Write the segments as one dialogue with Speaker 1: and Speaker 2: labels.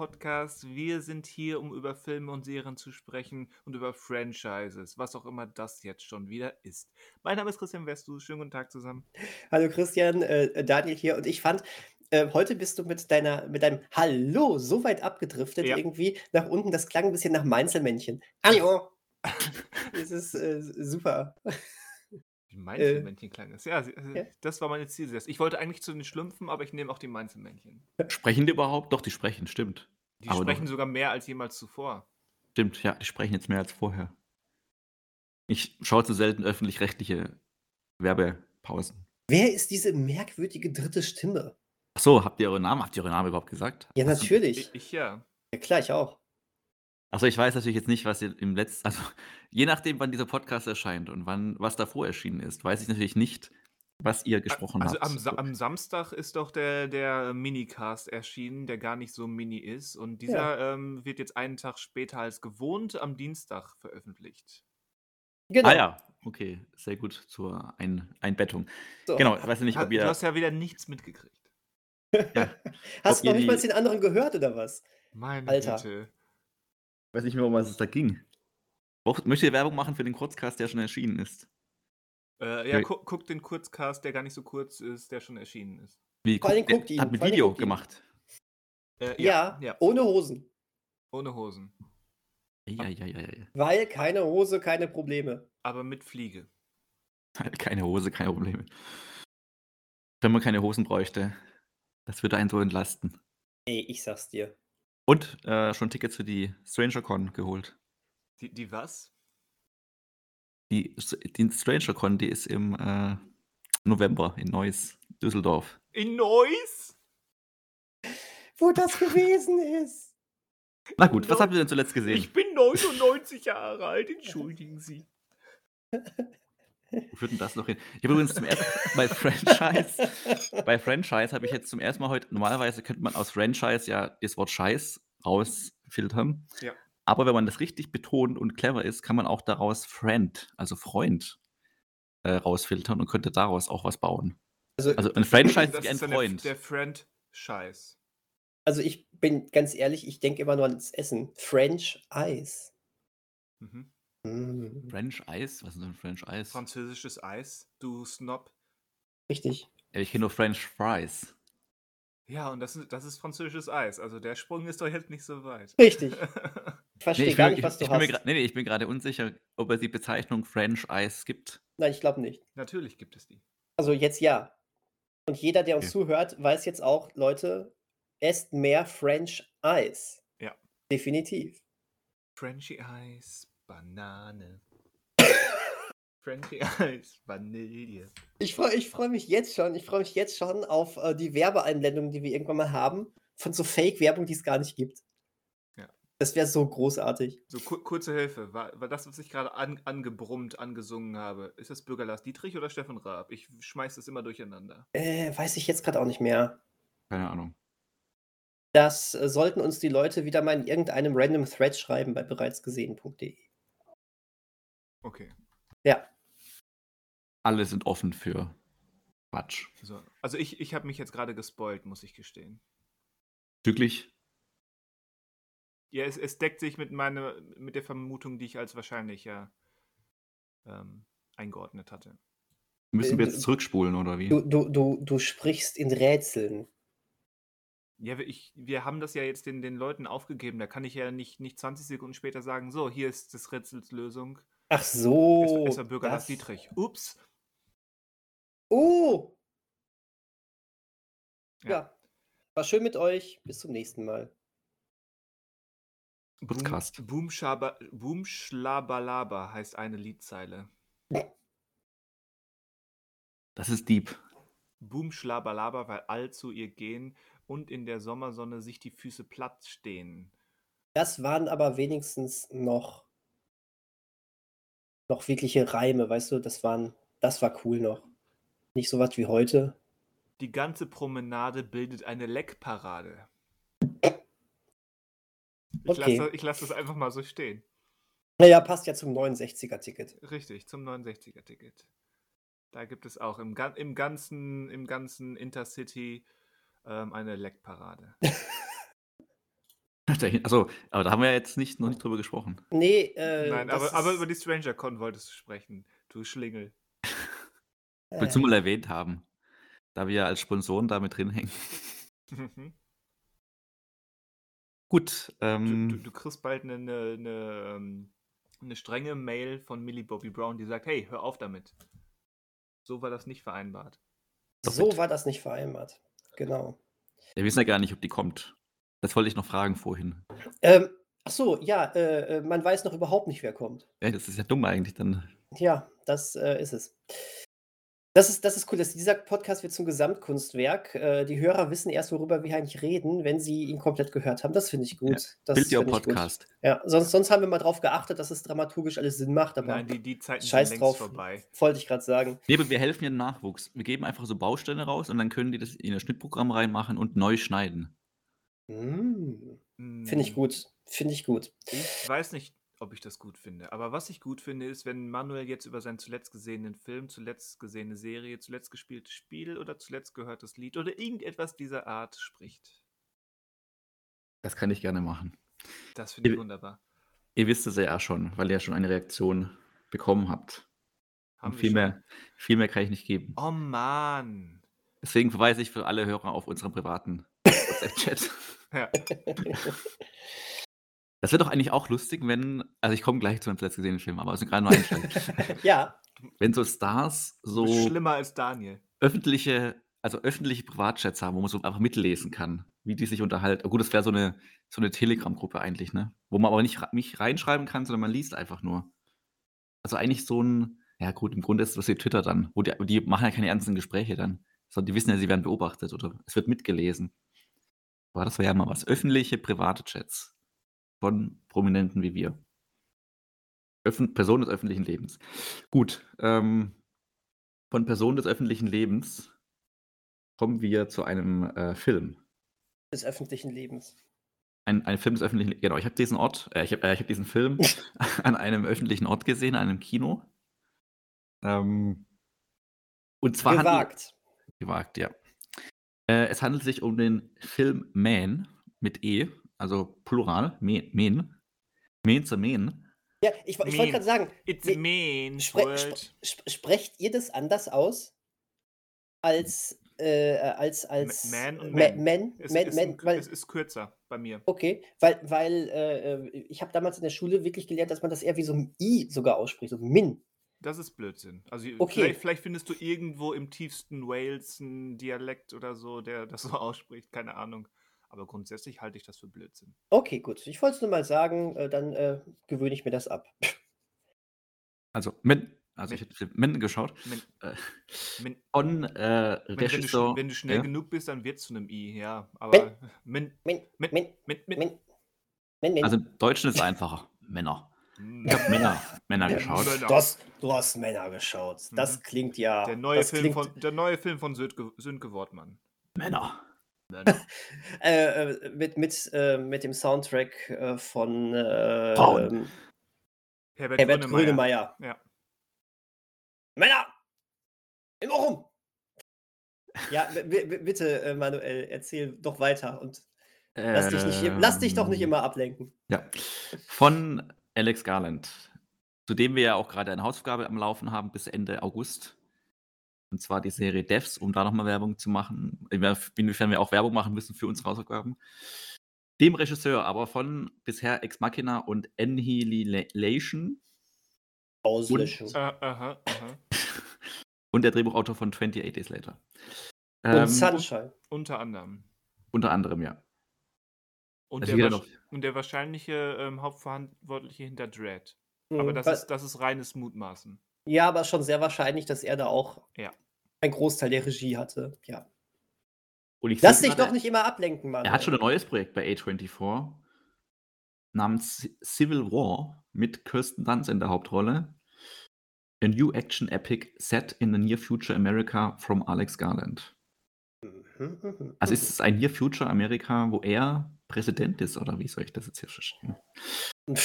Speaker 1: Seriensehen.de-Podcast. Wir sind hier, um über Filme und Serien zu sprechen und über Franchises, was auch immer das jetzt schon wieder ist. Mein Name ist Christian Westus. Schönen guten Tag zusammen.
Speaker 2: Hallo Christian, äh, Daniel hier und ich fand, äh, heute bist du mit deiner mit deinem Hallo so weit abgedriftet
Speaker 1: Ja.
Speaker 2: irgendwie nach unten. Das klang ein bisschen nach Mainzelmännchen. Hallo. Das ist äh, super.
Speaker 1: Wie Mainzelmännchen klang es. Ja, äh, das war meine Zielsetzung. Ich wollte eigentlich zu den Schlümpfen, aber ich nehme auch die Mainzelmännchen.
Speaker 3: Sprechen die überhaupt? Doch, die sprechen, stimmt.
Speaker 1: Die
Speaker 3: Aber
Speaker 1: sprechen
Speaker 3: doch.
Speaker 1: sogar mehr als jemals zuvor.
Speaker 3: Stimmt, ja, die sprechen jetzt mehr als vorher. Ich schaue zu selten öffentlich-rechtliche Werbepausen.
Speaker 2: Wer ist diese merkwürdige dritte Stimme?
Speaker 3: Ach so, habt ihr eure Namen? Habt ihr eure Namen überhaupt gesagt?
Speaker 2: Ja, natürlich.
Speaker 1: Ich, ich ja.
Speaker 2: Ja, klar, ich auch.
Speaker 3: Achso, ich weiß natürlich jetzt nicht, was ihr im letzten, also je nachdem, wann dieser Podcast erscheint und wann was davor erschienen ist, weiß ich natürlich nicht, was ihr gesprochen
Speaker 1: Also
Speaker 3: habt.
Speaker 1: am, Sa am Samstag ist doch der, der Minicast erschienen, der gar nicht so mini ist. Und dieser ähm, wird jetzt einen Tag später als gewohnt am Dienstag veröffentlicht.
Speaker 2: Genau.
Speaker 3: Ah ja, okay, sehr gut zur Ein Einbettung.
Speaker 2: So.
Speaker 3: Genau, ich weiß nicht, ob
Speaker 1: Du
Speaker 3: ihr.
Speaker 1: hast ja wieder nichts mitgekriegt.
Speaker 3: Ja,
Speaker 2: Hast
Speaker 3: ob
Speaker 2: du noch nicht mal
Speaker 3: die-
Speaker 2: den anderen gehört oder was?
Speaker 1: Meine
Speaker 2: Alter.
Speaker 1: Güte.
Speaker 3: Ich weiß nicht mehr, um was es da ging. Möchtet ihr Werbung machen für den Kurzcast, der schon erschienen ist?
Speaker 1: Äh, ja,
Speaker 3: Ja.
Speaker 1: gu guck den Kurzcast, der gar nicht so kurz ist, der schon erschienen ist.
Speaker 3: Wie,
Speaker 2: Vor allem
Speaker 3: der
Speaker 2: guckt ihn,
Speaker 3: Hat mit Video
Speaker 2: guckt ihn.
Speaker 3: gemacht.
Speaker 1: Äh,
Speaker 2: Ja,
Speaker 1: ja,
Speaker 2: ohne Hosen.
Speaker 1: ohne Hosen.
Speaker 3: Ja, ja, ja, ja.
Speaker 2: Weil keine Hose, keine Probleme.
Speaker 1: Aber mit Fliege.
Speaker 3: Keine Hose, keine Probleme. Wenn man keine Hosen bräuchte, das würde einen so entlasten.
Speaker 2: Ey, ich sag's dir.
Speaker 3: Und äh, schon Tickets für die StrangerCon geholt.
Speaker 1: Die, die was?
Speaker 3: Die, die StrangerCon, die ist im äh, November in Neuss, Düsseldorf.
Speaker 1: In Neuss?
Speaker 2: Wo das gewesen ist.
Speaker 3: Na gut, was habt ihr denn zuletzt gesehen?
Speaker 1: Ich bin 99 Jahre alt, entschuldigen Sie.
Speaker 3: Wo führt denn das noch hin? Ich habe übrigens zum ersten bei Franchise, bei Franchise habe ich jetzt zum ersten Mal heute, normalerweise könnte man aus Franchise ja das Wort Scheiß rausfiltern.
Speaker 1: Ja.
Speaker 3: Aber wenn man das richtig betont und clever ist, kann man auch daraus Friend, also Freund, äh, rausfiltern und könnte daraus auch was bauen.
Speaker 2: Also,
Speaker 3: Also ein Franchise ist
Speaker 1: Das
Speaker 3: wie ein Freund.
Speaker 1: Der, der Friend-Scheiß.
Speaker 2: also ich bin ganz ehrlich, ich denke immer nur ans Essen. French Eis.
Speaker 1: Mhm.
Speaker 2: Mm,
Speaker 3: French Eis? Was ist denn French Eis?
Speaker 1: Französisches Eis, du Snob.
Speaker 2: richtig.
Speaker 3: Ich kenne nur French Fries.
Speaker 1: Ja, und das ist, das ist französisches Eis. Also der Sprung ist doch jetzt nicht so weit.
Speaker 2: Richtig. Ich verstehe
Speaker 3: ich
Speaker 2: gar
Speaker 3: bin,
Speaker 2: nicht, was
Speaker 3: ich,
Speaker 2: du
Speaker 3: ich bin mir
Speaker 2: hast.
Speaker 3: gra- nee, nee, ich bin gerade unsicher, ob es die Bezeichnung French Eis gibt.
Speaker 2: Nein, ich glaube nicht.
Speaker 1: Natürlich gibt es die.
Speaker 2: Also jetzt ja. Und jeder, der uns
Speaker 3: Okay.
Speaker 2: zuhört, weiß jetzt auch, Leute, esst mehr French Eis.
Speaker 1: Ja.
Speaker 2: Definitiv.
Speaker 1: Frenchy Eis, Banane. Frenchy Eis, Vanille.
Speaker 2: Ich freue ich freu mich jetzt schon, ich freue mich jetzt schon auf äh, die Werbeeinblendungen, die wir irgendwann mal haben, von so Fake-Werbung, die es gar nicht gibt.
Speaker 1: Ja.
Speaker 2: Das wäre so großartig.
Speaker 1: So ku kurze Hilfe. War, war das, was ich gerade an, angebrummt, angesungen habe, ist das Bürger Lars Dietrich oder Steffen Raab? Ich schmeiß das immer durcheinander.
Speaker 2: Äh, weiß ich jetzt gerade auch nicht mehr.
Speaker 3: Keine Ahnung.
Speaker 2: Das äh, sollten uns die Leute wieder mal in irgendeinem random Thread schreiben bei bereitsgesehen.de.
Speaker 1: Okay.
Speaker 2: Ja.
Speaker 3: Alle sind offen für Quatsch.
Speaker 1: So. Also ich, ich habe mich jetzt gerade gespoilt, muss ich gestehen.
Speaker 3: Züglich.
Speaker 1: Ja, es, es deckt sich mit, meine, mit der Vermutung, die ich als wahrscheinlicher ähm, eingeordnet hatte.
Speaker 3: Müssen wir
Speaker 2: Äh,
Speaker 3: jetzt zurückspulen, oder wie?
Speaker 2: Du, du, du, du sprichst in Rätseln.
Speaker 1: Ja, wir- ich, wir haben das ja jetzt den, den Leuten aufgegeben. Da kann ich ja nicht, nicht 20 Sekunden später sagen, so, hier ist das Rätsels Lösung.
Speaker 2: Ach so.
Speaker 1: es war Bürger Lars
Speaker 2: das-
Speaker 1: Dietrich. Ups.
Speaker 2: Oh!
Speaker 1: Ja.
Speaker 2: Ja. War schön mit euch. Bis zum nächsten Mal.
Speaker 3: Podcast.
Speaker 1: Boom, Boom Schlabalaba heißt eine Liedzeile.
Speaker 3: Das ist deep.
Speaker 1: Boom Schlabalaba, weil all zu ihr gehen und in der Sommersonne sich die Füße platt stehen.
Speaker 2: Das waren aber wenigstens noch, noch wirkliche Reime, weißt du? Das waren, das war cool noch. Nicht so was wie heute.
Speaker 1: Die ganze Promenade bildet eine Leckparade. Ich
Speaker 2: Okay.
Speaker 1: lasse lass das einfach mal so stehen.
Speaker 2: Naja, passt ja zum 69er-Ticket.
Speaker 1: Richtig, zum 69er-Ticket. Da gibt es auch im, im, ganzen, im ganzen Intercity ähm, eine Leckparade.
Speaker 3: Also, aber da haben wir jetzt nicht, noch nicht drüber gesprochen.
Speaker 2: Nee, äh,
Speaker 1: Nein, aber, aber über die Stranger Con wolltest du sprechen, du Schlingel.
Speaker 3: Ich will es nur mal erwähnt haben, da wir ja als Sponsoren da mit drin hängen.
Speaker 1: du,
Speaker 3: Gut,
Speaker 1: du,
Speaker 3: ähm,
Speaker 1: du kriegst bald eine, eine, eine, ähm, eine strenge Mail von Millie Bobby Brown, die sagt, hey, hör auf damit. So war das nicht vereinbart.
Speaker 2: So war das nicht vereinbart. Genau.
Speaker 3: wir wissen ja gar nicht, ob die kommt. Das wollte ich noch fragen vorhin.
Speaker 2: Ähm, ach so, ja, äh, äh, man weiß noch überhaupt nicht, wer kommt.
Speaker 3: Ja, das ist ja dumm eigentlich dann.
Speaker 2: Ja, das äh, ist es. Das ist, das ist cool. Dass dieser Podcast wird zum Gesamtkunstwerk. Äh, die Hörer wissen erst, worüber wir eigentlich reden, wenn sie ihn komplett gehört haben. Das finde ich gut. Das
Speaker 3: Build Your
Speaker 2: gut.
Speaker 3: Podcast.
Speaker 2: Ja, sonst, sonst haben wir mal drauf geachtet, dass es dramaturgisch alles Sinn macht, aber
Speaker 1: Nein, die, die Zeiten
Speaker 2: scheiß
Speaker 1: sind
Speaker 2: drauf.
Speaker 1: längst vorbei.
Speaker 2: wollte ich gerade sagen.
Speaker 3: Nee, aber wir helfen ja dem Nachwuchs. Wir geben einfach so Bausteine raus und dann können die das in das Schnittprogramm reinmachen und neu schneiden.
Speaker 2: Mm, Finde ich
Speaker 1: Hm,
Speaker 2: gut. Finde ich gut.
Speaker 1: Ich weiß nicht, ob ich das gut finde. Aber was ich gut finde, ist, wenn Manuel jetzt über seinen zuletzt gesehenen Film, zuletzt gesehene Serie, zuletzt gespieltes Spiel oder zuletzt gehörtes Lied oder irgendetwas dieser Art spricht.
Speaker 3: Das kann ich gerne machen.
Speaker 1: Das finde ich
Speaker 3: Ihr-
Speaker 1: wunderbar.
Speaker 3: Ihr wisst es ja schon, weil ihr ja schon eine Reaktion bekommen habt.
Speaker 1: Haben
Speaker 3: Und
Speaker 1: wir
Speaker 3: viel mehr, viel mehr kann ich nicht geben.
Speaker 1: Oh Mann.
Speaker 3: Deswegen verweise ich für alle Hörer auf unseren privaten WhatsApp-Chat.
Speaker 1: Ja.
Speaker 3: Das wäre doch eigentlich auch lustig, wenn, also ich komme gleich zu meinem zuletzt gesehenen Film, aber also gerade nur einsteigen.
Speaker 2: ja,
Speaker 3: wenn so Stars so
Speaker 1: schlimmer als Daniel.
Speaker 3: öffentliche, also öffentliche Privatchats haben, wo man so einfach mitlesen kann, wie die sich unterhalten. Oh, Gut, das wäre so eine, so eine Telegram-Gruppe eigentlich, ne? Wo man aber nicht, nicht reinschreiben kann, sondern man liest einfach nur. Also eigentlich so ein, ja gut, im Grunde ist das wie Twitter dann, wo die, die machen ja keine ernsten Gespräche dann, sondern die wissen ja, sie werden beobachtet oder es wird mitgelesen. Aber das wäre ja mal was. Öffentliche, private Chats von Prominenten wie wir. Öffn Personen des öffentlichen Lebens. Gut, ähm, von Personen des öffentlichen Lebens kommen wir zu einem äh, Film.
Speaker 2: des öffentlichen Lebens.
Speaker 3: Ein, ein Film des öffentlichen Lebens. Genau, ich habe diesen Ort, äh, ich habe äh, ich hab diesen Film an einem öffentlichen Ort gesehen, an einem Kino. Ähm, und zwar
Speaker 2: Gewagt.
Speaker 3: gewagt, ja. Äh, es handelt sich um den Film Man mit E, also Plural, Men. Men, Men zu Men.
Speaker 2: Ja, ich, ich wollte gerade sagen,
Speaker 1: It's a mean
Speaker 2: spre
Speaker 1: world.
Speaker 2: sp sprecht ihr das anders aus als äh, als als
Speaker 1: Man und
Speaker 2: Ma-
Speaker 1: Man.
Speaker 2: Man,
Speaker 1: Es,
Speaker 2: Man,
Speaker 1: ist
Speaker 2: Man,
Speaker 1: ein,
Speaker 2: weil,
Speaker 1: es ist kürzer bei mir.
Speaker 2: okay, weil weil äh, äh, ich habe damals in der Schule wirklich gelernt, dass man das eher wie so ein i sogar ausspricht, so Min.
Speaker 1: Das ist Blödsinn. Also
Speaker 2: Okay.
Speaker 1: vielleicht, vielleicht findest du irgendwo im tiefsten Wales einen Dialekt oder so, der das so ausspricht. Keine Ahnung. Aber grundsätzlich halte ich das für Blödsinn.
Speaker 2: Okay, gut. Ich wollte es nur mal sagen, äh, dann äh, gewöhne ich mir das ab.
Speaker 3: Also Men, also ich Film Men geschaut.
Speaker 1: Wenn,
Speaker 3: Äh,
Speaker 1: wenn,
Speaker 3: von äh,
Speaker 1: wenn, wenn, du, wenn du schnell
Speaker 3: ja?
Speaker 1: genug bist, dann wird es zu einem I, ja. Aber min,
Speaker 2: Min,
Speaker 1: min,
Speaker 2: Min,
Speaker 1: min, min,
Speaker 2: Min, Min, Min.
Speaker 3: Also im Deutschen ist es einfacher. Männer. Ich habe Männer, Männer geschaut.
Speaker 2: Du, hast, du hast Männer geschaut. Das
Speaker 1: Mhm.
Speaker 2: klingt ja.
Speaker 1: Der neue,
Speaker 2: das
Speaker 1: Film
Speaker 2: klingt,
Speaker 1: von, der neue Film von Sönke, Sönke Wortmann.
Speaker 3: Männer.
Speaker 2: äh, äh, mit, mit, äh, mit dem Soundtrack äh, von äh, ähm,
Speaker 1: Herbert,
Speaker 2: Herbert
Speaker 1: Grönemeyer. Ja.
Speaker 2: Männer! Immer rum! Ja, bitte, äh, Manuel, erzähl doch weiter und lass dich, nicht, im- lass dich doch nicht
Speaker 3: Ähm,
Speaker 2: immer ablenken.
Speaker 3: Ja. Von Alex Garland, zu dem wir ja auch gerade eine Hausaufgabe am Laufen haben bis Ende August. Und zwar die Serie Devs, um da nochmal Werbung zu machen. Inwiefern wir auch Werbung machen müssen für unsere Hausaufgaben. Dem Regisseur aber von bisher Ex Machina und Annihilation
Speaker 2: Auslöschung.
Speaker 1: Äh, aha, aha.
Speaker 3: und der Drehbuchautor von 28 Days Later.
Speaker 2: Und
Speaker 3: Ähm,
Speaker 2: Sunshine.
Speaker 1: Unter anderem.
Speaker 3: unter anderem, ja.
Speaker 1: Und,
Speaker 3: Also
Speaker 1: der, und der wahrscheinliche ähm, Hauptverantwortliche hinter Dread.
Speaker 2: Mhm,
Speaker 1: Aber das
Speaker 2: weil-
Speaker 1: ist, das ist reines Mutmaßen.
Speaker 2: Ja, aber schon sehr wahrscheinlich, dass er da auch
Speaker 1: Ja.
Speaker 2: einen Großteil der Regie hatte. Ja.
Speaker 3: Und ich
Speaker 2: Lass dich doch nicht immer ablenken, Mann.
Speaker 3: Er hat schon ein neues Projekt bei A24 namens Civil War mit Kirsten Dunst in der Hauptrolle. A new action epic set in the near future America from Alex Garland.
Speaker 2: Mhm, mhm,
Speaker 3: Also
Speaker 2: mhm.
Speaker 3: ist es ein Near Future Amerika, wo er Präsident ist, oder wie soll ich das jetzt hier verstehen?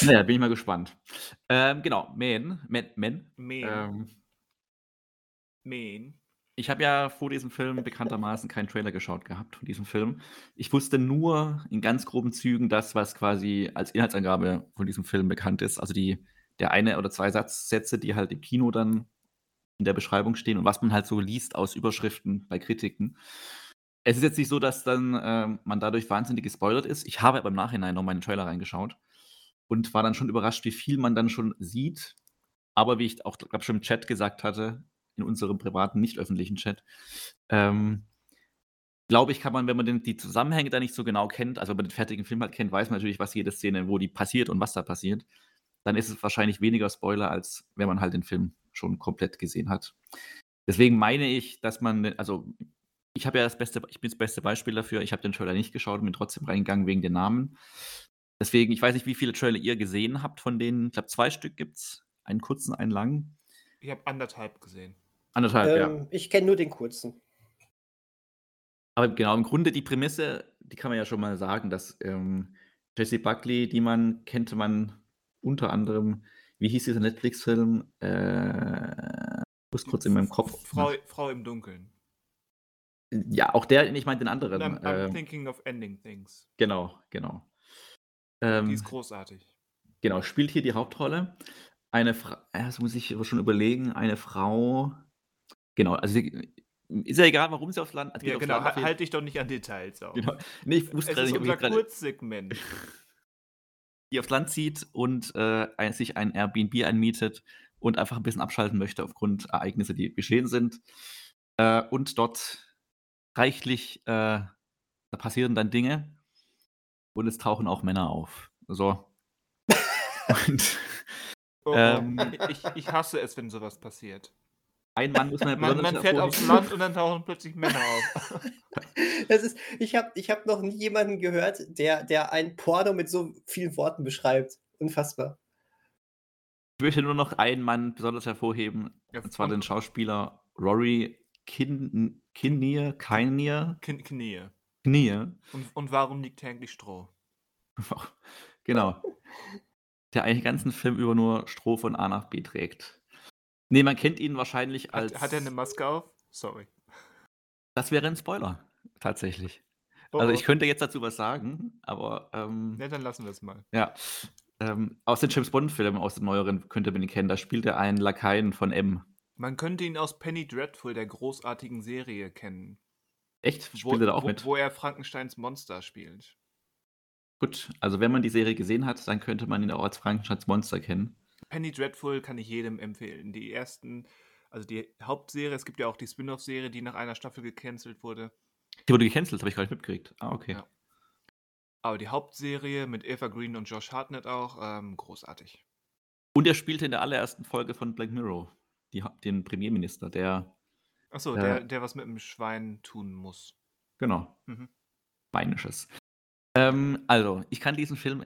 Speaker 3: Naja, bin ich mal gespannt. Ähm, genau, Men, Men, Men.
Speaker 1: Men.
Speaker 3: Ähm,
Speaker 1: Men.
Speaker 3: Ich habe ja vor diesem Film bekanntermaßen keinen Trailer geschaut gehabt von diesem Film. Ich wusste nur in ganz groben Zügen das, was quasi als Inhaltsangabe von diesem Film bekannt ist. Also die der eine oder zwei Satz Sätze, die halt im Kino dann in der Beschreibung stehen und was man halt so liest aus Überschriften bei Kritiken. Es ist jetzt nicht so, dass dann, ähm, man dadurch wahnsinnig gespoilert ist. Ich habe aber im Nachhinein noch mal in den Trailer reingeschaut und war dann schon überrascht, wie viel man dann schon sieht. Aber wie ich auch, glaube schon im Chat gesagt hatte in unserem privaten, nicht öffentlichen Chat. Ähm, glaube ich, kann man, wenn man den, die Zusammenhänge da nicht so genau kennt, also wenn man den fertigen Film halt kennt, weiß man natürlich, was jede Szene, wo die passiert und was da passiert. Dann ist es wahrscheinlich weniger Spoiler, als wenn man halt den Film schon komplett gesehen hat. Deswegen meine ich, dass man, also ich habe ja das beste, ich bin das beste Beispiel dafür. Ich habe den Trailer nicht geschaut und bin trotzdem reingegangen wegen den Namen. Deswegen, ich weiß nicht, wie viele Trailer ihr gesehen habt von denen. Ich glaube, zwei Stück gibt es. Einen kurzen, einen langen.
Speaker 1: Ich habe anderthalb gesehen.
Speaker 3: Anderthalb,
Speaker 2: ähm, ja. Ich kenne nur den kurzen.
Speaker 3: Aber genau, im Grunde die Prämisse, die kann man ja schon mal sagen, dass ähm, Jesse Buckley, die man kannte man unter anderem, wie hieß dieser Netflix-Film? Äh, muss kurz in meinem Kopf.
Speaker 1: Frau, Frau im Dunkeln.
Speaker 3: Ja, auch der, ich meine den anderen.
Speaker 1: I'm, I'm äh, thinking of ending things.
Speaker 3: Genau, genau.
Speaker 1: Ähm, die ist großartig.
Speaker 3: Genau, spielt hier die Hauptrolle. Eine Frau, das muss ich schon überlegen, eine Frau, Genau, also sie, ist ja egal, warum sie aufs Land.
Speaker 1: Also ja, genau, Land halte dich doch nicht an Details. Auch.
Speaker 3: Genau. Nee, ich wusste
Speaker 1: es ist
Speaker 3: nicht,
Speaker 1: unser Kurzsegment.
Speaker 3: die aufs Land zieht und äh, sich ein Airbnb einmietet und einfach ein bisschen abschalten möchte aufgrund Ereignisse, die geschehen sind. Äh, und dort reichlich, äh, da passieren dann Dinge und es tauchen auch Männer auf. So.
Speaker 1: und, oh, oh. Ähm, ich, ich hasse es, wenn sowas passiert.
Speaker 3: Ein Mann muss man
Speaker 1: Man, man fährt aufs Land und dann tauchen plötzlich Männer auf.
Speaker 2: Das ist, ich habe ich hab noch nie jemanden gehört, der, der ein Porno mit so vielen Worten beschreibt. Unfassbar.
Speaker 3: Ich möchte nur noch einen Mann besonders hervorheben, ja, und zwar den Schauspieler Rory Kin Kinnear, Kinnear?
Speaker 1: Kin Kinnear.
Speaker 3: Kinnear.
Speaker 1: Und, und warum liegt eigentlich Stroh?
Speaker 3: genau. Der eigentlich den ganzen Film über nur Stroh von A nach B trägt. Nee, man kennt ihn wahrscheinlich als.
Speaker 1: Hat, hat er eine Maske auf? Sorry.
Speaker 3: Das wäre ein Spoiler, tatsächlich. Oh, also ich oh. könnte jetzt dazu was sagen, aber. Ähm,
Speaker 1: ja, dann lassen wir es mal.
Speaker 3: Ja. Ähm, aus den James Bond-Filmen, aus den neueren, könnte man ihn kennen. Da spielt er einen Lakaien von M.
Speaker 1: Man könnte ihn aus Penny Dreadful, der großartigen Serie, kennen.
Speaker 3: Echt? Spielt wo, er da auch
Speaker 1: wo,
Speaker 3: mit?
Speaker 1: Wo er Frankensteins Monster spielt.
Speaker 3: Gut, also wenn man die Serie gesehen hat, dann könnte man ihn auch als Frankensteins Monster kennen.
Speaker 1: Penny Dreadful kann ich jedem empfehlen. Die ersten, also die Hauptserie, es gibt ja auch die Spin-off-Serie, die nach einer Staffel gecancelt wurde.
Speaker 3: Die wurde gecancelt, habe ich gar nicht mitgekriegt. Ah, okay. Ja.
Speaker 1: Aber die Hauptserie mit Eva Green und Josh Hartnett auch, ähm, großartig.
Speaker 3: Und er spielte in der allerersten Folge von Black Mirror, die, den Premierminister, der.
Speaker 1: Achso, der, der was mit dem Schwein tun muss.
Speaker 3: Genau. Mhm. Schweinisches. Ähm, also, ich kann diesen Film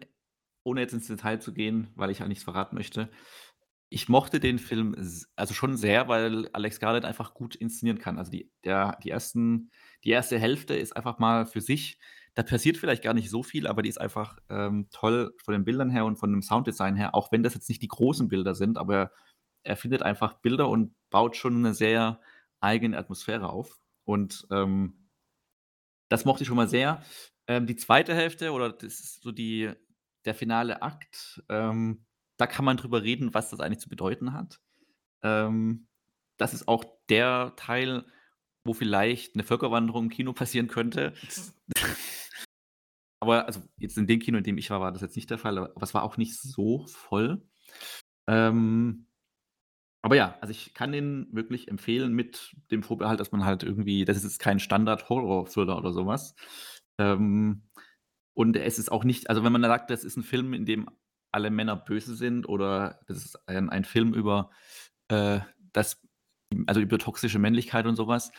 Speaker 3: ohne jetzt ins Detail zu gehen, weil ich ja nichts verraten möchte. Ich mochte den Film also schon sehr, weil Alex Garland einfach gut inszenieren kann. Also die, der, die, ersten, die erste Hälfte ist einfach mal für sich. Da passiert vielleicht gar nicht so viel, aber die ist einfach ähm, toll von den Bildern her und von dem Sounddesign her, auch wenn das jetzt nicht die großen Bilder sind, aber er findet einfach Bilder und baut schon eine sehr eigene Atmosphäre auf. Und ähm, das mochte ich schon mal sehr. Ähm, die zweite Hälfte oder das ist so die der finale Akt, ähm, da kann man drüber reden, was das eigentlich zu bedeuten hat. Ähm, das ist auch der Teil, wo vielleicht eine Völkerwanderung im Kino passieren könnte. aber also jetzt in dem Kino, in dem ich war, war das jetzt nicht der Fall, aber es war auch nicht so voll. Ähm, aber ja, also ich kann den wirklich empfehlen mit dem Vorbehalt, dass man halt irgendwie, das ist jetzt kein Standard-Horror-Thriller oder sowas. Ähm, und es ist auch nicht, also wenn man sagt, das ist ein Film, in dem alle Männer böse sind oder das ist ein, ein Film über äh, das, also über toxische Männlichkeit und sowas,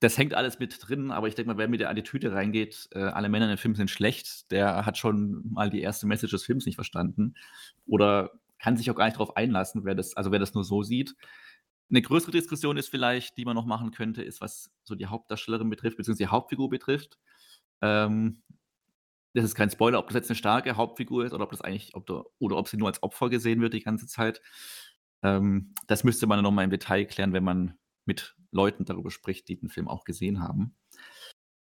Speaker 3: das hängt alles mit drin, aber ich denke mal, wer mit der Attitüde reingeht, äh, alle Männer in dem Film sind schlecht, der hat schon mal die erste Message des Films nicht verstanden oder kann sich auch gar nicht darauf einlassen, wer das, also wer das nur so sieht. Eine größere Diskussion ist vielleicht, die man noch machen könnte, ist, was so die Hauptdarstellerin betrifft, beziehungsweise die Hauptfigur betrifft. Ähm, das ist kein Spoiler, ob das jetzt eine starke Hauptfigur ist oder ob das eigentlich, ob da, oder ob sie nur als Opfer gesehen wird die ganze Zeit. Ähm, das müsste man noch mal im Detail klären, wenn man mit Leuten darüber spricht, die den Film auch gesehen haben.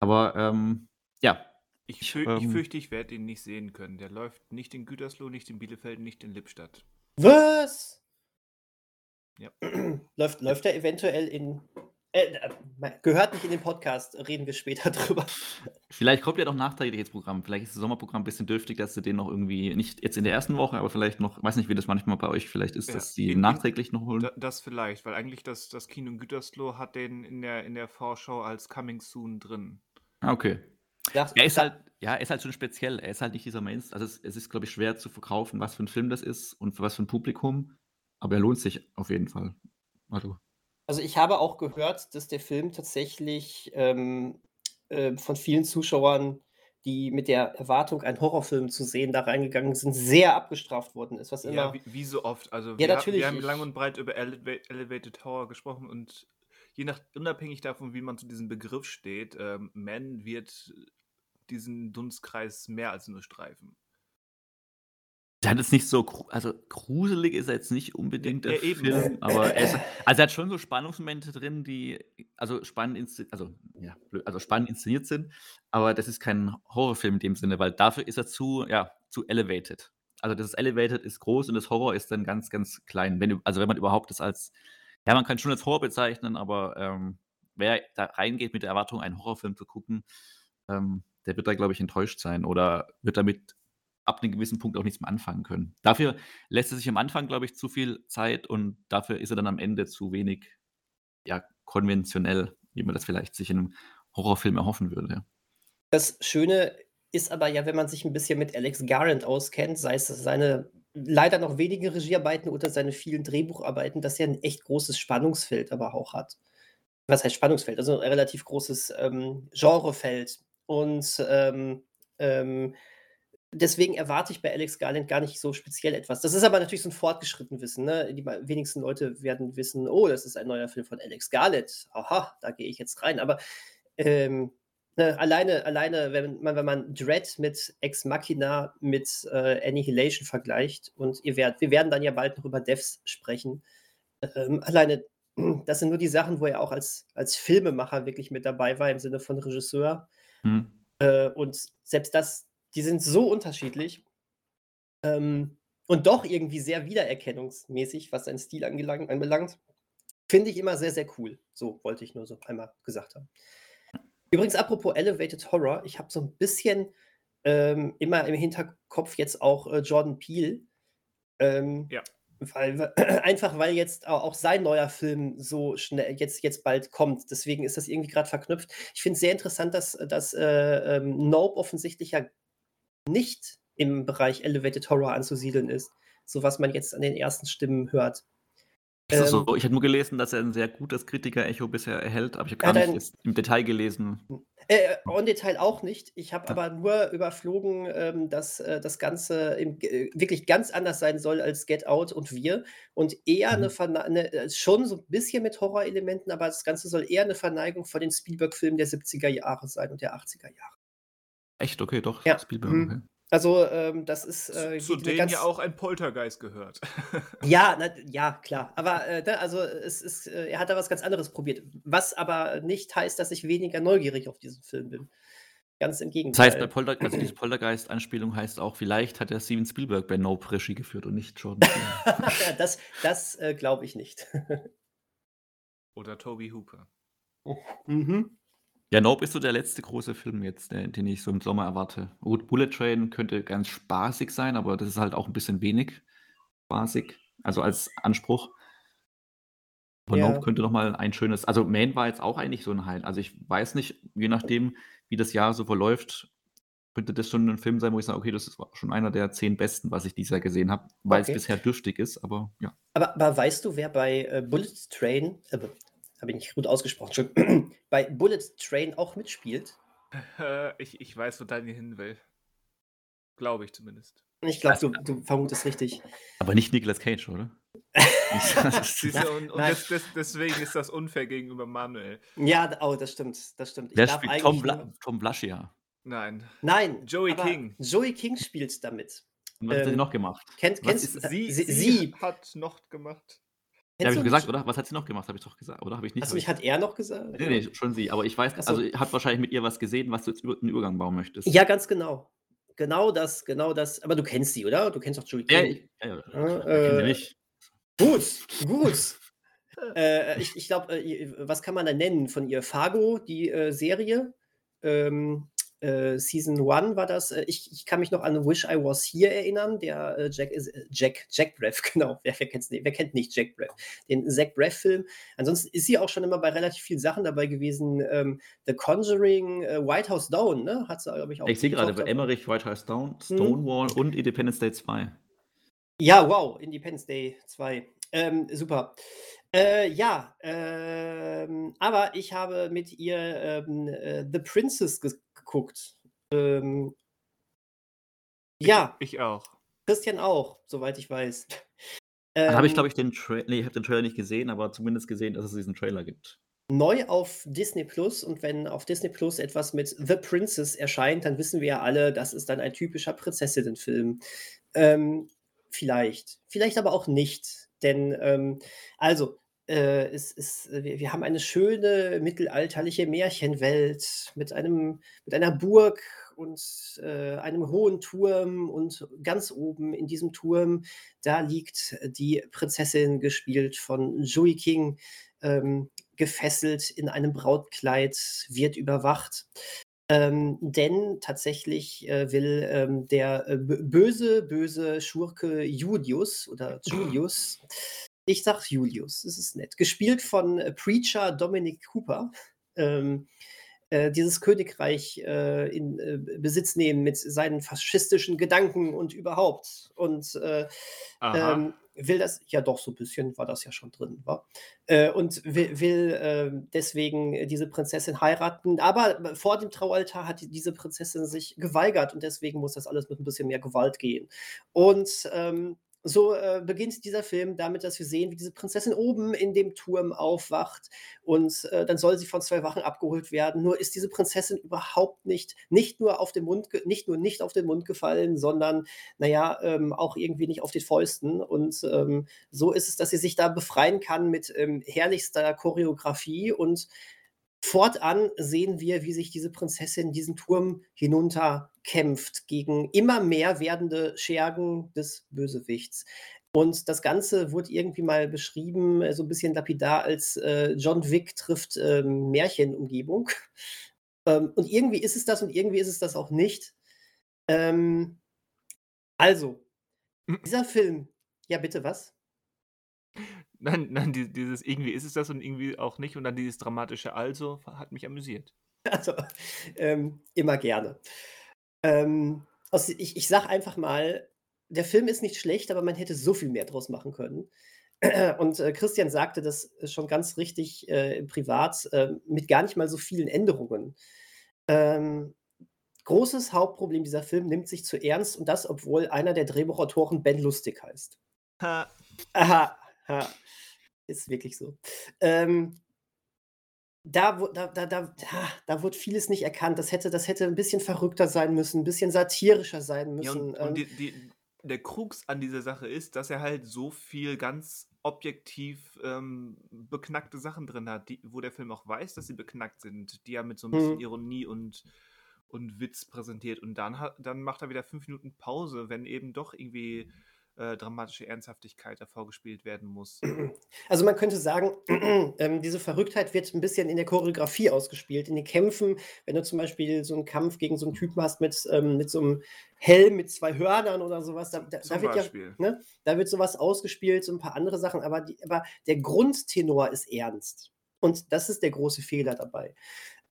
Speaker 3: Aber ähm, ja.
Speaker 1: Ich, fü ähm, ich fürchte, ich werde ihn nicht sehen können. Der läuft nicht in Gütersloh, nicht in Bielefeld, nicht in Lippstadt.
Speaker 2: Was?
Speaker 1: Ja.
Speaker 2: läuft, läuft er eventuell in äh, äh gehört nicht in den Podcast, reden wir später drüber.
Speaker 3: Vielleicht kommt ja noch nachträgliches Programm. Vielleicht ist das Sommerprogramm ein bisschen dürftig, dass sie den noch irgendwie, nicht jetzt in der ersten Woche, aber vielleicht noch, weiß nicht, wie das manchmal bei euch vielleicht ist, ja, dass sie in, nachträglich noch holen.
Speaker 1: Das vielleicht, weil eigentlich das, das Kino in Gütersloh hat den in der, in der Vorschau als Coming Soon drin.
Speaker 3: Ah, okay. Ja, er ist halt, ja, er ist halt schon speziell. Er ist halt nicht dieser Mainstream. Also es, es ist, glaube ich, schwer zu verkaufen, was für ein Film das ist und für was für ein Publikum. Aber er lohnt sich auf jeden Fall. Also.
Speaker 2: Also ich habe auch gehört, dass der Film tatsächlich ähm, äh, von vielen Zuschauern, die mit der Erwartung, einen Horrorfilm zu sehen, da reingegangen sind, sehr abgestraft worden ist. Was immer,
Speaker 1: ja, wie, wie so oft. Also
Speaker 2: ja,
Speaker 1: wir,
Speaker 2: natürlich.
Speaker 1: wir haben lang und breit über Eleva Elevated Horror gesprochen und je nach, unabhängig davon, wie man zu diesem Begriff steht, ähm, Man wird diesen Dunstkreis mehr als nur streifen.
Speaker 3: Der hat jetzt nicht so, also gruselig ist er jetzt nicht unbedingt der ja, Film, aber er, ist, also er hat schon so Spannungsmomente drin, die also spannend, inszeniert, also, ja, also spannend inszeniert sind, aber das ist kein Horrorfilm in dem Sinne, weil dafür ist er zu, ja, zu elevated. Also das Elevated ist groß und das Horror ist dann ganz, ganz klein. Wenn, also wenn man überhaupt das als, ja, man kann schon als Horror bezeichnen, aber ähm, wer da reingeht mit der Erwartung, einen Horrorfilm zu gucken, ähm, der wird da, glaube ich, enttäuscht sein oder wird damit ab einem gewissen Punkt auch nichts mehr anfangen können. Dafür lässt er sich am Anfang, glaube ich, zu viel Zeit und dafür ist er dann am Ende zu wenig ja, konventionell, wie man das vielleicht sich in einem Horrorfilm erhoffen würde.
Speaker 2: Das Schöne ist aber ja, wenn man sich ein bisschen mit Alex Garland auskennt, sei es seine leider noch wenige Regiearbeiten oder seine vielen Drehbucharbeiten, dass er ein echt großes Spannungsfeld aber auch hat. Was heißt Spannungsfeld? Also ein relativ großes ähm, Genrefeld. Und ähm, ähm, deswegen erwarte ich bei Alex Garland gar nicht so speziell etwas. Das ist aber natürlich so ein fortgeschritten Wissen. Ne? Die wenigsten Leute werden wissen, oh, das ist ein neuer Film von Alex Garland. Aha, da gehe ich jetzt rein. Aber ähm, ne, alleine, alleine, wenn man, wenn man Dread mit Ex Machina mit äh, Annihilation vergleicht und ihr werdet, wir werden dann ja bald noch über Devs sprechen. Ähm, alleine, das sind nur die Sachen, wo er auch als, als Filmemacher wirklich mit dabei war, im Sinne von Regisseur. Hm. Äh, und selbst das die sind so unterschiedlich ähm, und doch irgendwie sehr wiedererkennungsmäßig, was seinen Stil anbelangt. Finde ich immer sehr, sehr cool. So wollte ich nur so einmal gesagt haben. Übrigens, apropos Elevated Horror, ich habe so ein bisschen ähm, immer im Hinterkopf jetzt auch äh, Jordan Peele. Ähm,
Speaker 1: ja.
Speaker 2: Weil, einfach weil jetzt auch sein neuer Film so schnell jetzt, jetzt bald kommt. Deswegen ist das irgendwie gerade verknüpft. Ich finde es sehr interessant, dass, dass äh, ähm, Nope offensichtlich ja nicht im Bereich Elevated Horror anzusiedeln ist, so was man jetzt an den ersten Stimmen hört.
Speaker 3: Ähm, so? Ich habe nur gelesen, dass er ein sehr gutes Kritiker-Echo bisher erhält, aber ich habe gar nicht ein, im Detail gelesen.
Speaker 2: Äh, im Detail auch nicht. Ich habe ja. aber nur überflogen, ähm, dass äh, das Ganze im, äh, wirklich ganz anders sein soll als Get Out und Wir und eher mhm. eine, eine, äh, schon so ein bisschen mit Horrorelementen, aber das Ganze soll eher eine Verneigung vor den Spielberg-Filmen der 70er Jahre sein und der 80er Jahre.
Speaker 3: Echt? Okay, doch.
Speaker 2: Ja. Spielberg, mhm. okay. Also, ähm, das ist.
Speaker 1: Äh, zu, zu denen ganz... ja auch ein Poltergeist gehört.
Speaker 2: ja, na, ja, klar. Aber äh, ne, also es ist, äh, er hat da was ganz anderes probiert. Was aber nicht heißt, dass ich weniger neugierig auf diesen Film bin. Ganz im Gegenteil.
Speaker 3: Das heißt, bei Polter also diese Poltergeist-Anspielung heißt auch, vielleicht hat er Steven Spielberg bei Nope Regie geführt und nicht Jordan.
Speaker 2: ja, das das äh, glaube ich nicht.
Speaker 1: Oder Toby Hooper.
Speaker 3: Mhm. Ja, Nope ist so der letzte große Film jetzt, der, den ich so im Sommer erwarte. Gut, Bullet Train könnte ganz spaßig sein, aber das ist halt auch ein bisschen wenig spaßig, also als Anspruch. Aber ja. Nope könnte noch mal ein schönes, also Man war jetzt auch eigentlich so ein Highlight. Also ich weiß nicht, je nachdem, wie das Jahr so verläuft, könnte das schon ein Film sein, wo ich sage, okay, das ist schon einer der zehn besten, was ich dieses Jahr gesehen habe, weil okay. es bisher dürftig ist, aber ja.
Speaker 2: Aber, aber weißt du, wer bei äh, Bullet Train, äh, habe ich nicht gut ausgesprochen, bei Bullet Train auch mitspielt.
Speaker 1: ich, ich weiß, wo Daniel hin will. Glaube ich zumindest.
Speaker 2: Ich glaube, du, du vermutest richtig.
Speaker 3: Aber nicht Nicolas Cage, oder?
Speaker 1: und, und das, das, deswegen ist das unfair gegenüber Manuel.
Speaker 2: Ja, oh, das stimmt, das stimmt.
Speaker 3: Wer spielt Tom, Bla Tom Blaschia?
Speaker 1: Nein.
Speaker 2: Nein.
Speaker 1: Joey King.
Speaker 2: Joey King spielt damit.
Speaker 3: Und was ähm, hat sie noch gemacht?
Speaker 2: Kennt, kennst,
Speaker 1: sie, sie, sie, hat noch gemacht.
Speaker 3: Ja, habe ich gesagt, oder? Was hat sie noch gemacht? Habe ich doch gesagt, oder? Habe ich nicht?
Speaker 2: Nicht
Speaker 3: ich
Speaker 2: hat er noch gesagt?
Speaker 3: Ne, ne, schon sie. Aber ich weiß
Speaker 2: Ach
Speaker 3: also,
Speaker 2: so.
Speaker 3: hat wahrscheinlich mit ihr was gesehen, was du jetzt über 'n Übergang bauen möchtest.
Speaker 2: Ja, ganz genau. Genau das, genau das. Aber du kennst sie, oder? Du kennst doch Julie
Speaker 3: Ja, ich ja, ja,
Speaker 2: Ja, äh,
Speaker 3: nicht?
Speaker 2: gut, gut. Äh, ich ich glaube, äh, was kann man da nennen von ihr? Fargo, die, äh, Serie, ähm, äh, Season 1 war das. Äh, ich ich kann mich noch an „Wish I Was Here“ erinnern, der, äh, Jack is äh, Jack Jack Braff, genau. Wer wer kennt's wer kennt nicht Jack Braff? Den Zach Braff-Film. Ansonsten ist sie auch schon immer bei relativ vielen Sachen dabei gewesen. Ähm, „The Conjuring“, äh, „White House Down“, ne, hat sie, glaube ich, auch
Speaker 3: Ich sehe gerade bei. Emmerich, White House Down,
Speaker 2: Mhm.
Speaker 3: Stonewall und Independence Day 2.
Speaker 2: Ja, wow, Independence Day 2. Ähm, super. Äh, ja, ähm, aber ich habe mit ihr, ähm, äh, „The Princess“ ges geguckt. Ähm
Speaker 1: Ich
Speaker 2: ja,
Speaker 1: ich auch.
Speaker 2: Christian auch, soweit ich weiß.
Speaker 3: Dann habe ich, glaube
Speaker 2: Ähm
Speaker 3: ich, den Trai ne, ich habe den Trailer nicht gesehen, aber zumindest gesehen, dass es diesen Trailer gibt.
Speaker 2: neu auf Disney Plus und wenn auf Disney Plus etwas mit „The Princess“ erscheint, dann wissen wir ja alle, das ist dann ein typischer Prinzessinnenfilm. Ähm, vielleicht, vielleicht aber auch nicht, denn, ähm also, äh, es ist wir wir haben eine schöne mittelalterliche Märchenwelt mit einem mit einer Burg und, äh, einem hohen Turm und ganz oben in diesem Turm, da liegt die Prinzessin, gespielt von Joey King, ähm, gefesselt in einem Brautkleid, wird überwacht. Ähm, denn tatsächlich, äh, will, ähm, der, äh, bö böse, böse Schurke Julius oder Julius ich sage Julius, es ist nett, gespielt von, äh, Preacher Dominic Cooper, ähm, äh, dieses Königreich, äh, in, äh, Besitz nehmen mit seinen faschistischen Gedanken und überhaupt. Und, äh, ähm, will das ja doch, so 'n bisschen war das ja schon drin, wa? Äh, und wi will, ähm, deswegen diese Prinzessin heiraten. Aber vor dem Traualtar hat die diese Prinzessin sich geweigert und deswegen muss das alles mit 'n bisschen mehr Gewalt gehen. Und, ähm, so, äh, beginnt dieser Film damit, dass wir sehen, wie diese Prinzessin oben in dem Turm aufwacht und, äh, dann soll sie von 2 Wachen abgeholt werden. Nur ist diese Prinzessin überhaupt nicht nicht nur auf den Mund nicht nur nicht auf den Mund gefallen, sondern, na ja, ähm, auch irgendwie nicht auf den Fäusten. Und, ähm, so ist es, dass sie sich da befreien kann mit, ähm, herrlichster Choreografie und fortan sehen wir, wie sich diese Prinzessin diesen Turm hinunterkämpft gegen immer mehr werdende Schergen des Bösewichts. Und das Ganze wurde irgendwie mal beschrieben, äh, so 'n bisschen lapidar als, äh, „John Wick trifft, ähm, Märchenumgebung“. Ähm, und irgendwie ist es das und irgendwie ist es das auch nicht. Ähm, also, dieser Film ja, bitte, was?
Speaker 1: Nein, nein, die dieses irgendwie ist es das und irgendwie auch nicht und dann dieses dramatische „Also“ hat mich amüsiert.
Speaker 2: Also, ähm, immer gerne. Ähm, aus ich ich sage einfach mal, der Film ist nicht schlecht, aber man hätte so viel mehr draus machen können. Und, äh, Christian sagte das schon ganz richtig, äh, privat, ähm, mit gar nicht mal so vielen Änderungen. Ähm, großes Hauptproblem, dieser Film nimmt sich zu ernst und das, obwohl einer der Drehbuchautoren Ben Lustig heißt.
Speaker 1: Ha.
Speaker 2: Aha, ha. Ist wirklich so. Ähm da da da da da wurde vieles nicht erkannt. Das hätte das hätte 'n bisschen verrückter sein müssen, 'n bisschen satirischer sein
Speaker 1: Ja,
Speaker 2: müssen,
Speaker 1: und
Speaker 2: ähm
Speaker 1: und die die der Krux an dieser Sache ist, dass er halt so viel ganz objektiv, ähm, beknackte Sachen drin hat, die wo der Film auch weiß, dass sie beknackt sind, die er mit so 'n bisschen
Speaker 2: Mhm.
Speaker 1: Ironie und und Witz präsentiert. Und dann dann macht er wieder 5 Minuten Pause, wenn eben doch irgendwie, äh, dramatische Ernsthaftigkeit hervorgespielt werden muss.
Speaker 2: Also, man könnte sagen, ähm, diese Verrücktheit wird 'n bisschen in der Choreografie ausgespielt, in den Kämpfen. Wenn du zum Beispiel so 'n Kampf gegen so 'n Typen hast mit, ähm mit so 'm Helm mit 2 Hörnern oder so was, da da da wird ja ne, da wird so was ausgespielt, so 'n paar andere Sachen, aber die aber der Grundtenor ist ernst. Und das ist der große Fehler dabei.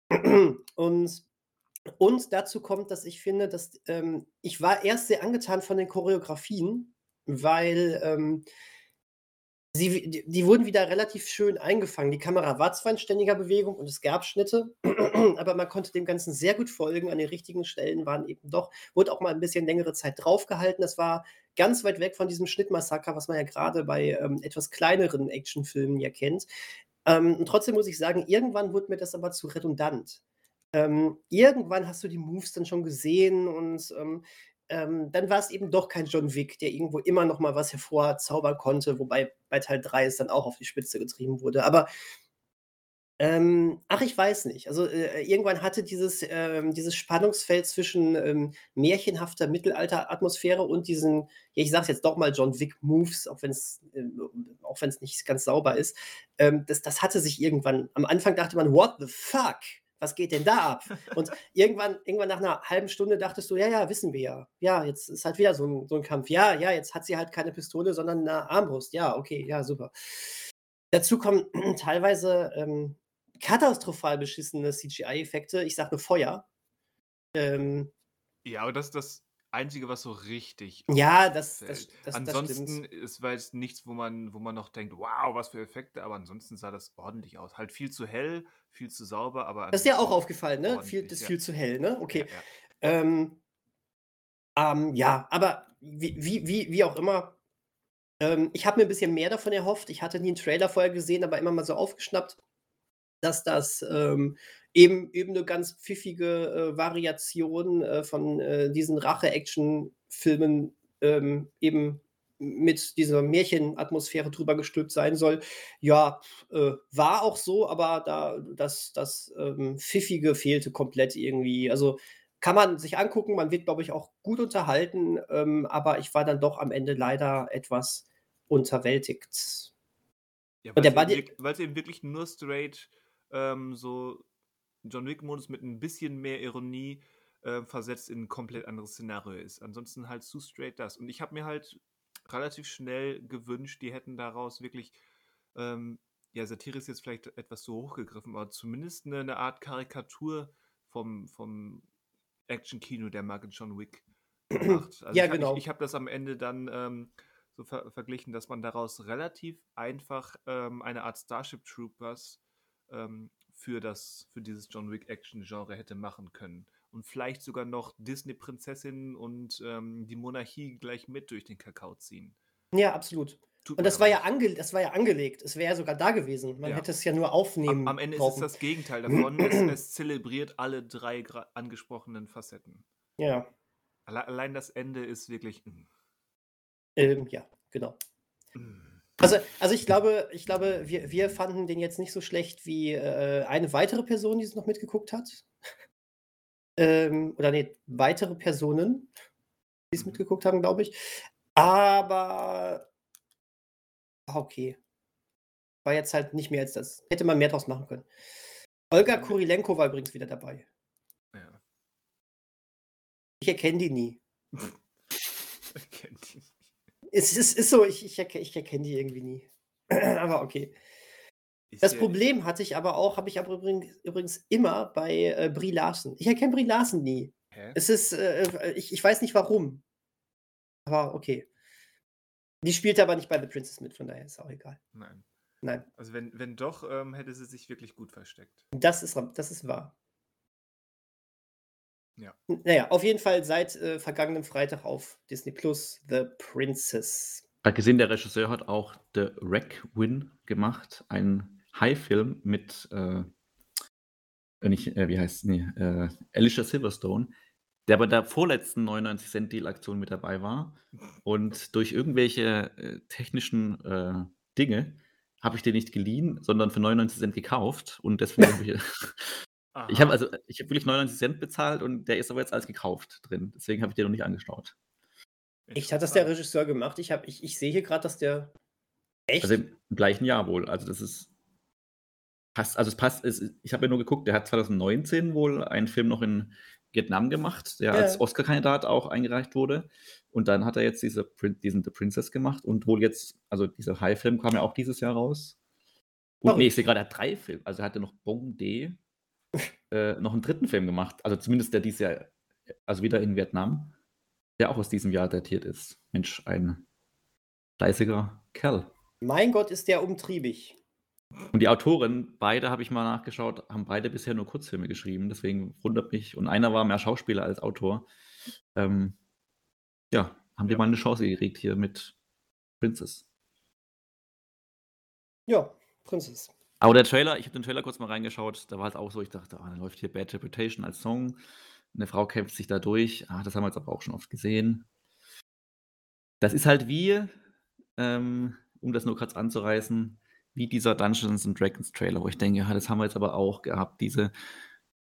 Speaker 2: Und und dazu kommt, dass ich finde, dass ähm, ich war erst sehr angetan von den Choreografien, weil, ähm sie die die wurden wieder relativ schön eingefangen. Die Kamera war zwar in ständiger Bewegung und es gab Schnitte, aber man konnte dem Ganzen sehr gut folgen. An den richtigen Stellen waren eben doch wurde auch mal 'n bisschen längere Zeit draufgehalten. Das war ganz weit weg von diesem Schnittmassaker, was man ja grade bei, ähm, etwas kleineren Actionfilmen ja kennt. Ähm, und trotzdem muss ich sagen, irgendwann wurde mir das aber zu redundant. Ähm, irgendwann hast du die Moves dann schon gesehen und, ähm, ähm, dann war es eben doch kein John Wick, der irgendwo immer noch mal was hervorzaubern konnte, wobei bei Teil 3 es dann auch auf die Spitze getrieben wurde. Aber ähm, ach, ich weiß nicht. Also, äh, irgendwann hatte dieses, ähm, dieses Spannungsfeld zwischen ähm, märchenhafter Mittelalter-Atmosphäre und diesen, ja, ich sag's jetzt doch mal, John Wick-Moves, auch wenn es äh, nicht ganz sauber ist, ähm, das, das hatte sich irgendwann. Am Anfang dachte man, what the fuck? Was geht denn da ab? Und irgendwann, irgendwann nach einer halben Stunde dachtest du, ja, ja, wissen wir ja. Ja, jetzt ist halt wieder so ein, so ein Kampf. Ja, ja, jetzt hat sie halt keine Pistole, sondern eine Armbrust. Ja, okay, ja, super. Dazu kommen teilweise ähm, katastrophal beschissene CGI-Effekte. Ich sage nur Feuer. Ähm,
Speaker 1: Ja, aber das das Einzige, was so richtig
Speaker 2: ja, das, das, das, das
Speaker 1: Ansonsten
Speaker 2: stimmt.
Speaker 1: ist war jetzt nichts, wo man, wo man noch denkt, wow, was für Effekte, aber ansonsten sah das ordentlich aus. Halt viel zu hell, viel zu sauber, aber
Speaker 2: Das ist ja auch aufgefallen, ne? Viel, das ist
Speaker 1: ja.
Speaker 2: viel zu hell, ne?
Speaker 1: Ja,
Speaker 2: Okay.
Speaker 1: ja.
Speaker 2: Ähm, ähm, ja, aber wie, wie, wie, wie auch immer, ähm, ich habe mir ein bisschen mehr davon erhofft. Ich hatte nie einen Trailer vorher gesehen, aber immer mal so aufgeschnappt, dass das ähm, eben, eben eine ganz pfiffige äh, Variation äh, von äh, diesen Rache-Action-Filmen ähm, eben mit dieser Märchenatmosphäre drüber gestülpt sein soll. Ja, äh, war auch so, aber da das, das ähm, Pfiffige fehlte komplett irgendwie. Also kann man sich angucken, man wird, glaube ich, auch gut unterhalten, ähm, aber ich war dann doch am Ende leider etwas unterwältigt.
Speaker 1: Ja, weil es eben wirklich nur straight ähm, so John Wick-Modus mit ein bisschen mehr Ironie äh, versetzt in ein komplett anderes Szenario ist. Ansonsten halt zu straight das. Und ich habe mir halt relativ schnell gewünscht, die hätten daraus wirklich, ähm, ja, Satire ist jetzt vielleicht etwas zu hochgegriffen, aber zumindest eine, eine Art Karikatur vom, vom Action-Kino der Marke John Wick gemacht. Also
Speaker 2: ja,
Speaker 1: ich, ha- ich,
Speaker 2: genau.
Speaker 1: ich habe das am Ende dann ähm, so ver verglichen, dass man daraus relativ einfach ähm, eine Art Starship Troopers ähm, für, das, für dieses John Wick Action-Genre hätte machen können. Und vielleicht sogar noch Disney-Prinzessinnen und ähm, die Monarchie gleich mit durch den Kakao ziehen.
Speaker 2: Ja, absolut.
Speaker 1: Tut
Speaker 2: Und das war ja, ange das war ja angelegt. Es wäre ja sogar da gewesen. Man
Speaker 1: Ja.
Speaker 2: hätte es ja nur
Speaker 1: Am,
Speaker 2: aufnehmen
Speaker 1: am Ende ist es
Speaker 2: brauchen.
Speaker 1: das Gegenteil davon. es, es zelebriert alle drei angesprochenen Facetten.
Speaker 2: Ja,
Speaker 1: Alle, allein das Ende ist wirklich. mm,
Speaker 2: ähm, ja, genau.
Speaker 1: mm.
Speaker 2: Also, also ich glaube, ich glaube, wir, wir fanden den jetzt nicht so schlecht wie äh, eine weitere Person, die es noch mitgeguckt hat. ähm, oder nee, weitere Personen, die es mitgeguckt haben, glaube ich. Aber ah, okay. War jetzt halt nicht mehr als das. Hätte man mehr draus machen können. Olga. Kurilenko war übrigens wieder dabei.
Speaker 1: Ja.
Speaker 2: Ich erkenne die nie.
Speaker 1: Kennt ihn.
Speaker 2: Es ist, ist so, ich, ich, erke, ich erkenne die irgendwie nie. aber okay.
Speaker 1: Ist
Speaker 2: Das Problem hatte ich aber auch, habe ich aber übrigens, übrigens immer bei äh, Brie Larson. Ich erkenne Brie Larson nie.
Speaker 1: Hä?
Speaker 2: Es ist, äh, ich, ich weiß nicht warum. Aber okay. Die spielte aber nicht bei The Princess mit, von daher ist auch egal.
Speaker 1: Nein.
Speaker 2: Nein,
Speaker 1: Also wenn, wenn doch, ähm, hätte sie sich wirklich gut versteckt.
Speaker 2: das ist, das ist wahr.
Speaker 1: Ja.
Speaker 2: Naja, auf jeden Fall seit äh, vergangenem Freitag auf Disney Plus The Princess.
Speaker 3: Hat gesehen, der Regisseur hat auch The Wreck-Win gemacht, ein High-Film mit, äh, äh, nicht, äh, wie heißt nee, äh, Alicia Silverstone, der bei der vorletzten 99 Cent Deal Aktion mit dabei war. Und durch irgendwelche äh, technischen äh, Dinge habe ich den nicht geliehen, sondern für 99 Cent gekauft. Und deswegen habe ich, ich habe
Speaker 1: Aha.
Speaker 3: also, ich habe wirklich 99 Cent bezahlt und der ist aber jetzt als gekauft drin. Deswegen habe ich den noch nicht angeschaut.
Speaker 2: Echt, hat das der. Regisseur gemacht? Ich, hab, ich, ich sehe hier gerade, dass der. Echt?
Speaker 3: Also im gleichen Jahr wohl. Also das ist passt, also es passt, es, ich habe ja nur geguckt, der hat 2019 wohl einen Film noch in Vietnam gemacht, der
Speaker 2: Ja.
Speaker 3: als Oscar-Kandidat auch eingereicht wurde. Und dann hat er jetzt diese, diesen The Princess gemacht und wohl jetzt, also dieser High-Film kam ja auch dieses Jahr raus. Und
Speaker 2: Verrückt.
Speaker 3: nee, ich sehe gerade, er hat drei Filme. Also er hatte noch Bong D, äh, noch einen dritten Film gemacht. Also zumindest der dieses Jahr, also wieder in Vietnam, der auch aus diesem Jahr datiert ist. Mensch, ein fleißiger Kerl.
Speaker 2: mein Gott, ist der umtriebig.
Speaker 3: Und die Autoren, beide habe ich mal nachgeschaut, haben beide bisher nur Kurzfilme geschrieben. Deswegen wundert mich. Und einer war mehr Schauspieler als Autor. Ähm, ja, haben die
Speaker 1: Ja.
Speaker 3: mal eine Chance gekriegt hier mit Princess.
Speaker 2: Ja, Princess.
Speaker 3: Aber der Trailer, ich habe den Trailer kurz mal reingeschaut, da war es auch so, ich dachte, ah, dann läuft hier Bad Reputation als Song. eine Frau kämpft sich da durch. Ah, das haben wir jetzt aber auch schon oft gesehen. Das ist halt wie, ähm, um das nur kurz anzureißen, wie dieser Dungeons and Dragons Trailer, wo ich denke, ja, das haben wir jetzt aber auch gehabt. Diese,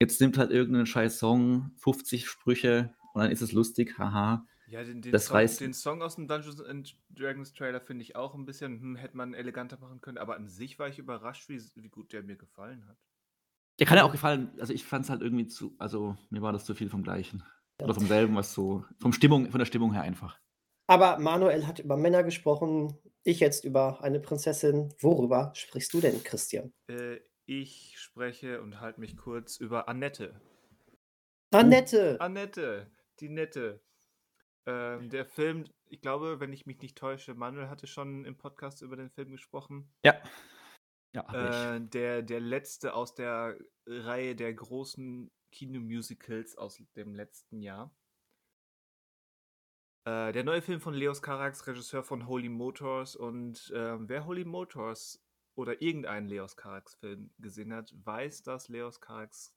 Speaker 3: jetzt nimmt halt irgendeinen scheiß Song, 50 Sprüche und dann ist es lustig, haha.
Speaker 1: Ja, den, den,
Speaker 3: Das
Speaker 1: Song,
Speaker 3: reißt-
Speaker 1: den Song aus dem Dungeons and Dragons Trailer finde ich auch ein bisschen, hm, hätte man eleganter machen können, aber an sich war ich überrascht, wie, wie gut der mir gefallen hat.
Speaker 3: Der kann ja auch gefallen, also ich fand es halt irgendwie zu, also mir war das zu viel vom Gleichen. Oder vom selben, was so, vom Stimmung, von der Stimmung her einfach.
Speaker 2: Aber Manuel hat über Männer gesprochen, ich jetzt über eine Prinzessin. Worüber sprichst du denn, Christian?
Speaker 1: Äh, ich spreche und halte mich kurz über Annette.
Speaker 2: Annette!
Speaker 1: Annette, die Nette. Ähm, der Film, ich glaube, wenn ich mich nicht täusche, Manuel hatte schon im Podcast über den Film gesprochen.
Speaker 3: Ja. Ja.
Speaker 1: Äh, der, der letzte aus der Reihe der großen Kinomusicals aus dem letzten Jahr. Äh, der neue Film von Leos Carax, Regisseur von Holy Motors. Und ähm, wer Holy Motors oder irgendeinen Leos Carax-Film gesehen hat, weiß, dass Leos Carax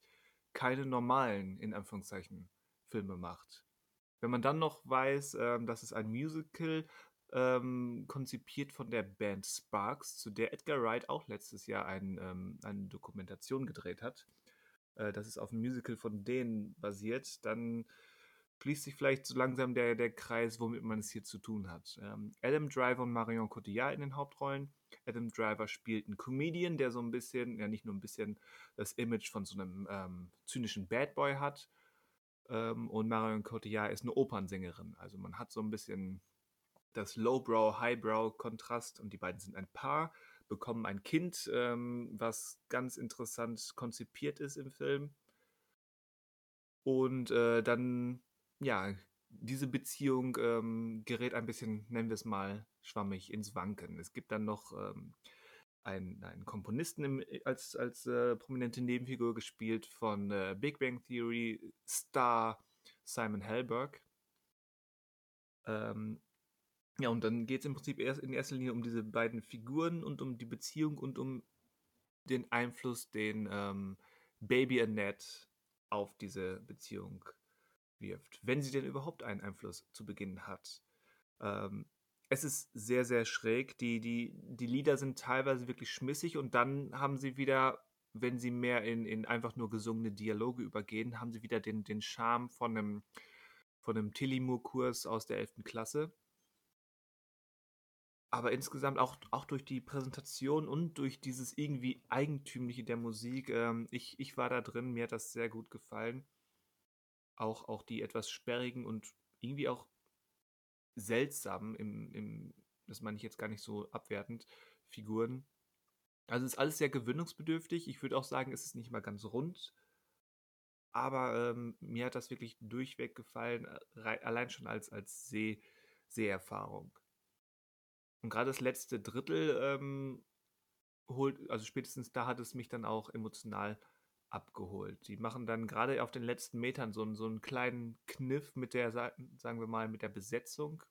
Speaker 1: keine normalen, in Anführungszeichen, Filme macht. Wenn man dann noch weiß, ähm, dass es ein Musical ähm, konzipiert von der Band Sparks, zu der Edgar Wright auch letztes Jahr ein, ähm, eine Dokumentation gedreht hat. Äh, das ist auf einem Musical von denen basiert. Dann schließt sich vielleicht so langsam der, der Kreis, womit man es hier zu tun hat. Ähm, Adam Driver und Marion Cotillard in den Hauptrollen. Adam Driver spielt einen Comedian, der so ein bisschen, ja nicht nur ein bisschen das Image von so einem ähm, zynischen Bad Boy hat. Ähm, und Marion Cotillard ist eine Opernsängerin. Also man hat so ein bisschen das Lowbrow, Highbrow-Kontrast und die beiden sind ein Paar, bekommen ein Kind, ähm, was ganz interessant konzipiert ist im Film. Und äh, dann, ja, diese Beziehung ähm, gerät ein bisschen, nennen wir es mal, schwammig ins Wanken. Es gibt dann noch ähm, einen, einen Komponisten im, als, als äh, prominente Nebenfigur gespielt von äh, Big Bang Theory Star Simon Helberg. Ähm, ja, und dann geht es im Prinzip erst in erster Linie um diese beiden Figuren und um die Beziehung und um den Einfluss, den ähm, Baby Annette auf diese Beziehung wirft. Wenn sie denn überhaupt einen Einfluss zu Beginn hat. Ähm, es ist sehr, sehr schräg. Die, die, die Lieder sind teilweise wirklich schmissig und dann haben sie wieder, wenn sie mehr in, in einfach nur gesungene Dialoge übergehen, haben sie wieder den, den Charme von einem, von einem Tillimur-Kurs aus der 11. Klasse. Aber insgesamt auch, auch durch die Präsentation und durch dieses irgendwie Eigentümliche der Musik, ähm, ich, ich war da drin, mir hat das sehr gut gefallen. Auch, auch die etwas sperrigen und irgendwie auch seltsamen, im, im, das meine ich jetzt gar nicht so abwertend, Figuren. Also ist alles sehr gewöhnungsbedürftig. Ich würde auch sagen, es ist nicht mal ganz rund. Aber ähm, mir hat das wirklich durchweg gefallen, äh, allein schon als, als Seh Seherfahrung. Und gerade das letzte Drittel ähm, holt, also spätestens da hat es mich dann auch emotional abgeholt. Die machen dann gerade auf den letzten Metern so, einen- so einen kleinen Kniff mit der, sa- sagen wir mal, mit der Besetzung,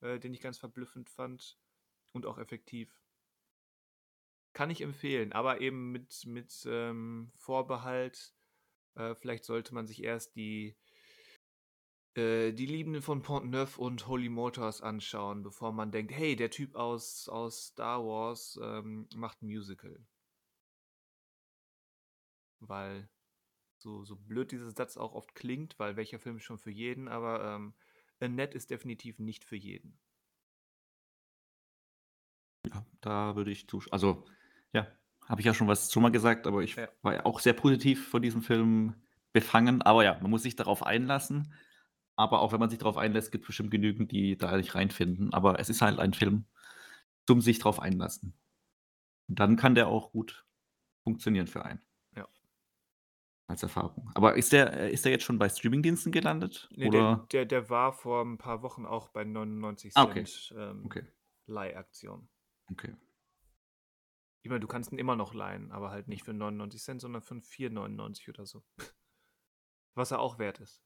Speaker 1: äh, den ich ganz verblüffend fand und auch effektiv. Kann ich empfehlen, aber eben mit, mit ähm, Vorbehalt. Äh, vielleicht sollte man sich erst die, äh, die Liebenden von Pont-Neuf und Holy Motors anschauen, bevor man denkt, hey, der Typ aus, aus Star Wars ähm, macht ein Musical. Weil so, so blöd dieser Satz auch oft klingt, weil welcher Film ist schon für jeden, aber ähm, Annette ist definitiv nicht für jeden.
Speaker 3: Ja, da würde ich zustimmen. Also, ja, habe ich ja schon was schon mal gesagt, aber ich
Speaker 1: Ja.
Speaker 3: war ja auch sehr positiv von diesem Film befangen. Aber ja, man muss sich darauf einlassen. Aber auch wenn man sich darauf einlässt, gibt es bestimmt genügend, die da nicht reinfinden. Aber es ist halt ein Film zum sich darauf einlassen. Und dann kann der auch gut funktionieren für einen. Als Erfahrung. Aber ist der, äh, ist der jetzt schon bei Streamingdiensten gelandet?
Speaker 1: Nee,
Speaker 3: Oder?
Speaker 1: der, der, der war vor ein paar Wochen auch bei 99
Speaker 3: Ah, okay.
Speaker 1: Cent ähm,
Speaker 3: Okay,
Speaker 1: Leihaktion.
Speaker 3: okay.
Speaker 1: Ich meine, du kannst ihn immer noch leihen, aber halt nicht für 99 Cent, sondern für 4,99 oder so. Was er auch wert ist.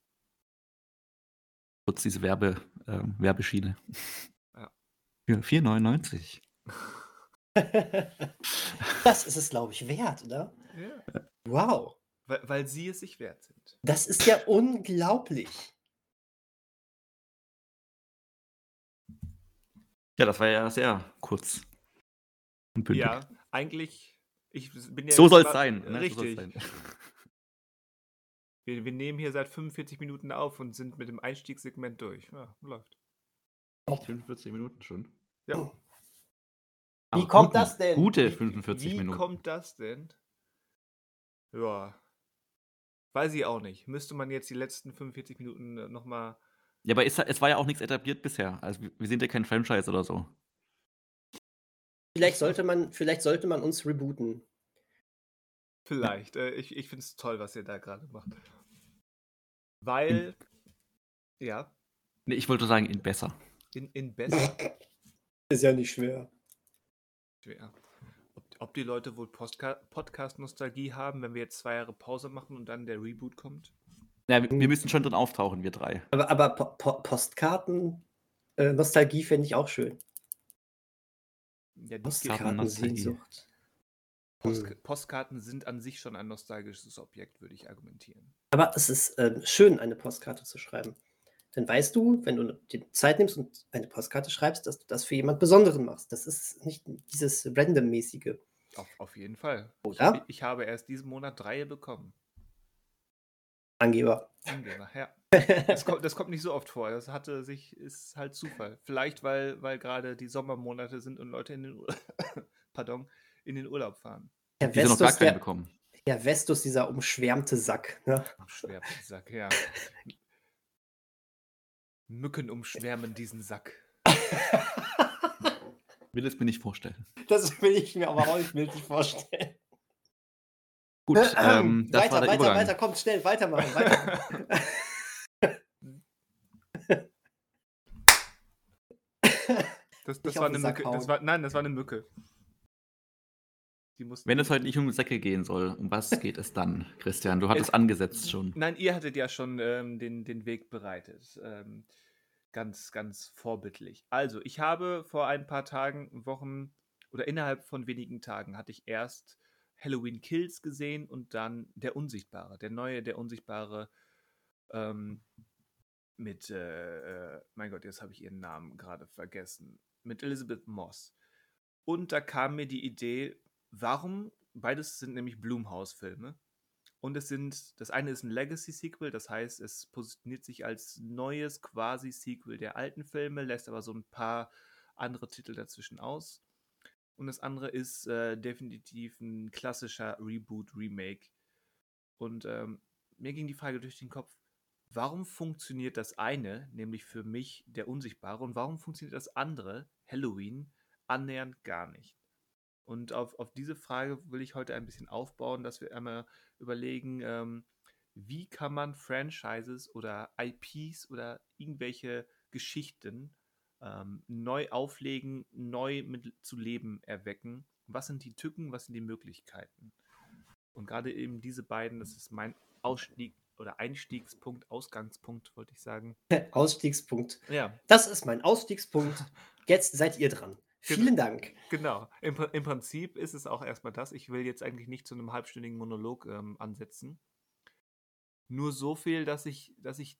Speaker 3: Kurz diese Werbe, ähm, Werbeschiene.
Speaker 1: Ja.
Speaker 3: Für 4,99.
Speaker 2: das ist es, glaube ich, wert, oder?
Speaker 1: Ja.
Speaker 2: Wow.
Speaker 1: Weil, weil sie es sich wert sind.
Speaker 2: Das ist ja unglaublich.
Speaker 3: Ja, das war ja sehr kurz und bündig.
Speaker 1: Ja, eigentlich. Ich bin ja
Speaker 3: so soll es sein. ne? So
Speaker 1: Richtig.
Speaker 3: sein.
Speaker 1: Wir, wir nehmen hier seit 45 Minuten auf und sind mit dem Einstiegssegment durch. Ja, läuft.
Speaker 3: 45 Minuten schon.
Speaker 1: Ja.
Speaker 2: Wie
Speaker 3: Aber
Speaker 2: kommt
Speaker 3: guten-
Speaker 2: das denn?
Speaker 3: Gute
Speaker 1: Wie-
Speaker 3: 45
Speaker 1: Wie
Speaker 3: Minuten.
Speaker 1: kommt das denn? Ja. Weiß ich auch nicht. Müsste man jetzt die letzten 45 Minuten nochmal.
Speaker 3: Ja, aber ist, es war ja auch nichts etabliert bisher. Also wir, sind ja kein Franchise oder so.
Speaker 2: Vielleicht sollte man, vielleicht sollte man uns rebooten.
Speaker 1: Vielleicht. Äh, ich ich finde es toll, was ihr da gerade macht. Weil. Ja,
Speaker 3: Nee, ich wollte sagen, in besser.
Speaker 1: in, in besser.
Speaker 2: Ist ja nicht schwer.
Speaker 1: schwer. Ob, die Leute wohl Podcast-Nostalgie haben, wenn wir jetzt zwei Jahre Pause machen und dann der Reboot kommt?
Speaker 3: Ja, wir, müssen schon drin auftauchen, wir drei.
Speaker 2: Aber, aber po po Postkarten, äh, Nostalgie fände ich auch schön.
Speaker 1: Ja,
Speaker 2: Postkartensehnsucht.
Speaker 1: Post
Speaker 2: Hm.
Speaker 1: Postkarten sind an sich schon ein nostalgisches Objekt, würde ich argumentieren.
Speaker 2: Aber es ist ähm, schön, eine Postkarte zu schreiben. Dann weißt du, wenn du die Zeit nimmst und eine Postkarte schreibst, dass du das für jemand Besonderen machst. Das ist nicht dieses Random-mäßige.
Speaker 1: Auf, auf jeden Fall.
Speaker 2: Oder?
Speaker 1: Ich, ich habe erst diesen Monat drei bekommen.
Speaker 2: Angeber.
Speaker 1: Angeber, ja. Das kommt, das kommt nicht so oft vor. Das hatte sich, ist halt Zufall. Vielleicht, weil, weil gerade die Sommermonate sind und Leute in den, Ur Pardon, in den Urlaub fahren.
Speaker 2: Der
Speaker 3: Die sind noch gar
Speaker 2: Vestus,
Speaker 3: keinen
Speaker 2: der,
Speaker 3: bekommen.
Speaker 2: der Vestus, dieser umschwärmte Sack. Ne?
Speaker 1: Schwer, Sack, ja. Mücken umschwärmen diesen Sack.
Speaker 3: Will es mir nicht vorstellen.
Speaker 2: Das will ich mir aber auch nicht vorstellen.
Speaker 3: Gut, ähm, das
Speaker 2: weiter,
Speaker 3: war der
Speaker 2: weiter,
Speaker 3: Übergang.
Speaker 2: weiter, kommt schnell, weitermachen. Weiter.
Speaker 1: Das, das war eine Mücke. Das war, nein, das war eine Mücke.
Speaker 3: Wenn es heute nicht um Säcke gehen soll, um was geht es dann, Christian? Du hattest
Speaker 1: Es-
Speaker 3: angesetzt schon.
Speaker 1: Nein, ihr hattet ja schon ähm, den, den Weg bereitet. Ähm, ganz, ganz vorbildlich. Also, ich habe vor ein paar Tagen, Wochen oder innerhalb von wenigen Tagen hatte ich erst Halloween Kills gesehen und dann Der Unsichtbare. Der neue, der Unsichtbare ähm, mit, äh, äh, mein Gott, jetzt habe ich ihren Namen gerade vergessen. Mit Elizabeth Moss. Und da kam mir die Idee, warum, beides sind nämlich Blumhouse-Filme. Und es sind, das eine ist ein Legacy-Sequel, das heißt, es positioniert sich als neues quasi Sequel der alten Filme, lässt aber so ein paar andere Titel dazwischen aus. Und das andere ist äh, definitiv ein klassischer Reboot, Remake. Und ähm, mir ging die Frage durch den Kopf, warum funktioniert das eine, nämlich für mich der Unsichtbare, und warum funktioniert das andere, Halloween, annähernd gar nicht? Und auf, auf diese Frage will ich heute ein bisschen aufbauen, dass wir einmal überlegen, ähm, wie kann man Franchises oder IPs oder irgendwelche Geschichten ähm, neu auflegen, neu mit zu Leben erwecken. Was sind die Tücken, was sind die Möglichkeiten? Und gerade eben diese beiden, das ist mein Ausstieg oder Einstiegspunkt, Ausgangspunkt, wollte ich sagen.
Speaker 2: Ausstiegspunkt.
Speaker 1: Ja,
Speaker 2: Das ist mein Ausstiegspunkt. Jetzt seid ihr dran. Vielen Dank.
Speaker 1: Genau. Im, Im Prinzip ist es auch erstmal das. Ich will jetzt eigentlich nicht zu einem halbstündigen Monolog ähm, ansetzen. Nur so viel, dass ich, dass ich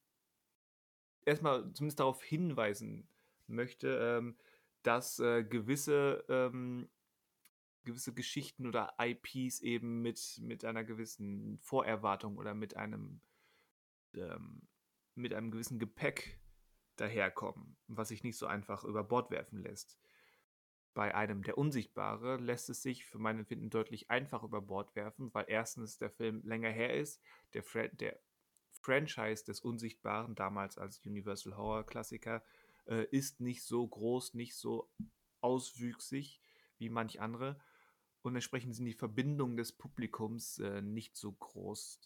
Speaker 1: erstmal zumindest darauf hinweisen möchte, ähm, dass äh, gewisse, ähm, gewisse Geschichten oder IPs eben mit, mit einer gewissen Vorerwartung oder mit einem, ähm, mit einem gewissen Gepäck daherkommen, was sich nicht so einfach über Bord werfen lässt bei einem Der Unsichtbare lässt es sich für mein Empfinden deutlich einfach über Bord werfen, weil erstens der Film länger her ist, der, Fra der Franchise des Unsichtbaren, damals als Universal Horror Klassiker, äh, ist nicht so groß, nicht so auswüchsig wie manch andere und entsprechend sind die Verbindungen des Publikums äh, nicht so groß,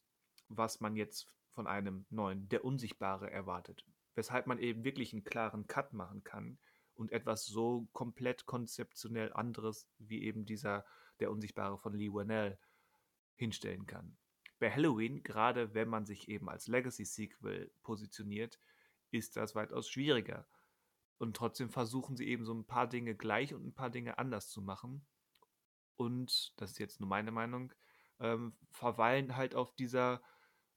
Speaker 1: was man jetzt von einem neuen Der Unsichtbare erwartet. Weshalb man eben wirklich einen klaren Cut machen kann und etwas so komplett konzeptionell anderes wie eben dieser Der Unsichtbare von Lee Whannell hinstellen kann. Bei Halloween, gerade wenn man sich eben als Legacy-Sequel positioniert, ist das weitaus schwieriger. Und trotzdem versuchen sie eben so ein paar Dinge gleich und ein paar Dinge anders zu machen. Und, das ist jetzt nur meine Meinung, ähm, verweilen halt auf dieser,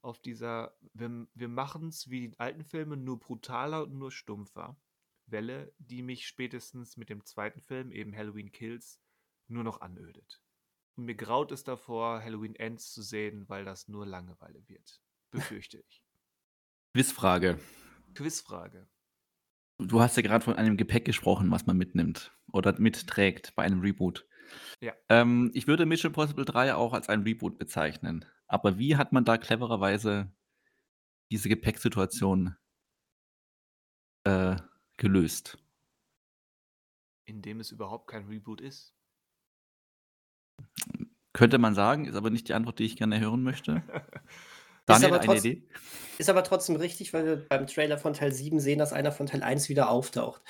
Speaker 1: auf dieser, wir, wir machen es wie die alten Filme, nur brutaler und nur stumpfer. Welle, die mich spätestens mit dem zweiten Film, eben Halloween Kills, nur noch anödet. Und mir graut es davor, Halloween Ends zu sehen, weil das nur Langeweile wird. Befürchte ich.
Speaker 3: Quizfrage.
Speaker 1: Quizfrage.
Speaker 3: Du hast ja gerade von einem Gepäck gesprochen, was man mitnimmt oder mitträgt bei einem Reboot.
Speaker 1: Ja.
Speaker 3: Ähm, ich würde Mission Impossible 3 auch als ein Reboot bezeichnen. Aber wie hat man da clevererweise diese Gepäcksituation äh, gelöst?
Speaker 1: Indem es überhaupt kein Reboot ist.
Speaker 3: Könnte man sagen, ist aber nicht die Antwort, die ich gerne hören möchte.
Speaker 2: Ist
Speaker 3: Daniel,
Speaker 2: aber,
Speaker 3: eine Idee?
Speaker 2: ist aber trotzdem richtig, weil wir beim Trailer von Teil 7 sehen, dass einer von Teil 1 wieder auftaucht.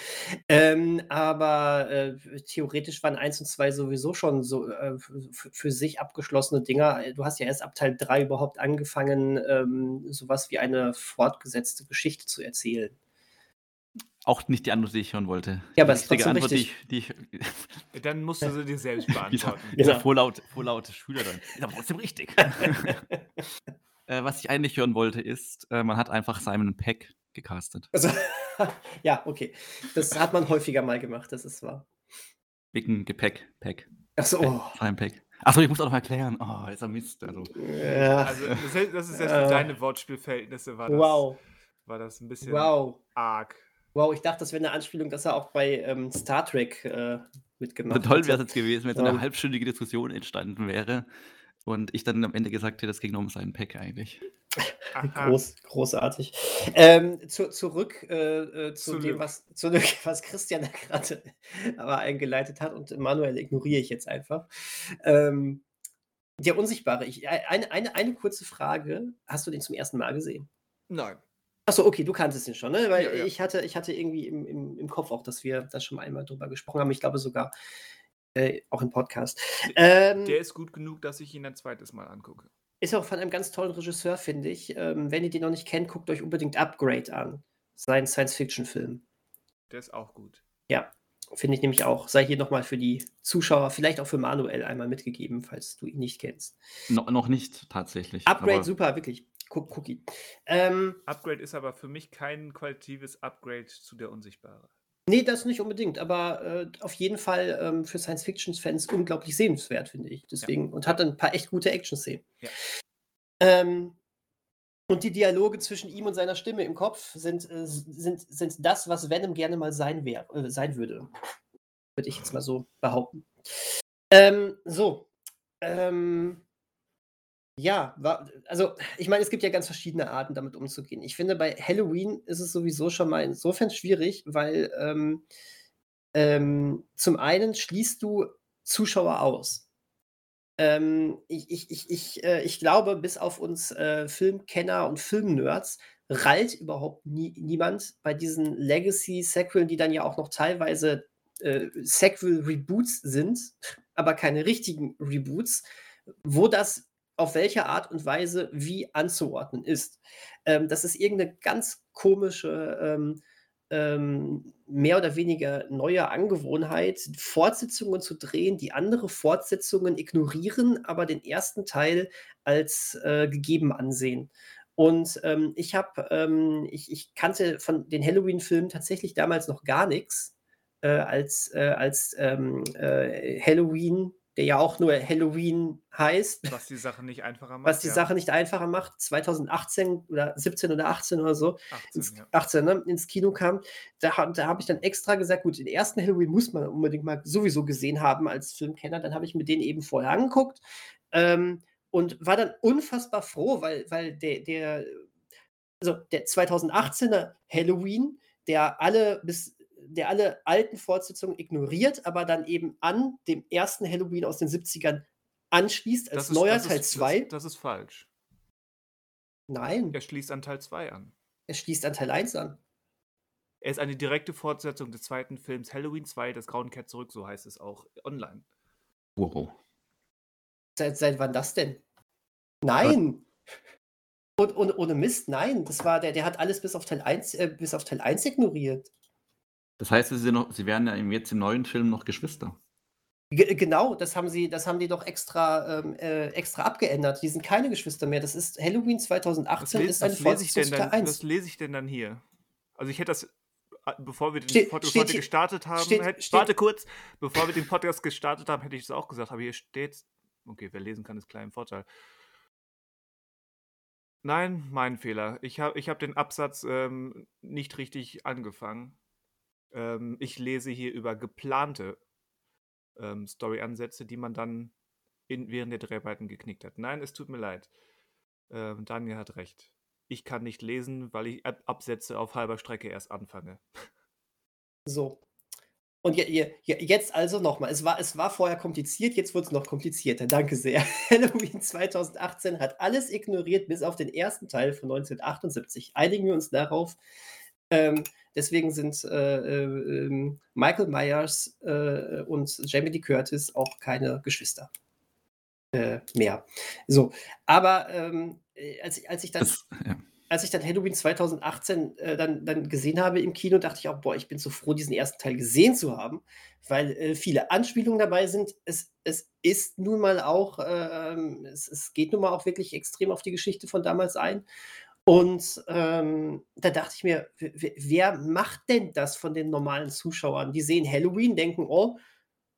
Speaker 2: Ähm, aber äh, theoretisch waren 1 und 2 sowieso schon so äh, für sich abgeschlossene Dinger. Du hast ja erst ab Teil 3 überhaupt angefangen, ähm, sowas wie eine fortgesetzte Geschichte zu erzählen.
Speaker 3: Auch nicht die Antwort, die ich hören wollte.
Speaker 2: Ja, aber
Speaker 3: die
Speaker 2: es ist trotzdem
Speaker 3: Antwort,
Speaker 2: richtig.
Speaker 3: die ich, die ich
Speaker 1: Dann musst du sie dir selbst beantworten.
Speaker 3: dieser
Speaker 2: Genau.
Speaker 3: vorlaute, vorlaute Schüler dann. Ist aber trotzdem richtig. äh, was ich eigentlich hören wollte, ist, äh, man hat einfach Simon Peck gecastet.
Speaker 2: Also, ja, okay. Das hat man häufiger mal gemacht, das ist wahr.
Speaker 3: Wegen Gepäck, Peck.
Speaker 2: Achso, oh.
Speaker 3: Simon Peck. Achso, ich muss auch noch erklären. Oh, ist ein Mist. Also.
Speaker 2: Ja.
Speaker 1: Also, das, ist- das ist jetzt
Speaker 2: Äh.
Speaker 1: für deine Wortspielverhältnisse, war das,
Speaker 2: Wow,
Speaker 1: war das ein bisschen
Speaker 2: wow.
Speaker 1: arg.
Speaker 2: Wow, ich dachte, das wäre eine Anspielung, dass er auch bei ähm, Star Trek äh, mitgemacht
Speaker 3: Toll
Speaker 2: hatte.
Speaker 3: wäre es jetzt gewesen, wenn so eine
Speaker 2: Ähm.
Speaker 3: halbstündige Diskussion entstanden wäre und ich dann am Ende gesagt hätte, es ging nur um Simon Peck eigentlich.
Speaker 2: Groß, großartig. Ähm, zu, zurück äh, äh, zu
Speaker 1: Zurück.
Speaker 2: dem, was, zurück, was Christian da gerade aber eingeleitet hat und Manuel ignoriere ich jetzt einfach. Ähm, der Unsichtbare. Ich, eine, eine, eine kurze Frage. Hast du den zum ersten Mal gesehen?
Speaker 1: Nein.
Speaker 2: Achso, okay, du kanntest ihn schon, ne? Weil
Speaker 1: Ja, ja.
Speaker 2: Ich, hatte, ich hatte irgendwie im, im, im Kopf auch, dass wir da schon mal einmal drüber gesprochen haben. Ich glaube sogar äh, auch im Podcast. Ähm,
Speaker 1: Der ist gut genug, dass ich ihn ein zweites Mal angucke.
Speaker 2: Ist auch von einem ganz tollen Regisseur, finde ich. Ähm, wenn ihr den noch nicht kennt, guckt euch unbedingt Upgrade an. Sein Science-Fiction-Film.
Speaker 1: Der ist auch gut.
Speaker 2: Ja, finde ich nämlich auch. Sei hier nochmal für die Zuschauer, vielleicht auch für Manuel einmal mitgegeben, falls du ihn nicht kennst.
Speaker 3: No, noch nicht tatsächlich.
Speaker 2: Upgrade,
Speaker 3: aber
Speaker 2: super, wirklich. Cookie. Ähm,
Speaker 1: Upgrade ist aber für mich kein qualitatives Upgrade zu der Unsichtbare.
Speaker 2: nee, das nicht unbedingt, aber äh, auf jeden Fall ähm, für Science-Fiction-Fans unglaublich sehenswert, finde ich. Deswegen, und hat ein paar echt gute Action-Szenen.
Speaker 1: Ja.
Speaker 2: Ähm, und die Dialoge zwischen ihm und seiner Stimme im Kopf sind, äh, sind, sind das, was Venom gerne mal sein, wär, äh, sein würde. Würde ich jetzt mal so behaupten. Ähm, so. Ähm, ja, also ich meine, es gibt ja ganz verschiedene Arten, damit umzugehen. Ich finde, bei Halloween ist es sowieso schon mal insofern schwierig, weil ähm, ähm, zum einen schließt du Zuschauer aus. Ähm, ich, ich, ich, ich, äh, ich glaube, bis auf uns äh, Filmkenner und Filmnerds rallt überhaupt nie, niemand bei diesen Legacy-Sequeln, die dann ja auch noch teilweise äh, Sequel-Reboots sind, aber keine richtigen Reboots, wo das auf welche Art und Weise wie anzuordnen ist. Ähm, das ist irgendeine ganz komische, ähm, ähm, mehr oder weniger neue Angewohnheit, Fortsetzungen zu drehen, die andere Fortsetzungen ignorieren, aber den ersten Teil als äh, gegeben ansehen. Und ähm, ich habe, ähm, ich, ich kannte von den Halloween-Filmen tatsächlich damals noch gar nichts, äh, als, äh, als ähm, äh, Halloween, der ja auch nur Halloween heißt,
Speaker 1: Was die Sache nicht einfacher macht.
Speaker 2: was die
Speaker 1: ja.
Speaker 2: Sache nicht einfacher macht, 2018 oder 17 oder 18 oder so,
Speaker 1: 18,
Speaker 2: ins,
Speaker 1: ja.
Speaker 2: 18, ne, ins Kino kam, da, da habe ich dann extra gesagt, gut, den ersten Halloween muss man unbedingt mal sowieso gesehen haben als Filmkenner. Dann habe ich mir den eben vorher angeguckt ähm, und war dann unfassbar froh, weil, weil der, der, also der 2018er Halloween, der alle bis der alle alten Fortsetzungen ignoriert, aber dann eben an dem ersten Halloween aus den 70ern anschließt als
Speaker 1: ist-
Speaker 2: neuer Teil
Speaker 1: ist-
Speaker 2: 2.
Speaker 1: Das, das ist falsch.
Speaker 2: Nein,
Speaker 1: Er schließt an Teil 2 an.
Speaker 2: er schließt an Teil 1 an.
Speaker 1: Er ist eine direkte Fortsetzung des zweiten Films Halloween 2, das Grauen kehrt zurück, so heißt es auch online.
Speaker 3: Wow.
Speaker 2: Seit, seit wann das denn? Nein! Und, und ohne Mist, nein. Das war der, der hat alles bis auf Teil 1, äh, bis auf Teil 1 ignoriert.
Speaker 3: Das heißt, sie, noch, sie wären ja im- jetzt im neuen Film noch Geschwister.
Speaker 2: Ge genau, das haben sie das haben die doch extra ähm, äh, extra abgeändert. Die sind keine Geschwister mehr. Das ist Halloween
Speaker 1: Was
Speaker 2: 2018
Speaker 1: les
Speaker 2: ist eine
Speaker 1: was lese ich denn
Speaker 2: Fortsetzung zu Teil
Speaker 1: dann was
Speaker 2: 1.
Speaker 1: lese ich denn dann hier? Also, ich hätte das a bevor wir den
Speaker 2: Steht
Speaker 1: Podcast
Speaker 2: steht
Speaker 1: heute gestartet haben
Speaker 2: steht
Speaker 1: hätte
Speaker 2: steht
Speaker 1: warte kurz, bevor wir den Podcast gestartet haben, hätte ich es auch gesagt, aber hier steht's okay, wer lesen kann, ist klar im Vorteil. Nein, mein Fehler. Ich habe ich habe den Absatz, ähm, nicht richtig angefangen. Ähm, ich lese hier über geplante, ähm, Storyansätze, die man dann in während der Dreharbeiten geknickt hat. Nein, es tut mir leid. Ähm, Daniel hat recht. Ich kann nicht lesen, weil ich Ab Absätze auf halber Strecke erst anfange.
Speaker 2: So. Und je je je jetzt also noch mal. Es war es war vorher kompliziert, jetzt wird's noch komplizierter. Danke sehr. Halloween 2018 hat alles ignoriert, bis auf den ersten Teil von 1978. Einigen wir uns darauf. Ähm, deswegen sind, äh, äh, ähm, Michael Myers, äh, und Jamie Lee Curtis auch keine Geschwister äh, mehr. So, aber, ähm, äh, als ich als ich dann
Speaker 3: Das ja.
Speaker 2: als ich dann Halloween 2018, äh, dann dann gesehen habe im Kino, dachte ich auch: „Boah, ich bin so froh, diesen ersten Teil gesehen zu haben“, weil, viele Anspielungen dabei sind. Es es ist nun mal auch, ähm es es geht nun mal auch wirklich extrem auf die Geschichte von damals ein. Und, ähm, da dachte ich mir: „W w wer macht denn das von den normalen Zuschauern?“ Die sehen Halloween, denken: „Oh,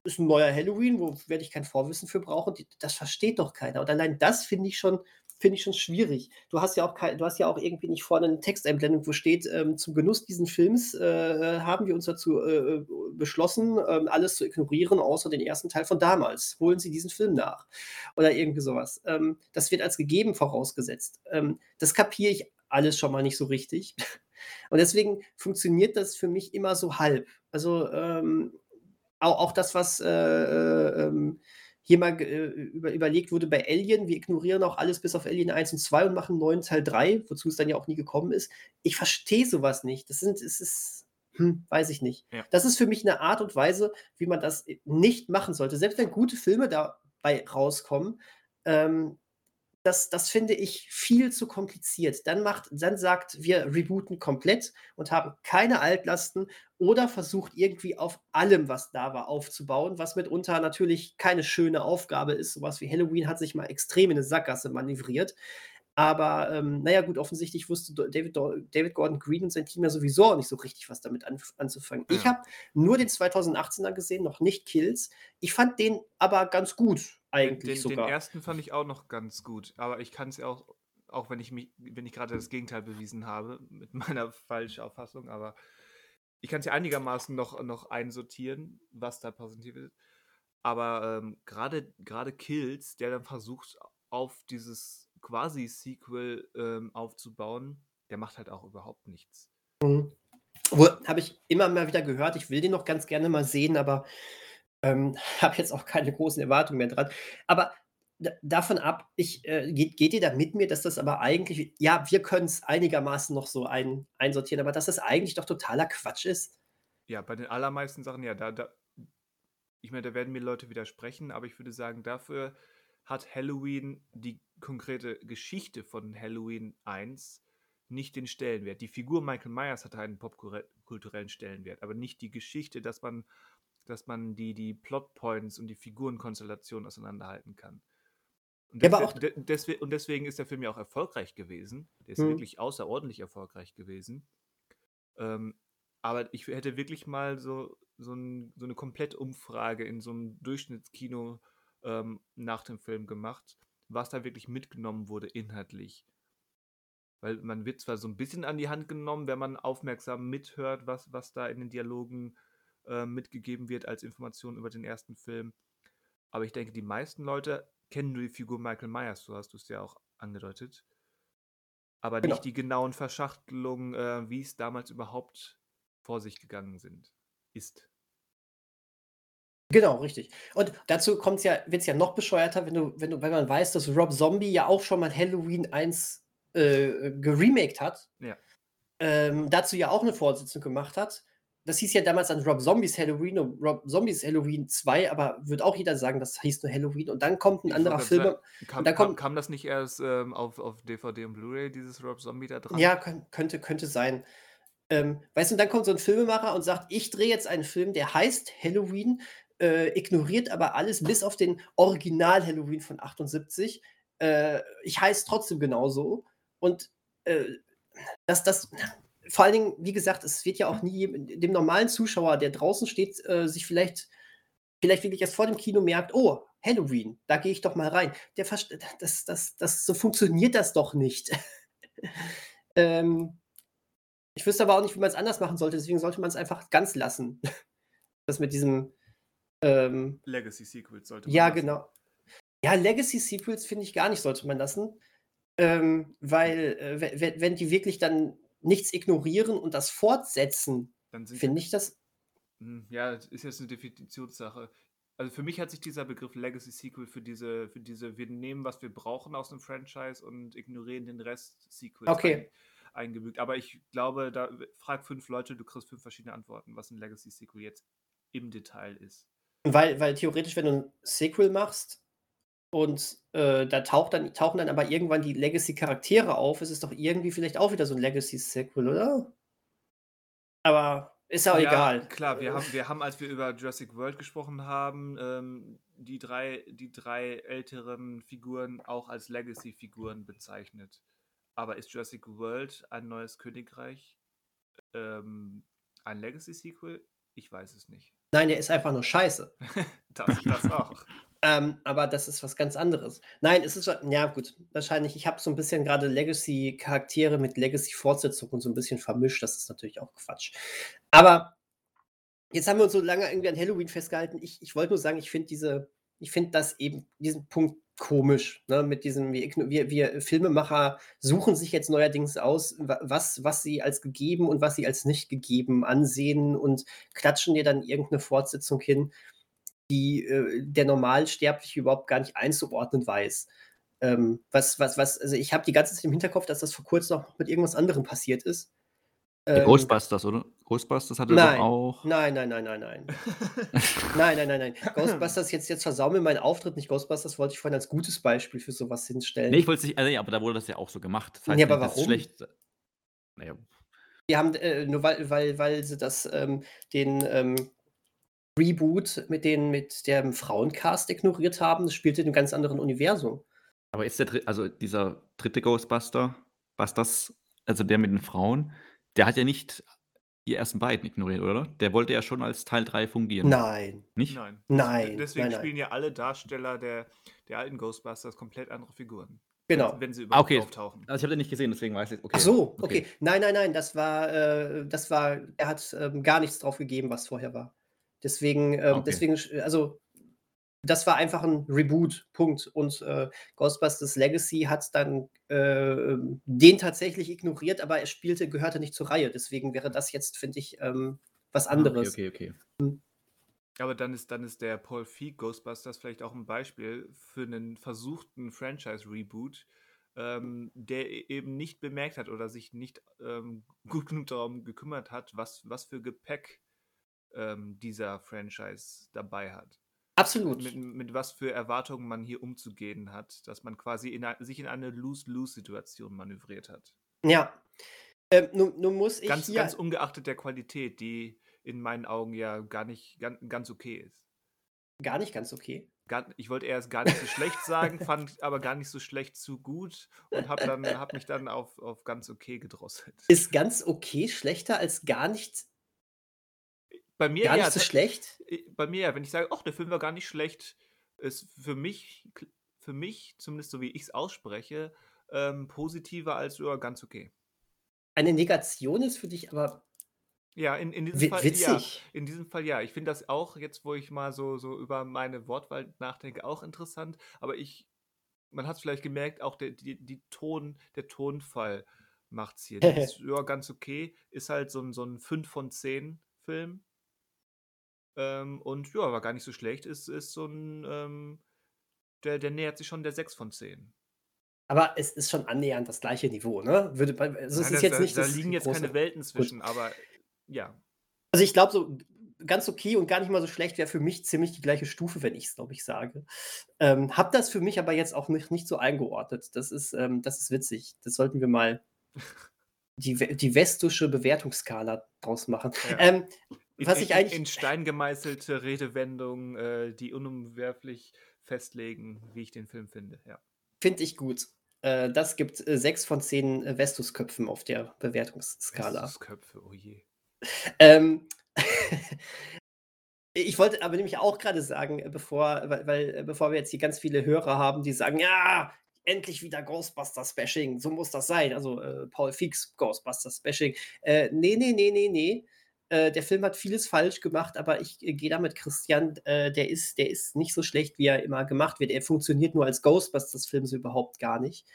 Speaker 2: ist 'n neuer Halloween, wo werde ich kein Vorwissen für brauchen.“ D das versteht doch keiner. Und allein das finde ich schon finde ich schon schwierig. Du hast ja auch du hast ja auch irgendwie nicht vorne 'ne Texteinblendung, wo steht, ähm: „Zum Genuss diesen Films, äh, haben wir uns dazu, äh, äh, beschlossen, ähm, alles zu ignorieren, außer den ersten Teil von damals. Holen Sie diesen Film nach.“ Oder irgendwie so was. Ähm, das wird als gegeben vorausgesetzt. Ähm, das kapiere ich alles schon mal nicht so richtig. Und deswegen funktioniert das für mich immer so halb. Also, ähm, au auch das, was, äh, äh, ähm, hier mal äh, über überlegt wurde bei Alien. Wir ignorieren auch alles bis auf Alien 1 und 2 und machen 'n neuen Teil 3, wozu es dann ja auch nie gekommen ist. Ich verstehe so was nicht. Das sind es ist hm, weiß ich nicht.
Speaker 1: Ja.
Speaker 2: Das ist für mich 'ne Art und Weise, wie man das, nicht machen sollte. Selbst wenn gute Filme dabei rauskommen, ähm, das das finde ich viel zu kompliziert. Dann macht dann sagt: „Wir rebooten komplett und haben keine Altlasten“ oder versucht irgendwie auf allem, was da war, aufzubauen, was mitunter natürlich keine schöne Aufgabe ist. So was wie Halloween hat sich mal extrem in 'ne Sackgasse manövriert. Aber, ähm, na ja gut, offensichtlich wusste David David Gordon Green und sein Team ja sowieso auch nicht so richtig was damit anf anzufangen. Ich
Speaker 1: Ja.
Speaker 2: habe nur den 2018er gesehen, noch nicht Kills. Ich fand den aber ganz gut
Speaker 1: Den
Speaker 2: eigentlich
Speaker 1: den den
Speaker 2: sogar.
Speaker 1: ersten fand ich auch noch ganz gut, aber ich kann's ja auch auch wenn ich mich wenn ich grade das Gegenteil bewiesen habe mit meiner Falschauffassung, aber ich kann's ja einigermaßen noch noch einsortieren, was da präsentiert wird. Aber, ähm, grade Kills, der dann versucht, auf dieses Quasi-Sequel, ähm, aufzubauen, der macht halt auch überhaupt nichts.
Speaker 2: Mhm. Habe ich immer mal wieder gehört, ich will den noch ganz gerne mal sehen, aber, ähm, habe jetzt auch keine großen Erwartungen mehr dran. Aber davon ab, ich, äh geht geht ihr da mit mir, dass das aber eigentlich ja, wir können's einigermaßen noch so ein einsortieren, aber dass das eigentlich doch totaler Quatsch ist?
Speaker 1: Ja, bei den allermeisten Sachen ja, da da ich meine, da werden mir Leute widersprechen, aber ich würde sagen, dafür hat Halloween die konkrete Geschichte von Halloween 1 nicht den Stellenwert. Die Figur Michael Myers hatte einen popkulre kulturellen Stellenwert, aber nicht die Geschichte, dass man dass man die die Plotpoints und die Figurenkonstellation auseinanderhalten kann. Und
Speaker 2: Ja, auch
Speaker 1: de deswe und deswegen ist der Film ja auch erfolgreich gewesen. Der ist
Speaker 2: Mhm.
Speaker 1: wirklich außerordentlich erfolgreich gewesen. Ähm, aber ich hätte wirklich mal so so 'n so 'ne Komplettumfrage in so 'nem Durchschnittskino, ähm, nach dem Film gemacht, was da wirklich mitgenommen wurde inhaltlich. Weil man wird zwar so 'n bisschen an die Hand genommen, wenn man aufmerksam mithört, was was da in den Dialogen, äh, mitgegeben wird als Information über den ersten Film. Aber ich denke, die meisten Leute kennen nur die Figur Michael Myers, so hast du's ja auch angedeutet. Aber
Speaker 2: Genau.
Speaker 1: nicht die genauen Verschachtelungen, äh, wie's damals überhaupt vor sich gegangen sind ist.
Speaker 2: Genau, richtig. Und dazu kommt's ja wird's ja noch bescheuerter, wenn du wenn du wenn man weiß, dass Rob Zombie ja auch schon mal Halloween 1, äh, geremaked hat.
Speaker 1: Ja.
Speaker 2: Ähm, dazu ja auch 'ne Fortsetzung gemacht hat. Das hieß ja damals dann Rob Zombies Halloween und Rob Zombies Halloween 2, aber wird auch jeder sagen, das hieß nur Halloween. Und dann kommt 'n
Speaker 1: Ich
Speaker 2: anderer Film
Speaker 1: sagen,
Speaker 2: und
Speaker 1: kam
Speaker 2: dann kommt
Speaker 1: kam das nicht erst, ähm, auf auf DVD und Blu-ray, dieses Rob Zombie da dran?
Speaker 2: Ja, könn könnte könnte sein. Ähm, weißt du, und dann kommt so 'n Filmemacher und sagt: „Ich drehe jetzt einen Film, der heißt Halloween, äh, ignoriert aber alles bis auf den Original-Halloween von 78. Äh, ich heiße trotzdem genauso. Und äh, dass das, vor allen Dingen, wie gesagt, es wird ja auch nie dem normalen Zuschauer, der draußen steht, äh, sich vielleicht, vielleicht wirklich erst vor dem Kino merkt, oh, Halloween, da gehe ich doch mal rein. Der das, das, das, so funktioniert das doch nicht. ähm, ich wüsste aber auch nicht, wie man es anders machen sollte, deswegen sollte man es einfach ganz lassen. das mit diesem ähm,
Speaker 1: Legacy Sequels sollte man
Speaker 2: Ja,
Speaker 1: lassen.
Speaker 2: genau. Ja, Legacy Sequels finde ich gar nicht, sollte man lassen. Ähm, weil, äh, wenn, wenn die wirklich dann nichts ignorieren und das fortsetzen, finde ich das.
Speaker 1: Hm, ja, das ist jetzt eine Definitionssache. Also für mich hat sich dieser Begriff Legacy Sequel für diese, für diese, wir nehmen, was wir brauchen aus einem Franchise und ignorieren den Rest Sequels
Speaker 2: Okay.
Speaker 1: ein, eingebügt. Aber ich glaube, da frag fünf Leute, du kriegst fünf verschiedene Antworten, was ein Legacy Sequel jetzt im Detail ist.
Speaker 2: Weil, weil theoretisch, wenn du ein Sequel machst und äh, da taucht dann, tauchen dann aber irgendwann die Legacy-Charaktere auf, ist es doch irgendwie vielleicht auch wieder so ein Legacy-Sequel, oder? Aber ist ja auch egal.
Speaker 1: Klar, wir haben, wir haben, als wir über Jurassic World gesprochen haben, ähm, die, drei, die drei älteren Figuren auch als Legacy-Figuren bezeichnet. Aber ist Jurassic World ein neues Königreich ähm, ein Legacy-Sequel? Ich weiß es nicht.
Speaker 2: Nein, der ist einfach nur scheiße.
Speaker 1: Das, das auch.
Speaker 2: Ähm, aber das ist was ganz anderes. Nein, es ist, ja gut, wahrscheinlich, ich habe so ein bisschen gerade Legacy-Charaktere mit Legacy-Fortsetzung und so ein bisschen vermischt, das ist natürlich auch Quatsch. Aber jetzt haben wir uns so lange irgendwie an Halloween festgehalten. Ich, ich wollte nur sagen, ich finde diese, ich finde das eben, diesen Punkt komisch, ne, mit diesem, wir, wir, Filmemacher suchen sich jetzt neuerdings aus, wa- was, was sie als gegeben und was sie als nicht gegeben ansehen und klatschen dir dann irgendeine Fortsetzung hin die äh, der Normalsterbliche überhaupt gar nicht einzuordnen weiß. Ähm, was, was, was, also ich habe die ganze Zeit im Hinterkopf, dass das vor kurzem noch mit irgendwas anderem passiert ist. Ähm,
Speaker 3: Ghostbusters, oder? Ghostbusters hatte
Speaker 2: Nein.
Speaker 3: doch auch.
Speaker 2: Nein, nein, nein, nein, nein. Nein, nein, nein, nein. Ghostbusters, jetzt, jetzt versau mir meinen Auftritt nicht. Ghostbusters wollte ich vorhin als gutes Beispiel für sowas hinstellen.
Speaker 3: Nee, ich wollte es nicht, also, ja, aber da wurde das ja auch so gemacht. Das
Speaker 2: Ja,
Speaker 3: heißt
Speaker 2: aber
Speaker 3: dass es
Speaker 2: warum?
Speaker 3: schlecht. Naja,
Speaker 2: Die haben, äh, nur weil, weil, weil sie das, ähm, den ähm, Reboot mit, den, mit dem Frauencast ignoriert haben, das spielte in einem ganz anderen Universum.
Speaker 3: aber ist der dri- also dieser dritte Ghostbuster, was das, also der mit den Frauen, der hat ja nicht die ersten beiden ignoriert, oder? Der wollte ja schon als Teil 3 fungieren.
Speaker 2: Nein.
Speaker 3: Nicht?
Speaker 1: Nein.
Speaker 2: Nein,
Speaker 1: Deswegen
Speaker 2: nein, nein.
Speaker 1: spielen ja alle Darsteller der, der alten Ghostbusters komplett andere Figuren.
Speaker 2: Genau.
Speaker 1: Wenn, wenn sie
Speaker 3: Ah,
Speaker 1: überhaupt
Speaker 3: okay.
Speaker 1: auftauchen.
Speaker 3: Also ich habe den nicht gesehen, deswegen weiß ich. Okay.
Speaker 2: Ach so, okay. Nein, nein, nein, das war, äh, das war, er hat ähm, gar nichts drauf gegeben, was vorher war. Deswegen, ähm,
Speaker 3: Okay.
Speaker 2: deswegen, sch- also, das war einfach ein Reboot, Punkt. Und äh, Ghostbusters Legacy hat dann äh, ähm, den tatsächlich ignoriert, aber er spielte, gehörte nicht zur Reihe. Deswegen wäre das jetzt, finde ich, ähm, was
Speaker 3: Ah,
Speaker 2: anderes.
Speaker 3: Okay, okay, okay.
Speaker 1: Aber dann ist, dann ist der Paul Feig Ghostbusters vielleicht auch ein Beispiel für einen versuchten Franchise-Reboot, ähm, der e- eben nicht bemerkt hat oder sich nicht ähm, gut genug darum gekümmert hat, was, was für Gepäck ähm, dieser Franchise dabei hat.
Speaker 2: Absolut.
Speaker 1: Mit, mit was für Erwartungen man hier umzugehen hat, dass man quasi in, sich in eine Lose-Lose-Situation manövriert hat.
Speaker 2: Ja. Ähm, nun, nun muss ich
Speaker 1: Ganz,
Speaker 2: hier.
Speaker 1: ganz ungeachtet der Qualität, die in meinen Augen ja gar nicht ganz, ganz okay ist.
Speaker 2: gar nicht ganz okay.
Speaker 1: Gar, ich wollte erst gar nicht so schlecht sagen, fand aber gar nicht so schlecht zu gut und habe dann hab mich dann auf, auf ganz okay gedrosselt.
Speaker 2: Ist ganz okay schlechter als gar nicht,
Speaker 1: Bei mir
Speaker 2: gar
Speaker 1: ja,
Speaker 2: nicht so
Speaker 1: ta-
Speaker 2: schlecht?
Speaker 1: bei mir ja, wenn ich sage, ach, der Film war gar nicht schlecht, ist für mich, für mich, zumindest so wie ich es ausspreche, ähm, positiver als ja, ganz okay.
Speaker 2: Eine Negation ist für dich aber
Speaker 1: Ja, in, in diesem
Speaker 2: wi-
Speaker 1: Fall, ja,
Speaker 2: witzig.
Speaker 1: in diesem Fall ja. Ich finde das auch, jetzt wo ich mal so, so über meine Wortwahl nachdenke, auch interessant. Aber ich, man hat es vielleicht gemerkt, auch der, die, die Ton, der Tonfall macht es hier. Das ist ja ganz okay. Ist halt so ein, so ein 5 von 10 Film. Ähm, und ja, war gar nicht so schlecht. Ist, ist so ein, ähm, der, der nähert sich schon der 6 von 10.
Speaker 2: Aber es ist schon annähernd das gleiche Niveau, ne? Würde, also es
Speaker 1: Ja,
Speaker 2: ist
Speaker 1: da,
Speaker 2: jetzt
Speaker 1: da,
Speaker 2: nicht
Speaker 1: da
Speaker 2: das
Speaker 1: liegen jetzt
Speaker 2: große-
Speaker 1: keine Welten zwischen, aber ja.
Speaker 2: Also ich glaube, so ganz okay und gar nicht mal so schlecht wäre für mich ziemlich die gleiche Stufe, wenn ich es, glaube ich, sage. Ähm, hab das für mich aber jetzt auch nicht, nicht so eingeordnet. Das ist, ähm, das ist witzig. Das sollten wir mal die, die westische Bewertungsskala draus machen.
Speaker 1: Ja.
Speaker 2: Ähm, Was
Speaker 1: in,
Speaker 2: ich eigentlich.
Speaker 1: In Stein gemeißelte Redewendungen, äh, die unumwerflich festlegen, wie ich den Film finde. Ja.
Speaker 2: Finde ich gut. Äh, das gibt äh, sechs von zehn äh, Vestus-Köpfen auf der Bewertungsskala.
Speaker 1: Vestus-Köpfe, oh je.
Speaker 2: Ähm, ich wollte aber nämlich auch gerade sagen, bevor, weil, weil, bevor wir jetzt hier ganz viele Hörer haben, die sagen, ja, endlich wieder Ghostbusters-Bashing, so muss das sein. Also äh, Paul Fix Ghostbusters-Bashing. Äh, nee, nee, nee, nee, nee. Äh, der Film hat vieles falsch gemacht, aber ich äh, gehe da mit Christian, äh, der, ist, der ist nicht so schlecht, wie er immer gemacht wird. Er funktioniert nur als Ghostbusters-Film so überhaupt gar nicht.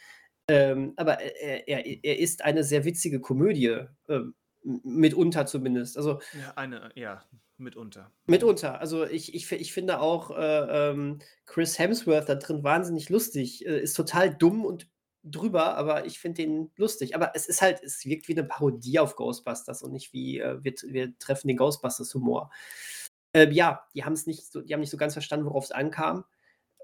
Speaker 2: Ähm, aber er, er, er, ist eine sehr witzige Komödie, ähm, mitunter zumindest. Also,
Speaker 1: ja, eine, ja, mitunter.
Speaker 2: Mitunter. Also ich, ich, ich finde auch äh, ähm, Chris Hemsworth da drin wahnsinnig lustig. Äh, ist total dumm und drüber, aber ich finde den lustig. Aber es ist halt, es wirkt wie eine Parodie auf Ghostbusters und nicht wie äh, wir, wir treffen den Ghostbusters-Humor. Ähm, ja, die haben es nicht so, die haben nicht so ganz verstanden, worauf es ankam.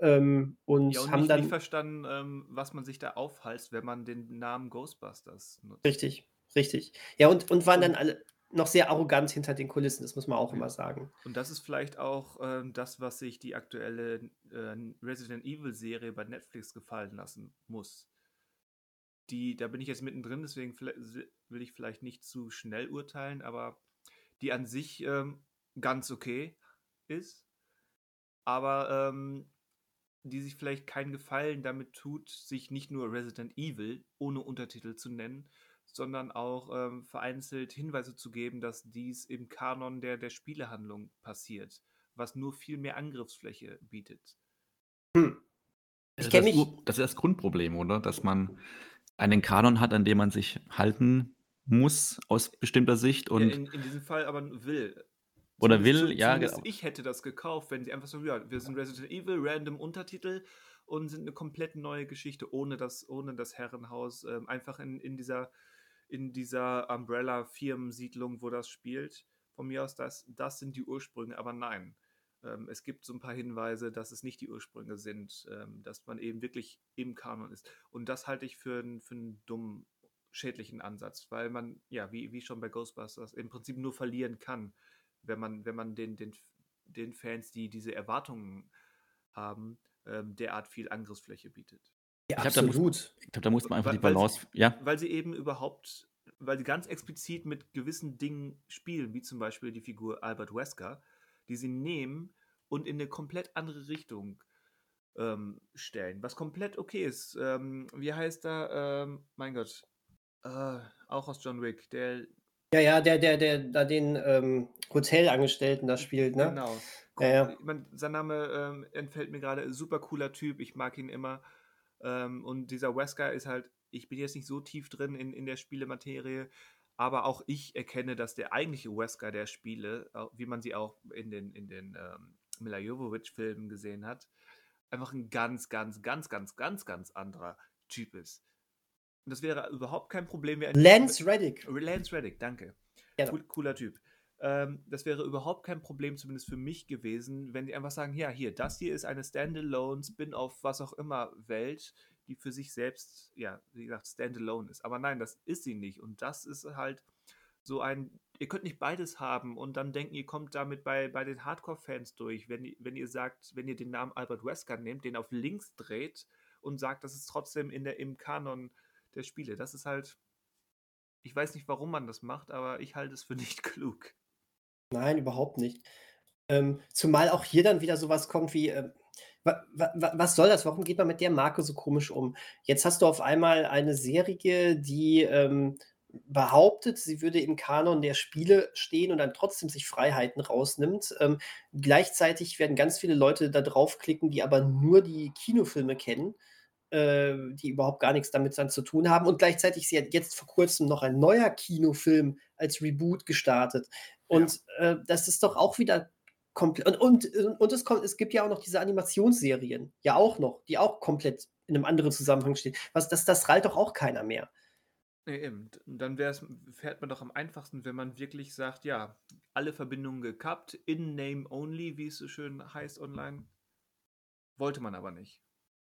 Speaker 2: Ähm, und,
Speaker 1: ja, und
Speaker 2: haben
Speaker 1: nicht,
Speaker 2: dann
Speaker 1: nicht verstanden, ähm, was man sich da aufhalst, wenn man den Namen Ghostbusters nutzt.
Speaker 2: Richtig, richtig. Ja, und, und waren dann alle noch sehr arrogant hinter den Kulissen, das muss man auch
Speaker 1: Ja.
Speaker 2: immer sagen.
Speaker 1: Und das ist vielleicht auch ähm, das, was sich die aktuelle äh, Resident Evil Serie bei Netflix gefallen lassen muss. Die, da bin ich jetzt mittendrin, deswegen will ich vielleicht nicht zu schnell urteilen, aber die an sich ähm, ganz okay ist, aber ähm, die sich vielleicht keinen Gefallen damit tut, sich nicht nur Resident Evil ohne Untertitel zu nennen, sondern auch ähm, vereinzelt Hinweise zu geben, dass dies im Kanon der, der Spielehandlung passiert, was nur viel mehr Angriffsfläche bietet.
Speaker 2: Hm.
Speaker 3: Das
Speaker 2: Ich
Speaker 3: das,
Speaker 2: mich-
Speaker 3: das ist das Grundproblem, oder? Dass man einen Kanon hat, an dem man sich halten muss aus bestimmter Sicht und
Speaker 1: in, in diesem Fall aber will.
Speaker 3: Oder
Speaker 1: Zumindest-
Speaker 3: will, ja,
Speaker 1: zumindest
Speaker 3: genau.
Speaker 1: Ich hätte das gekauft, wenn sie einfach so, ja, wir sind Resident Evil, random Untertitel und sind eine komplett neue Geschichte, ohne das, ohne das Herrenhaus, ähm, einfach in, in dieser, in dieser Umbrella-Firmensiedlung, wo das spielt. Von mir aus, das, das sind die Ursprünge, aber nein. Ähm, es gibt so ein paar Hinweise, dass es nicht die Ursprünge sind, ähm, dass man eben wirklich im Kanon ist. Und das halte ich für, einen- für einen dummen, schädlichen Ansatz, weil man, ja, wie, wie schon bei Ghostbusters, im Prinzip nur verlieren kann wenn man, wenn man den, den, den Fans, die diese Erwartungen haben, ähm, derart viel Angriffsfläche bietet.
Speaker 2: Ja,
Speaker 3: Ich glaub, da muss- ich glaube, da muss man einfach
Speaker 1: Weil-
Speaker 3: die
Speaker 1: weil sie-
Speaker 3: Balance. Ja,
Speaker 1: Weil sie eben überhaupt, weil sie ganz explizit mit gewissen Dingen spielen, wie zum Beispiel die Figur Albert Wesker, die sie nehmen und in eine komplett andere Richtung ähm, stellen, was komplett okay ist. Ähm, wie heißt er? Ähm, mein Gott. Äh, auch aus John Wick, der
Speaker 2: Ja, ja, der, der, der da den ähm, Hotelangestellten da spielt, ne?
Speaker 1: Genau.
Speaker 2: Ja, ja.
Speaker 1: Ich mein, sein Name ähm, entfällt mir gerade. Super cooler Typ. Ich mag ihn immer. Ähm, und dieser Wesker ist halt, ich bin jetzt nicht so tief drin in, in der Spielematerie, aber auch ich erkenne, dass der eigentliche Wesker der Spiele, wie man sie auch in den, in den ähm, Mila Jovovich-Filmen gesehen hat, einfach ein ganz, ganz, ganz, ganz, ganz, ganz anderer Typ ist. Und das wäre überhaupt kein Problem. wenn-
Speaker 2: Lance Reddick.
Speaker 1: Lance Reddick, danke.
Speaker 2: Genau.
Speaker 1: Cool, cooler Typ. Ähm, das wäre überhaupt kein Problem, zumindest für mich gewesen, wenn die einfach sagen, ja, hier, das hier ist eine Standalone, Spin-off, was auch immer Welt, die für sich selbst, ja, wie gesagt, Standalone ist. Aber nein, das ist sie nicht. Und das ist halt so ein, ihr könnt nicht beides haben und dann denken, ihr kommt damit bei, bei den Hardcore-Fans durch, wenn, ihr- wenn ihr sagt, wenn ihr den Namen Albert Wesker nehmt, den auf links dreht und sagt, das ist trotzdem in der, im Kanon der Spiele. Das ist halt, ich weiß nicht, warum man das macht, aber ich halte es für nicht klug.
Speaker 2: Nein, überhaupt nicht. Ähm, zumal auch hier dann wieder sowas kommt wie, wa- was soll das? Warum geht man mit der Marke so komisch um? Jetzt hast du auf einmal eine Serie, die ähm, behauptet, sie würde im Kanon der Spiele stehen und dann trotzdem sich Freiheiten rausnimmt. Ähm, gleichzeitig werden ganz viele Leute da draufklicken, die aber nur die Kinofilme kennen, äh, die überhaupt gar nichts damit dann zu tun haben. Und gleichzeitig ist ja jetzt vor kurzem noch ein neuer Kinofilm als Reboot gestartet. Und äh, das ist doch auch wieder komplett. Und, und, und es, kommt, es gibt ja auch noch diese Animationsserien, ja auch noch, die auch komplett in einem anderen Zusammenhang stehen. Was, das, das rallt doch auch keiner mehr.
Speaker 1: Nee, eben. Dann fährt man doch am einfachsten, wenn man wirklich sagt, ja, alle Verbindungen gekappt, in Name only, wie es so schön heißt online. Wollte man aber nicht.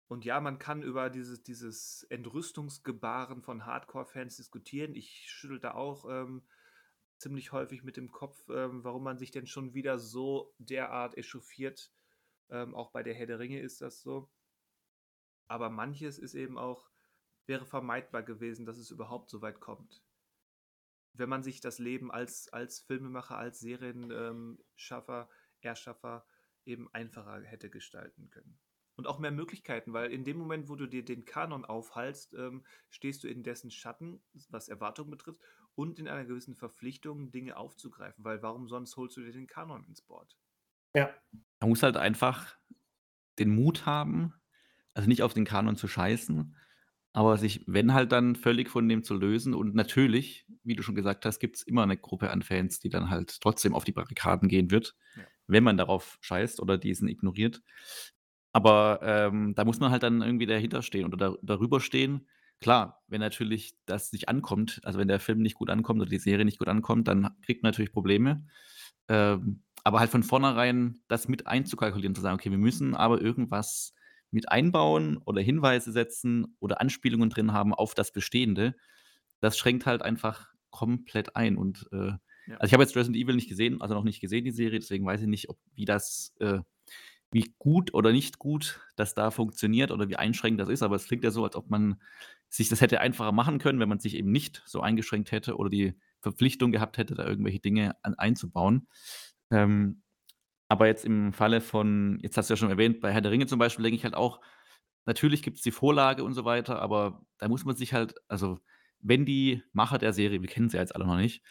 Speaker 1: Und ja, man kann über dieses, dieses Entrüstungsgebaren von Hardcore-Fans diskutieren. Ich schüttel da auch ähm, ziemlich häufig mit dem Kopf, ähm, warum man sich denn schon wieder so derart echauffiert. Ähm, auch bei der Herr der Ringe ist das so. Aber manches ist eben auch, wäre vermeidbar gewesen, dass es überhaupt so weit kommt. Wenn man sich das Leben als, als Filmemacher, als Serienschaffer, Erschaffer eben einfacher hätte gestalten können. Und auch mehr Möglichkeiten, weil in dem Moment, wo du dir den Kanon aufhalst, ähm, stehst du in dessen Schatten, was Erwartungen betrifft, und in einer gewissen Verpflichtung, Dinge aufzugreifen, weil warum sonst holst du dir den Kanon ins Board?
Speaker 2: Ja.
Speaker 3: Man muss halt einfach den Mut haben, also nicht auf den Kanon zu scheißen, aber sich, wenn halt dann völlig von dem zu lösen. Und natürlich, wie du schon gesagt hast, gibt es immer eine Gruppe an Fans, die dann halt trotzdem auf die Barrikaden gehen wird,
Speaker 1: Ja.
Speaker 3: wenn man darauf scheißt oder diesen ignoriert. Aber ähm, da muss man halt dann irgendwie dahinter stehen oder da, darüber stehen. Klar, wenn natürlich das nicht ankommt, also wenn der Film nicht gut ankommt oder die Serie nicht gut ankommt, dann kriegt man natürlich Probleme. Ähm, aber halt von vornherein das mit einzukalkulieren, zu sagen, okay, wir müssen aber irgendwas mit einbauen oder Hinweise setzen oder Anspielungen drin haben auf das Bestehende, das schränkt halt einfach komplett ein. Und äh,
Speaker 1: Ja.
Speaker 3: also ich habe jetzt Resident Evil nicht gesehen, also noch nicht gesehen, die Serie, deswegen weiß ich nicht, ob wie das, äh, wie gut oder nicht gut das da funktioniert oder wie einschränkend das ist, aber es klingt ja so, als ob man sich das hätte einfacher machen können, wenn man sich eben nicht so eingeschränkt hätte oder die Verpflichtung gehabt hätte, da irgendwelche Dinge an, einzubauen. Ähm, aber jetzt im Falle von, jetzt hast du ja schon erwähnt, bei Herr der Ringe zum Beispiel, denke ich halt auch, natürlich gibt es die Vorlage und so weiter, aber da muss man sich halt, also wenn die Macher der Serie, wir kennen sie ja jetzt alle noch nicht,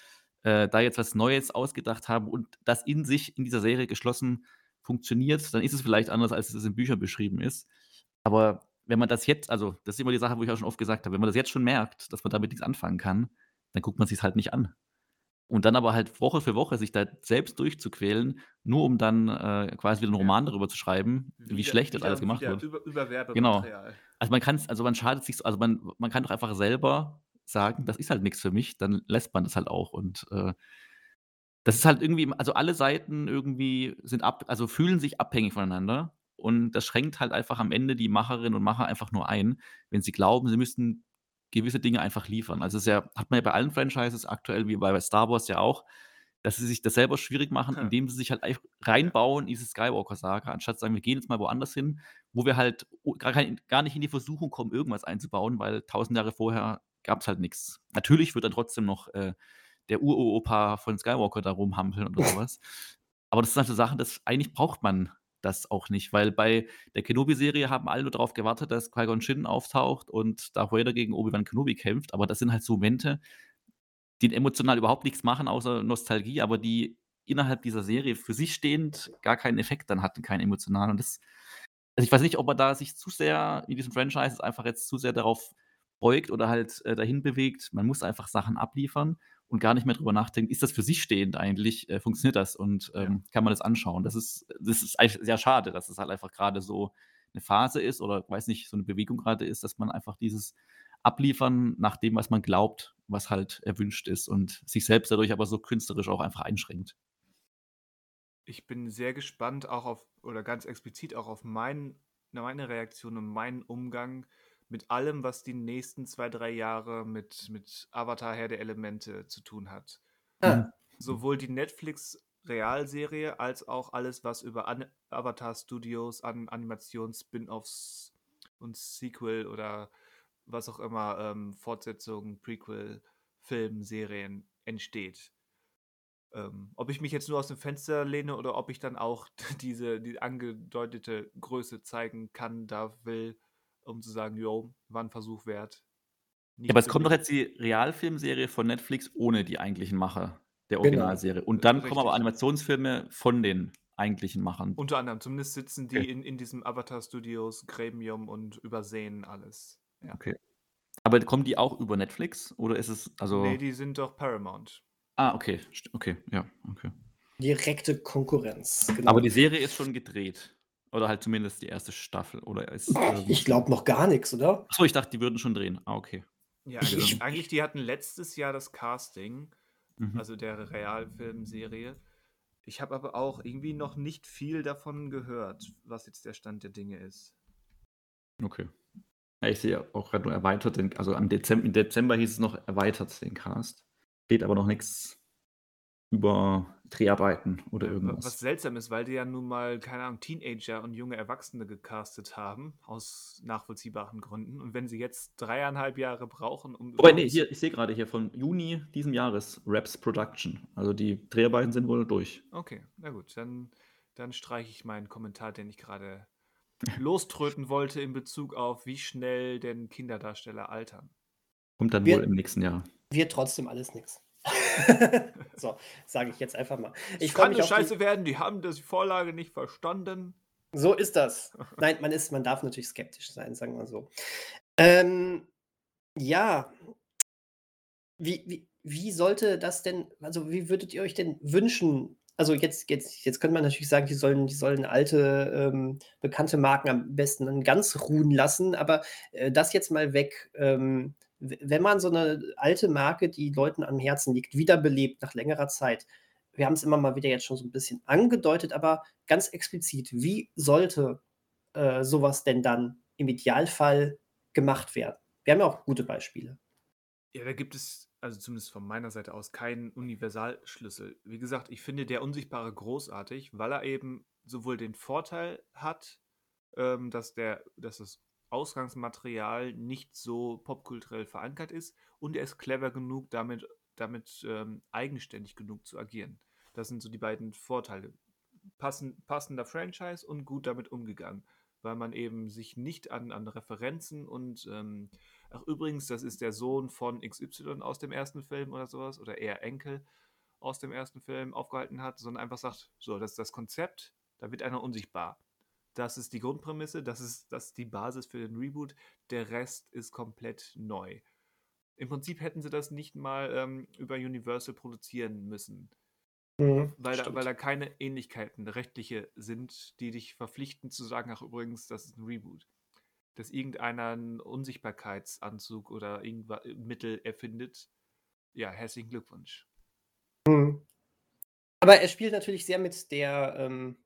Speaker 3: äh, da jetzt was Neues ausgedacht haben und das in sich in dieser Serie geschlossen funktioniert, dann ist es vielleicht anders, als es in Büchern beschrieben ist. Aber wenn man das jetzt, also das ist immer die Sache, wo ich auch schon oft gesagt habe, wenn man das jetzt schon merkt, dass man damit nichts anfangen kann, dann guckt man sich halt nicht an. Und dann aber halt Woche für Woche sich da selbst durchzuquälen, nur um dann äh, quasi wieder einen. Roman darüber zu schreiben, wie
Speaker 1: Wieder-
Speaker 3: schlecht das
Speaker 1: wieder-
Speaker 3: alles gemacht wird.
Speaker 1: Über, über
Speaker 3: Genau. Also man kann es, also man schadet sich, so- also man, man kann doch einfach selber sagen, das ist halt nichts für mich, dann lässt man das halt auch. Und äh, das ist halt irgendwie, also alle Seiten irgendwie sind ab, also fühlen sich abhängig voneinander. Und das schränkt halt einfach am Ende die Macherinnen und Macher einfach nur ein, wenn sie glauben, sie müssten gewisse Dinge einfach liefern. Also es ist ja, hat man ja bei allen Franchises aktuell, wie bei Star Wars ja auch, dass sie sich das selber schwierig machen, indem sie sich halt reinbauen in diese Skywalker-Saga, anstatt zu sagen, wir gehen jetzt mal woanders hin, wo wir halt gar, kein, gar nicht in die Versuchung kommen, irgendwas einzubauen, weil tausend Jahre vorher gab es halt nichts. Natürlich wird dann trotzdem noch äh, der Uropa von Skywalker da rumhampeln oder sowas. Aber das sind halt so Sachen, das eigentlich braucht man das auch nicht, weil bei der Kenobi-Serie haben alle nur darauf gewartet, dass Qui-Gon Jinn auftaucht und Darth Vader gegen Obi-Wan Kenobi kämpft. Aber das sind halt so Momente, die emotional überhaupt nichts machen, außer Nostalgie, aber die innerhalb dieser Serie für sich stehend gar keinen Effekt dann hatten, keinen emotionalen. Und das, also ich weiß nicht, ob er da sich zu sehr in diesem Franchise einfach jetzt zu sehr darauf beugt oder halt äh, dahin bewegt. Man muss einfach Sachen abliefern und gar nicht mehr drüber nachdenken, ist das für sich stehend eigentlich, äh, funktioniert das und ähm, kann man das anschauen. Das ist, das ist eigentlich sehr schade, dass es halt einfach gerade so eine Phase ist oder weiß nicht, so eine Bewegung gerade ist, dass man einfach dieses Abliefern nach dem, was man glaubt, was halt erwünscht ist und sich selbst dadurch aber so künstlerisch auch einfach einschränkt.
Speaker 1: Ich bin sehr gespannt auch auf, oder ganz explizit auch auf mein, meine Reaktion und meinen Umgang mit allem, was die nächsten zwei, drei Jahre mit, mit Avatar Herr der Elemente zu tun hat.
Speaker 2: Ah,
Speaker 1: Sowohl die Netflix-Realserie als auch alles, was über An Avatar Studios an Animations-Spin-Offs und Sequel oder was auch immer, ähm, Fortsetzungen, Prequel, Film, Serien entsteht. Ähm, ob ich mich jetzt nur aus dem Fenster lehne oder ob ich dann auch diese die angedeutete Größe zeigen kann, darf, will, um zu sagen, jo, war ein Versuch wert.
Speaker 3: Ja, aber es kommt doch jetzt die Realfilmserie von Netflix ohne die eigentlichen Macher der
Speaker 2: Genau.
Speaker 3: Originalserie. Und dann kommen aber
Speaker 1: Richtig.
Speaker 3: Animationsfilme von den eigentlichen Machern.
Speaker 1: Unter anderem, zumindest sitzen die
Speaker 3: Okay.
Speaker 1: in, in diesem Avatar Studios Gremium und übersehen alles. Ja.
Speaker 3: Okay. Aber kommen die auch über Netflix oder ist es also?
Speaker 1: Nee, die sind doch Paramount.
Speaker 3: ah, okay, okay, ja, okay.
Speaker 2: direkte Konkurrenz. Genau.
Speaker 3: Aber die Serie ist schon gedreht oder halt zumindest die erste Staffel oder ist?
Speaker 2: Ich glaube noch gar nichts, oder?
Speaker 3: Achso, ich dachte, die würden schon drehen. Ah, okay.
Speaker 1: Ja,
Speaker 2: Ich-
Speaker 1: eigentlich, eigentlich, die hatten letztes Jahr das Casting,
Speaker 3: Mhm.
Speaker 1: also der Realfilmserie. Ich habe aber auch irgendwie noch nicht viel davon gehört, was jetzt der Stand der Dinge ist.
Speaker 3: Okay. Ja, ich sehe auch gerade nur erweitert, den, also am Dezember, im Dezember hieß es noch erweitert den Cast. Steht aber noch nichts über Dreharbeiten oder irgendwas.
Speaker 1: was seltsam ist, weil die ja nun mal, keine Ahnung, Teenager und junge Erwachsene gecastet haben, aus nachvollziehbaren Gründen. Und wenn sie jetzt dreieinhalb Jahre brauchen, um
Speaker 3: Wobei, nee, hier, ich sehe gerade hier von Juni diesen Jahres Raps Production. Also die Dreharbeiten sind wohl durch.
Speaker 1: Okay, na gut, dann, dann streiche ich meinen Kommentar, den ich gerade loströten wollte in Bezug auf, wie schnell denn Kinderdarsteller altern.
Speaker 3: Kommt dann
Speaker 2: Wir-
Speaker 3: wohl im nächsten Jahr.
Speaker 2: Wird trotzdem alles nix. so, sage ich jetzt einfach mal. Ich
Speaker 1: kann eine
Speaker 2: auf die,
Speaker 1: Scheiße werden, die haben das die Vorlage nicht verstanden.
Speaker 2: So ist das. Nein, man ist, man darf natürlich skeptisch sein, sagen wir so. Ähm, ja. Wie, wie, wie sollte das denn, also wie würdet ihr euch denn wünschen? Also jetzt, jetzt, jetzt könnte man natürlich sagen, die sollen, die sollen alte, ähm, bekannte Marken am besten dann ganz ruhen lassen, aber äh, das jetzt mal weg. Ähm, wenn man so eine alte Marke, die Leuten am Herzen liegt, wiederbelebt nach längerer Zeit, wir haben es immer mal wieder jetzt schon so ein bisschen angedeutet, aber ganz explizit, wie sollte äh, sowas denn dann im Idealfall gemacht werden? Wir haben ja auch gute Beispiele.
Speaker 1: Ja, da gibt es, also zumindest von meiner Seite aus, keinen Universalschlüssel. Wie gesagt, ich finde der Unsichtbare großartig, weil er eben sowohl den Vorteil hat, ähm, dass, der, dass das Ausgangsmaterial nicht so popkulturell verankert ist und er ist clever genug, damit, damit ähm, eigenständig genug zu agieren. Das sind so die beiden Vorteile. Passen, passender Franchise und gut damit umgegangen, weil man eben sich nicht an, an Referenzen und ähm, Ach, übrigens, das ist der Sohn von XY aus dem ersten Film oder sowas, oder eher Enkel aus dem ersten Film aufgehalten hat, sondern einfach sagt, so, das ist das Konzept, da wird einer unsichtbar. Das ist die Grundprämisse, das ist, das ist die Basis für den Reboot, der Rest ist komplett neu. Im Prinzip hätten sie das nicht mal ähm, über Universal produzieren müssen, weil da, weil da keine Ähnlichkeiten rechtliche sind, die dich verpflichten zu sagen, ach übrigens, das ist ein Reboot. Dass irgendeiner einen Unsichtbarkeitsanzug oder irgendwas Mittel erfindet. Ja, herzlichen Glückwunsch.
Speaker 2: Mhm. Aber er spielt natürlich sehr mit der ähm,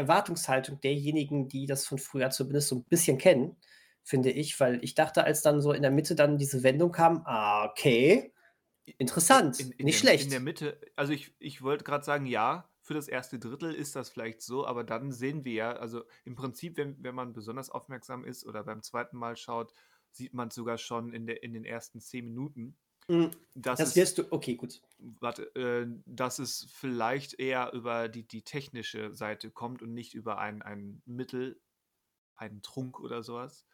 Speaker 2: Erwartungshaltung derjenigen, die das von früher zumindest so ein bisschen kennen, finde ich, weil ich dachte, als dann so in der Mitte dann diese Wendung kam, ah, okay, interessant,
Speaker 1: In, in
Speaker 2: nicht
Speaker 1: der,
Speaker 2: schlecht.
Speaker 1: In der Mitte, also ich, ich wollte gerade sagen, ja, für das erste Drittel ist das vielleicht so, aber dann sehen wir ja, also im Prinzip, wenn, wenn man besonders aufmerksam ist oder beim zweiten Mal schaut, sieht man sogar schon in, der, in den ersten zehn Minuten, Dass
Speaker 2: das
Speaker 1: es,
Speaker 2: wirst du, okay, gut.
Speaker 1: warte, äh, dass es vielleicht eher über die, die technische Seite kommt und nicht über ein, ein Mittel, einen Trunk oder sowas.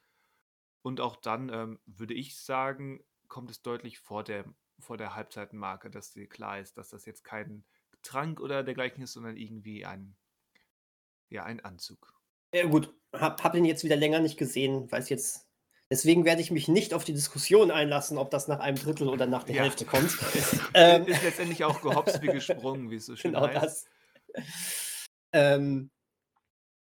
Speaker 1: Und auch dann ähm, würde ich sagen, kommt es deutlich vor der, vor der Halbzeitenmarke, dass dir klar ist, dass das jetzt kein Trank oder dergleichen ist, sondern irgendwie ein, ja, ein Anzug.
Speaker 2: Ja, gut, hab, hab ihn jetzt wieder länger nicht gesehen, weiß jetzt. Deswegen werde ich mich nicht auf die Diskussion einlassen, ob das nach einem Drittel oder nach der
Speaker 1: Ja.
Speaker 2: Hälfte kommt. Ähm.
Speaker 1: ist letztendlich auch gehopst wie gesprungen, wie es so schön
Speaker 2: Genau
Speaker 1: heißt.
Speaker 2: das. Ähm,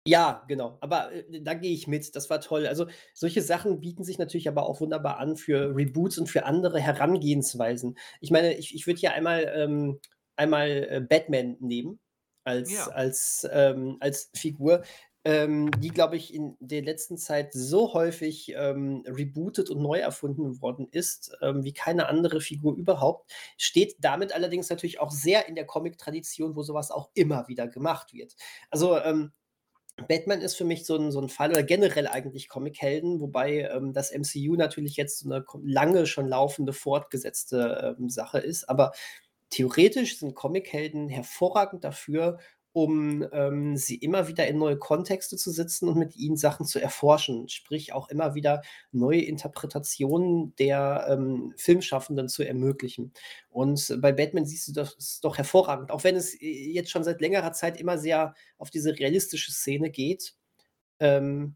Speaker 2: ja, genau. Aber äh, da gehe ich mit. Das war toll. Also solche Sachen bieten sich natürlich aber auch wunderbar an für Reboots und für andere Herangehensweisen. Ich meine, ich, ich würde hier einmal, ähm, einmal äh, Batman nehmen als,
Speaker 1: Ja.
Speaker 2: als, ähm, als Figur, ähm, die, glaube ich, in der letzten Zeit so häufig ähm, rebootet und neu erfunden worden ist, ähm, wie keine andere Figur überhaupt. Steht damit allerdings natürlich auch sehr in der Comic-Tradition, wo sowas auch immer wieder gemacht wird. Also ähm, Batman ist für mich so ein, so ein Fall oder generell eigentlich Comichelden, wobei ähm, das MCU natürlich jetzt so eine lange schon laufende, fortgesetzte ähm, Sache ist. Aber theoretisch sind Comichelden hervorragend dafür, um ähm, sie immer wieder in neue Kontexte zu setzen und mit ihnen Sachen zu erforschen. Sprich, auch immer wieder neue Interpretationen der ähm, Filmschaffenden zu ermöglichen. Und bei Batman siehst du das doch hervorragend, auch wenn es äh, jetzt schon seit längerer Zeit immer sehr auf diese realistische Szene geht. Ähm,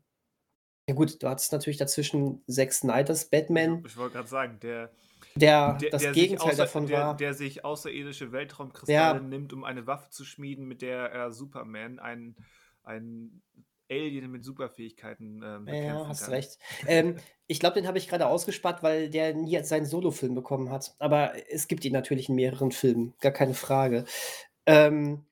Speaker 2: ja gut, du hattest natürlich dazwischen Zack Snyders Batman,
Speaker 1: Ich wollte gerade sagen, der,
Speaker 2: der,
Speaker 1: der,
Speaker 2: das
Speaker 1: der, sich
Speaker 2: Gegenteil
Speaker 1: außer,
Speaker 2: davon
Speaker 1: der,
Speaker 2: war.
Speaker 1: der sich außerirdische Weltraumkristalle
Speaker 2: Ja.
Speaker 1: nimmt, um eine Waffe zu schmieden, mit der er Superman, einen, einen Alien mit Superfähigkeiten ähm, bekämpfen
Speaker 2: Ja, hast
Speaker 1: kann.
Speaker 2: recht. Ähm, ich glaube, den habe ich gerade ausgespart, weil der nie jetzt seinen Solofilm bekommen hat. Aber es gibt ihn natürlich in mehreren Filmen, gar keine Frage. Ähm,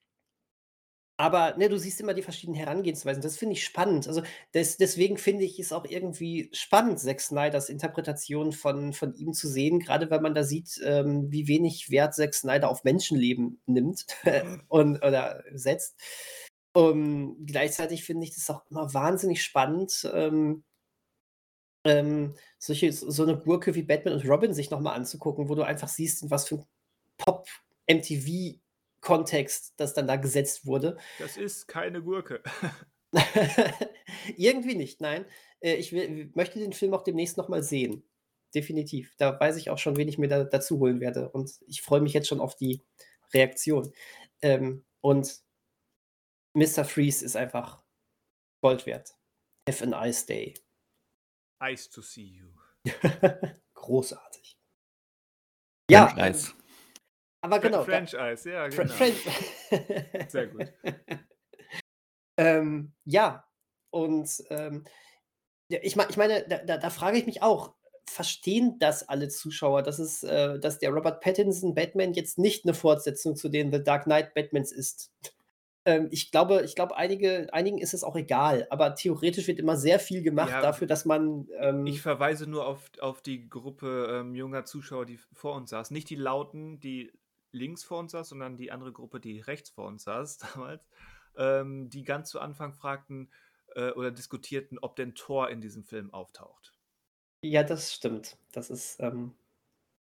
Speaker 2: Aber, ne, du siehst immer die verschiedenen Herangehensweisen. Das finde ich spannend. Also, des deswegen finde ich es auch irgendwie spannend, Zack Snyders Interpretation von von ihm zu sehen, Gerade weil man da sieht, ähm, wie wenig Wert Zack Snyder auf Menschenleben nimmt und oder setzt. Um, gleichzeitig finde ich das auch immer wahnsinnig spannend, ähm ähm, solche so eine Gurke wie Batman und Robin sich noch mal anzugucken, wo du einfach siehst, in was für 'n Pop-MTV-Kontext das dann da gesetzt wurde.
Speaker 1: Das ist keine Gurke.
Speaker 2: Irgendwie nicht, nein. Äh, ich will möchte den Film auch demnächst noch mal sehen. Definitiv. Da weiß ich auch schon, wen ich mir da dazu holen werde und ich freue mich jetzt schon auf die Reaktion. Ähm, und Mr. Freeze ist einfach Gold wert. Have a nice day.
Speaker 1: Nice to see you.
Speaker 2: Großartig.
Speaker 3: Ja, Franchise.
Speaker 2: Aber genau.
Speaker 1: Franchise, ja, genau.
Speaker 2: Fran
Speaker 1: Sehr gut.
Speaker 2: Ähm, ja, und, ähm, ich ich meine, da da da frage ich mich auch, verstehen das alle Zuschauer, dass es äh, dass der Robert Pattinson Batman jetzt nicht 'ne Fortsetzung zu den The Dark Knight Batmans ist? Ähm, ich glaube ich glaube, einige einigen ist es auch egal, aber theoretisch wird immer sehr viel gemacht
Speaker 1: Ja,
Speaker 2: dafür, dass man, ähm
Speaker 1: ich verweise nur auf auf die Gruppe, ähm, junger Zuschauer, die vor uns saß. Nicht die Lauten, die links vor uns saß, sondern die andere Gruppe, die rechts vor uns saß damals, ähm, die ganz zu Anfang fragten, äh, oder diskutierten, ob denn Thor in diesem Film auftaucht.
Speaker 2: Ja, das stimmt. Das ist, ähm,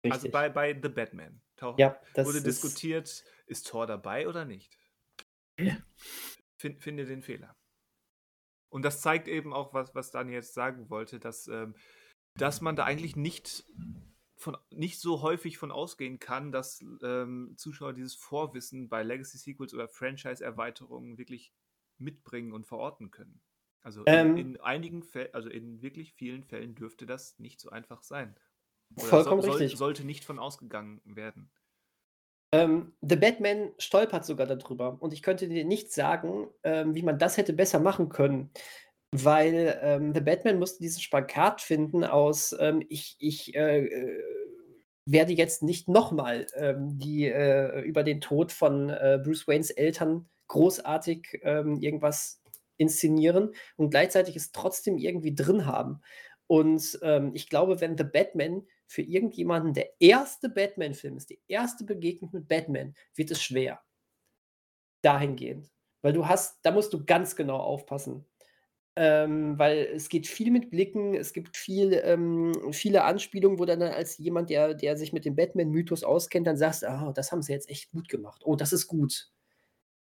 Speaker 1: Also,
Speaker 2: richtig.
Speaker 1: bei bei The Batman taucht
Speaker 2: Ja,
Speaker 1: wurde
Speaker 2: ist
Speaker 1: diskutiert, ist Thor dabei oder nicht? Fin finde den Fehler. Und das zeigt eben auch, was was Dani jetzt sagen wollte, dass, ähm dass man da eigentlich nicht von nicht so häufig von ausgehen kann, dass, ähm, Zuschauer dieses Vorwissen bei Legacy-Sequels oder Franchise-Erweiterungen wirklich mitbringen und verorten können. Also, in
Speaker 2: Ähm
Speaker 1: in einigen Fäll also, in wirklich vielen Fällen dürfte das nicht so einfach sein. Oder so
Speaker 2: Vollkommen
Speaker 1: soll
Speaker 2: richtig.
Speaker 1: sollte nicht von ausgegangen werden.
Speaker 2: Ähm, The Batman stolpert sogar da drüber und ich könnte dir nicht sagen, ähm, wie man das hätte besser machen können, weil, ähm, The Batman musste diesen Spagat finden aus, ähm, ich ich, äh, äh, werde jetzt nicht noch mal, ähm, die, äh über den Tod von, äh, Bruce Waynes Eltern großartig, ähm, irgendwas inszenieren und gleichzeitig es trotzdem irgendwie drin haben. Und, ähm, ich glaube, wenn The Batman für irgendjemanden der erste Batman-Film ist, die erste Begegnung mit Batman, wird es schwer. Dahingehend. Weil du hast da musst du ganz genau aufpassen. Ähm, weil es geht viel mit Blicken, es gibt viel ähm, viele Anspielungen, wo dann als jemand, der der sich mit dem Batman-Mythos auskennt, dann sagst: „Ah, das haben sie jetzt echt gut gemacht. Oh, das ist gut.“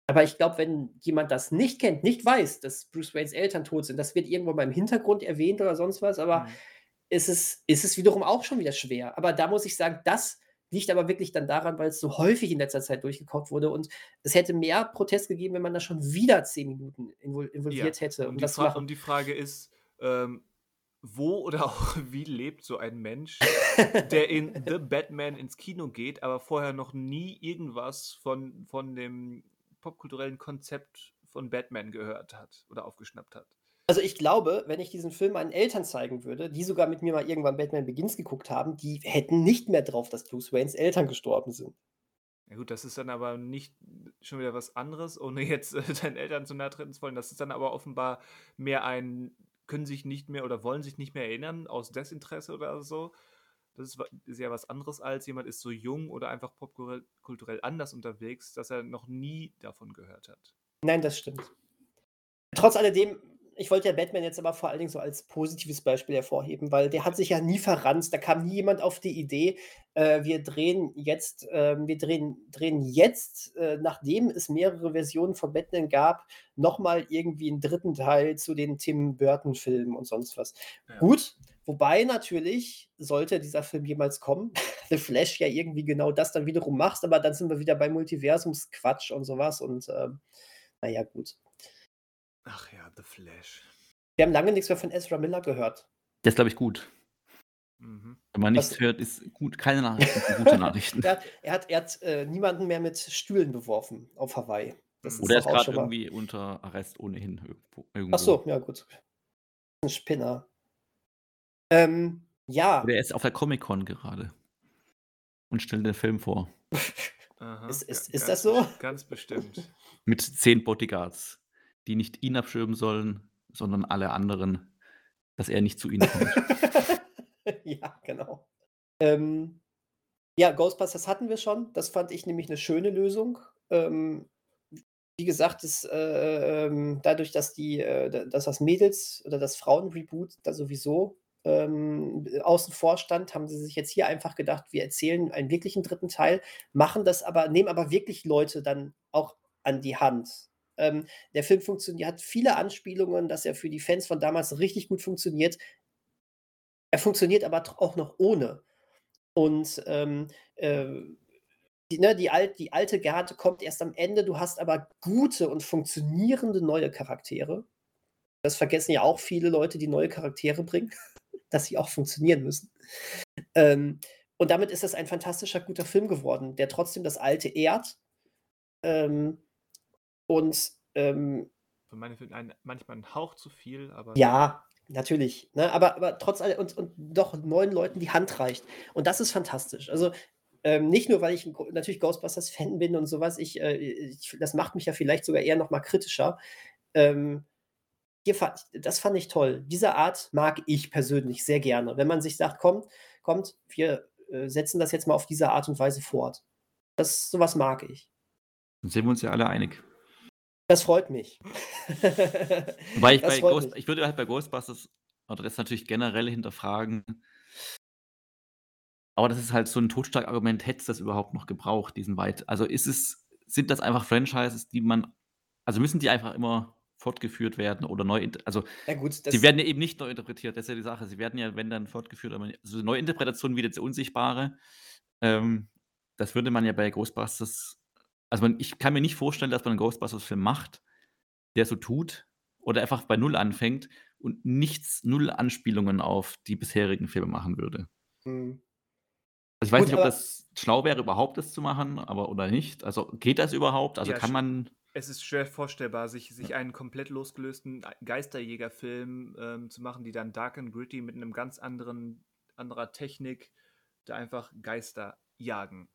Speaker 2: Aber ich glaube, wenn jemand das nicht kennt, nicht weiß, dass Bruce Waynes Eltern tot sind, das wird irgendwo mal im Hintergrund erwähnt oder sonst was, aber
Speaker 1: Mhm.
Speaker 2: ist es ist es wiederum auch schon wieder schwer. Aber da muss ich sagen, das liegt aber wirklich dann daran, weil's so häufig in letzter Zeit durchgekaut wurde und es hätte mehr Protest gegeben, wenn man da schon wieder 10 Minuten invol
Speaker 1: Ja,
Speaker 2: involviert hätte, um
Speaker 1: und die Fra und die Frage ist, ähm, wo oder auch wie lebt so ein Mensch, der in The Batman ins Kino geht, aber vorher noch nie irgendwas von von dem popkulturellen Konzept von Batman gehört hat oder aufgeschnappt hat?
Speaker 2: Also, ich glaube, wenn ich diesen Film meinen Eltern zeigen würde, die sogar mit mir mal irgendwann Batman Begins geguckt haben, die hätten nicht mehr drauf, dass Bruce Waynes Eltern gestorben sind.
Speaker 1: Ja gut, das ist dann aber nicht schon wieder was anderes, ohne jetzt, äh, deinen Eltern zu nahe treten zu wollen. Das ist dann aber offenbar mehr ein können sich nicht mehr oder wollen sich nicht mehr erinnern aus Desinteresse oder so. Das ist ist ja was anderes als jemand ist so jung oder einfach popkulturell kulturell anders unterwegs, dass er noch nie davon gehört hat.
Speaker 2: Nein, das stimmt. Trotz alledem, ich wollte ja Batman jetzt aber vor allen Dingen so als positives Beispiel hervorheben, weil der hat sich ja nie verrannt. Da kam nie jemand auf die Idee, äh, wir drehen jetzt ähm, wir drehen drehen jetzt, äh, nachdem es mehrere Versionen von Batman gab, noch mal irgendwie 'n 3. Teil zu den Tim-Burton-Filmen und sonst was.
Speaker 1: Ja.
Speaker 2: Gut, wobei natürlich, sollte dieser Film jemals kommen, The Flash ja irgendwie genau das dann wiederum macht, aber dann sind wir wieder bei Multiversumsquatsch und so was und, ähm, na ja, gut.
Speaker 1: Ach ja, The Flash.
Speaker 2: Wir haben lange nix mehr von Ezra Miller gehört.
Speaker 3: Der ist, glaube ich, gut.
Speaker 1: Mhm.
Speaker 3: Wenn man
Speaker 2: Was
Speaker 3: nichts hört, ist gut keine Nachrichten sind gute Nachrichten.
Speaker 2: Er hat er hat er hat, äh, niemanden mehr mit Stühlen beworfen auf Hawaii. Das
Speaker 1: Mhm.
Speaker 2: ist
Speaker 3: Oder er ist
Speaker 2: schon mal
Speaker 3: irgendwie unter Arrest ohnehin irgendwo
Speaker 2: Ach
Speaker 3: irgendwo.
Speaker 2: so, ja gut. 'N Spinner. Ähm, ja.
Speaker 3: Oder er ist auf der Comic-Con gerade und stellt den Film vor.
Speaker 1: Aha,
Speaker 2: Ist, ist, ist
Speaker 1: ganz
Speaker 2: das so?
Speaker 1: Ganz bestimmt.
Speaker 3: Mit zehn Bodyguards, die nicht ihn abschirmen sollen, sondern alle anderen, dass er nicht zu ihnen kommt.
Speaker 2: ja, genau. Ähm, ja, Ghostbusters hatten wir schon. Das fand ich nämlich eine schöne Lösung. Ähm, wie gesagt, das, äh, ähm, dadurch, dass die, äh, da- dass das Mädels- oder das Frauen-Reboot da sowieso ähm, außen vor stand, haben sie sich jetzt hier einfach gedacht, wir erzählen einen wirklichen dritten Teil, machen das aber, nehmen aber wirklich Leute dann auch an die Hand. Ähm, der Film funktioniert, hat viele Anspielungen, dass er für die Fans von damals richtig gut funktioniert. Er funktioniert aber auch noch ohne. Und ähm, äh, die, ne, die, alt, die alte Garde kommt erst am Ende. Du hast aber gute und funktionierende neue Charaktere. Das vergessen ja auch viele Leute, die neue Charaktere bringen, dass sie auch funktionieren müssen. Ähm, und damit ist das ein fantastischer, guter Film geworden, der trotzdem das Alte ehrt. Ähm, und ähm,
Speaker 1: Für meine Filme ein, manchmal ein Hauch zu viel, aber
Speaker 2: ja, natürlich. Ne? Aber, aber trotz allem und, und doch neuen Leuten die Hand reicht. Und das ist fantastisch. Also ähm, nicht nur, weil ich natürlich Ghostbusters-Fan bin und sowas, ich, äh, ich, das macht mich ja vielleicht sogar eher noch mal kritischer. Ähm, hier fand, das fand ich toll. Diese Art mag ich persönlich sehr gerne. Wenn man sich sagt, komm, kommt, wir äh, setzen das jetzt mal auf diese Art und Weise fort. Das, sowas mag ich.
Speaker 3: Dann sind wir uns ja alle einig.
Speaker 2: Das freut mich.
Speaker 3: Wobei ich,
Speaker 2: Das
Speaker 3: bei Ghost,
Speaker 2: mich.
Speaker 3: ich würde halt bei Ghostbusters, oder das natürlich generell hinterfragen, aber das ist halt so ein Totschlagargument, hätte es das überhaupt noch gebraucht, diesen weit. Also ist es, sind das einfach Franchises, die man, also müssen die einfach immer fortgeführt werden oder neu, also
Speaker 2: gut, das,
Speaker 3: sie werden ja eben nicht neu interpretiert, das ist ja die Sache. Sie werden ja, wenn dann fortgeführt, aber also Neuinterpretationen wie jetzt der Unsichtbare, ähm, das würde man ja bei Ghostbusters, also man, ich kann mir nicht vorstellen, dass man einen Ghostbusters-Film macht, der so tut oder einfach bei Null anfängt und nichts, null Anspielungen auf die bisherigen Filme machen würde.
Speaker 2: Hm.
Speaker 3: Also ich weiß
Speaker 2: Gut,
Speaker 3: nicht, ob das schlau wäre, überhaupt das zu machen, aber oder nicht. Also geht das überhaupt? Also
Speaker 1: Ja,
Speaker 3: kann man.
Speaker 1: es ist schwer vorstellbar, sich, sich einen komplett losgelösten Geisterjägerfilm ähm, zu machen, die dann dark and gritty mit einem ganz anderen anderer Technik da einfach Geister jagen.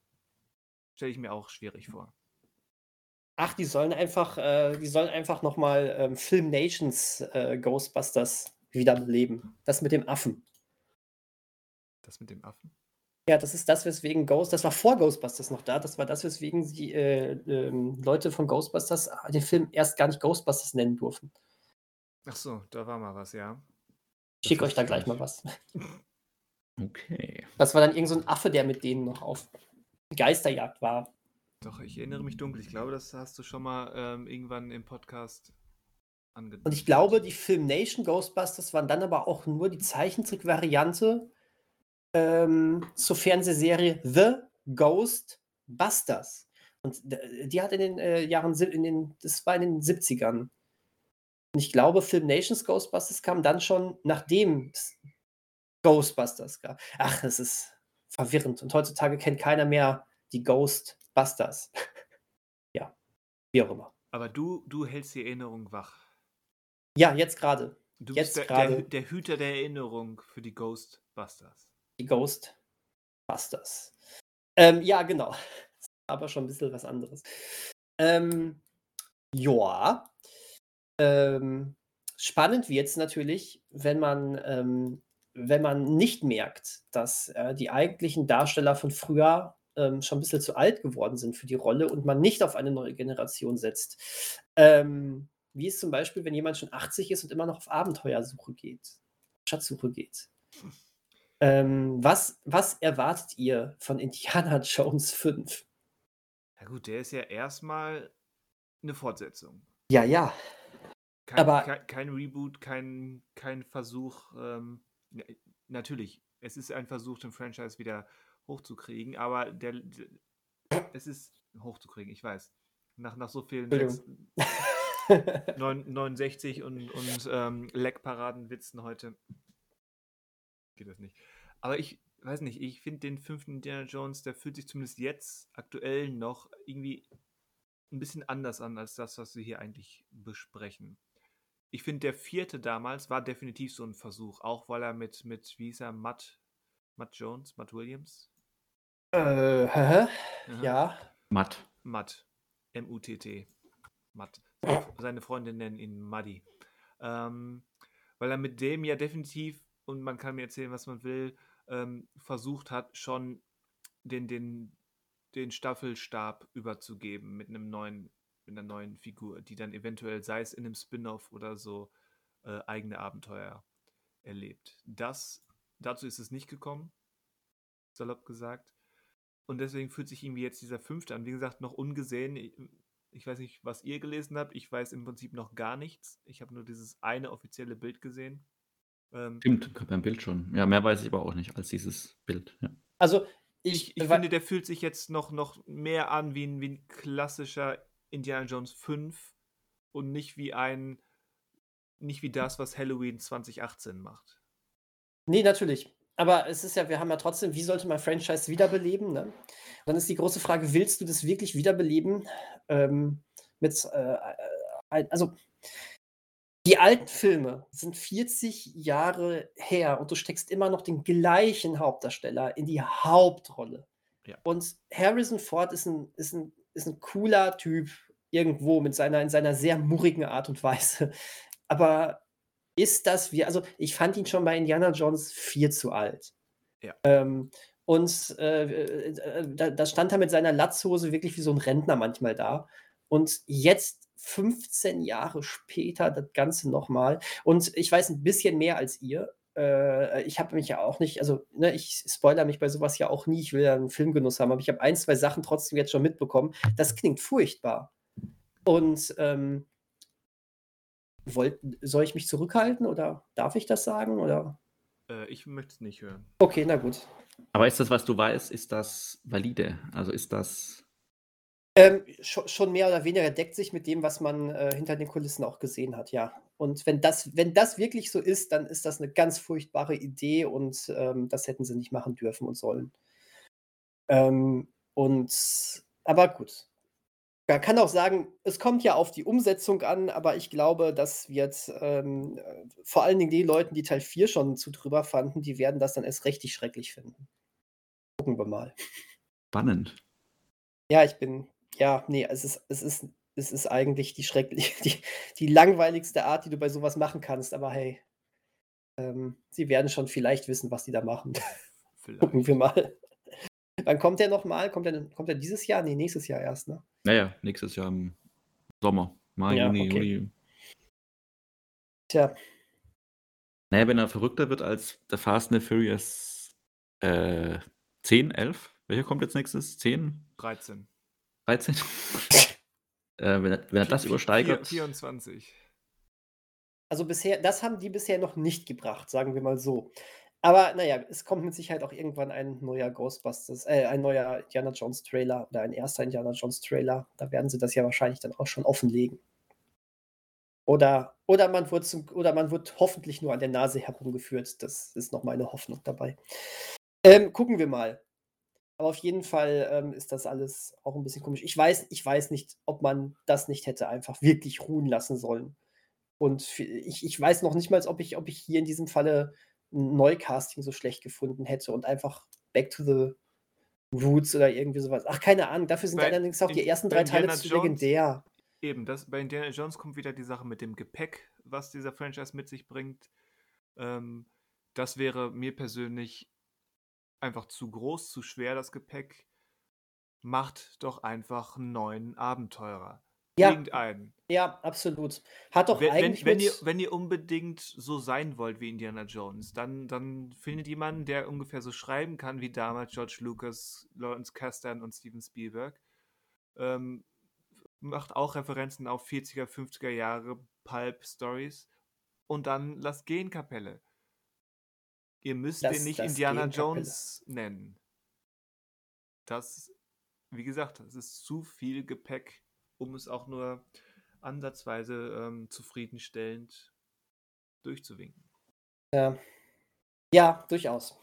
Speaker 1: Stelle ich mir auch schwierig vor.
Speaker 2: Ach, die sollen einfach, äh, die sollen einfach nochmal ähm, Film Nations äh, Ghostbusters wiederbeleben. Das mit dem Affen.
Speaker 1: Das mit dem Affen.
Speaker 2: Ja, das ist das, weswegen Ghost, das war vor Ghostbusters noch da, das war das, weswegen die äh, ähm, Leute von Ghostbusters äh, den Film erst gar nicht Ghostbusters nennen durften.
Speaker 1: Ach so, da war mal was, ja.
Speaker 2: Ich schicke euch da
Speaker 3: ich
Speaker 2: gleich mal was.
Speaker 3: Okay.
Speaker 2: Das war dann irgend so ein Affe, der mit denen noch auf Geisterjagd war.
Speaker 1: Doch, ich erinnere mich dunkel. Ich glaube, das hast du schon mal ähm, irgendwann im Podcast angedeutet.
Speaker 2: Und ich glaube, die Film Nation Ghostbusters waren dann aber auch nur die Zeichentrick-Variante ähm, zur Fernsehserie The Ghostbusters. Und die hat in den äh, Jahren, in den, das war in den 70ern. Und ich glaube, Film Nations Ghostbusters kam dann schon, nachdem es Ghostbusters gab. Ach, das ist verwirrend. Und heutzutage kennt keiner mehr die Ghostbusters. ja, wie auch immer.
Speaker 1: Aber du, du hältst die Erinnerung wach.
Speaker 2: Ja, jetzt gerade.
Speaker 1: Du
Speaker 2: Jetzt
Speaker 1: bist der,
Speaker 2: gerade.
Speaker 1: der, der Hüter der Erinnerung für die Ghostbusters.
Speaker 2: Die Ghostbusters. Ähm, ja, genau. Aber schon ein bisschen was anderes. Ähm, ja. Ähm, spannend wird es natürlich, wenn man, ähm, wenn man nicht merkt, dass äh, die eigentlichen Darsteller von früher ähm, schon ein bisschen zu alt geworden sind für die Rolle und man nicht auf eine neue Generation setzt. Ähm, wie es zum Beispiel, wenn jemand schon 80 ist und immer noch auf Abenteuersuche geht, Schatzsuche geht. Ähm, was, was erwartet ihr von Indiana Jones 5?
Speaker 1: Ja gut, der ist ja erstmal eine Fortsetzung.
Speaker 2: Ja, ja.
Speaker 1: Kein,
Speaker 2: Aber-
Speaker 1: kein, kein Reboot, kein, kein Versuch. Ähm, natürlich, es ist ein Versuch, den Franchise wieder hochzukriegen, aber der, der es ist hochzukriegen, ich weiß. Nach, nach so vielen sechs,
Speaker 2: Entschuldigung.
Speaker 1: 9, 69 und, und ähm, Leckparadenwitzen heute geht das nicht. Aber ich weiß nicht, ich finde den fünften Indiana Jones, der fühlt sich zumindest jetzt aktuell noch irgendwie ein bisschen anders an als das, was wir hier eigentlich besprechen. Ich finde, der vierte damals war definitiv so ein Versuch, auch weil er mit, mit wie hieß er, Matt, Matt Jones, Matt Williams?
Speaker 2: Äh, hä?
Speaker 1: Aha.
Speaker 2: ja.
Speaker 3: Matt.
Speaker 1: Matt. M-U-T-T. Matt. Seine Freunde nennen ihn Muddy. Ähm, weil er mit dem ja definitiv, und man kann mir erzählen, was man will, ähm, versucht hat, schon den, den, den Staffelstab überzugeben mit einem neuen, mit einer neuen Figur, die dann eventuell, sei es in einem Spin-off oder so, äh, eigene Abenteuer erlebt. Das, dazu ist es nicht gekommen, salopp gesagt. Und deswegen fühlt sich irgendwie jetzt dieser fünfte an. Wie gesagt, noch ungesehen. Ich, weiß nicht, was ihr gelesen habt. Ich weiß im Prinzip noch gar nichts. Ich habe nur dieses eine offizielle Bild gesehen.
Speaker 3: Ähm, Stimmt, beim Bild schon. Ja, mehr weiß ich aber auch nicht als dieses Bild. Ja.
Speaker 2: Also,
Speaker 1: ich, ich finde, der fühlt sich jetzt noch, noch mehr an wie ein, wie ein klassischer Indiana Jones 5 und nicht wie ein, nicht wie das, was Halloween 2018 macht.
Speaker 2: Nee, natürlich. Aber es ist ja, wir haben ja trotzdem, wie sollte man Franchise wiederbeleben? Ne? Dann ist die große Frage, willst du das wirklich wiederbeleben? Ähm, mit, äh, äh also, die alten Filme sind 40 Jahre her und du steckst immer noch den gleichen Hauptdarsteller in die Hauptrolle. Ja. Und Harrison Ford ist ein, ist, ein, ist ein cooler Typ irgendwo mit seiner, in seiner sehr murrigen Art und Weise. Aber ist das wie, also ich fand ihn schon bei Indiana Jones viel zu alt.
Speaker 1: Ja.
Speaker 2: Ähm, und äh, äh, da, da, stand er mit seiner Latzhose wirklich wie so ein Rentner manchmal da. Und jetzt 15 Jahre später das Ganze nochmal. Und ich weiß ein bisschen mehr als ihr. Äh, ich habe mich ja auch nicht, also ne, ich spoilere mich bei sowas ja auch nie. Ich will ja einen Filmgenuss haben, aber ich habe ein, zwei Sachen trotzdem jetzt schon mitbekommen. Das klingt furchtbar. Und ähm, wollt, soll ich mich zurückhalten oder darf ich das sagen? Oder?
Speaker 1: Äh, ich möchte es nicht hören.
Speaker 2: Okay, na gut.
Speaker 3: Aber ist das, was du weißt, ist das valide? Also ist das
Speaker 2: ähm, schon, schon mehr oder weniger deckt sich mit dem, was man äh, hinter den Kulissen auch gesehen hat, ja. Und wenn das, wenn das wirklich so ist, dann ist das eine ganz furchtbare Idee und ähm, das hätten sie nicht machen dürfen und sollen. Ähm, und aber gut. Man kann auch sagen, es kommt ja auf die Umsetzung an, aber ich glaube, das wird ähm, vor allen Dingen die Leute, die Teil 4 schon zu drüber fanden, die werden das dann erst richtig schrecklich finden. Gucken wir mal.
Speaker 3: Spannend.
Speaker 2: Ja, ich bin ja, nee, es ist es ist es ist eigentlich die schrecklich die die langweiligste Art, die du bei sowas machen kannst, aber hey, ähm, sie werden schon vielleicht wissen, was die da machen. Gucken wir mal. Wann kommt der noch mal? Kommt der kommt der dieses Jahr? Ne, nächstes Jahr erst, ne?
Speaker 3: Ja, ja, nächstes Jahr im Sommer. Mai, Ja, Juni, okay. Juli.
Speaker 2: Tja.
Speaker 3: Na ja, wenn er verrückter wird als The Fast and the Furious, äh, 10, 11? Welcher kommt jetzt nächstes? 10?
Speaker 1: 13.
Speaker 3: 13. äh, wenn, er, wenn er das übersteigert.
Speaker 1: 24.
Speaker 2: Also bisher, das haben die bisher noch nicht gebracht, sagen wir mal so. Aber naja, es kommt mit Sicherheit auch irgendwann ein neuer Ghostbusters, äh, ein neuer Indiana Jones Trailer oder ein erster Indiana Jones Trailer. Da werden sie das ja wahrscheinlich dann auch schon offenlegen. Oder, oder, man wird zum, oder man wird hoffentlich nur an der Nase herumgeführt. Das ist noch meine Hoffnung dabei. Ähm, gucken wir mal. Aber auf jeden Fall ähm, ist das alles auch ein bisschen komisch. Ich weiß, ich weiß nicht, ob man das nicht hätte einfach wirklich ruhen lassen sollen. Und ich, ich weiß noch nicht mal, ob ich, ob ich hier in diesem Falle ein Neukasting so schlecht gefunden hätte und einfach Back to the Roots oder irgendwie sowas. Ach, keine Ahnung. Dafür sind bei, allerdings auch die ersten drei Teile zu Jones, legendär.
Speaker 1: Eben, das, bei Indiana Jones kommt wieder die Sache mit dem Gepäck, was dieser Franchise mit sich bringt. Ähm, das wäre mir persönlich einfach zu groß, zu schwer, das Gepäck. Macht doch einfach einen neuen Abenteurer.
Speaker 2: Ja. Irgendeinen. Ja, absolut. Hat doch
Speaker 1: wenn,
Speaker 2: eigentlich.
Speaker 1: Wenn, wenn, ihr, wenn ihr unbedingt so sein wollt wie Indiana Jones, dann, dann findet jemanden, der ungefähr so schreiben kann wie damals George Lucas, Lawrence Kasdan und Steven Spielberg. Ähm, macht auch Referenzen auf 40er, 50er Jahre Pulp-Stories. Und dann lasst gehen, Kapelle. Ihr müsst das, den nicht Indiana Jones nennen. Das, wie gesagt, es ist zu viel Gepäck, um es auch nur ansatzweise ähm, zufriedenstellend durchzuwinken.
Speaker 2: Ja, ja durchaus.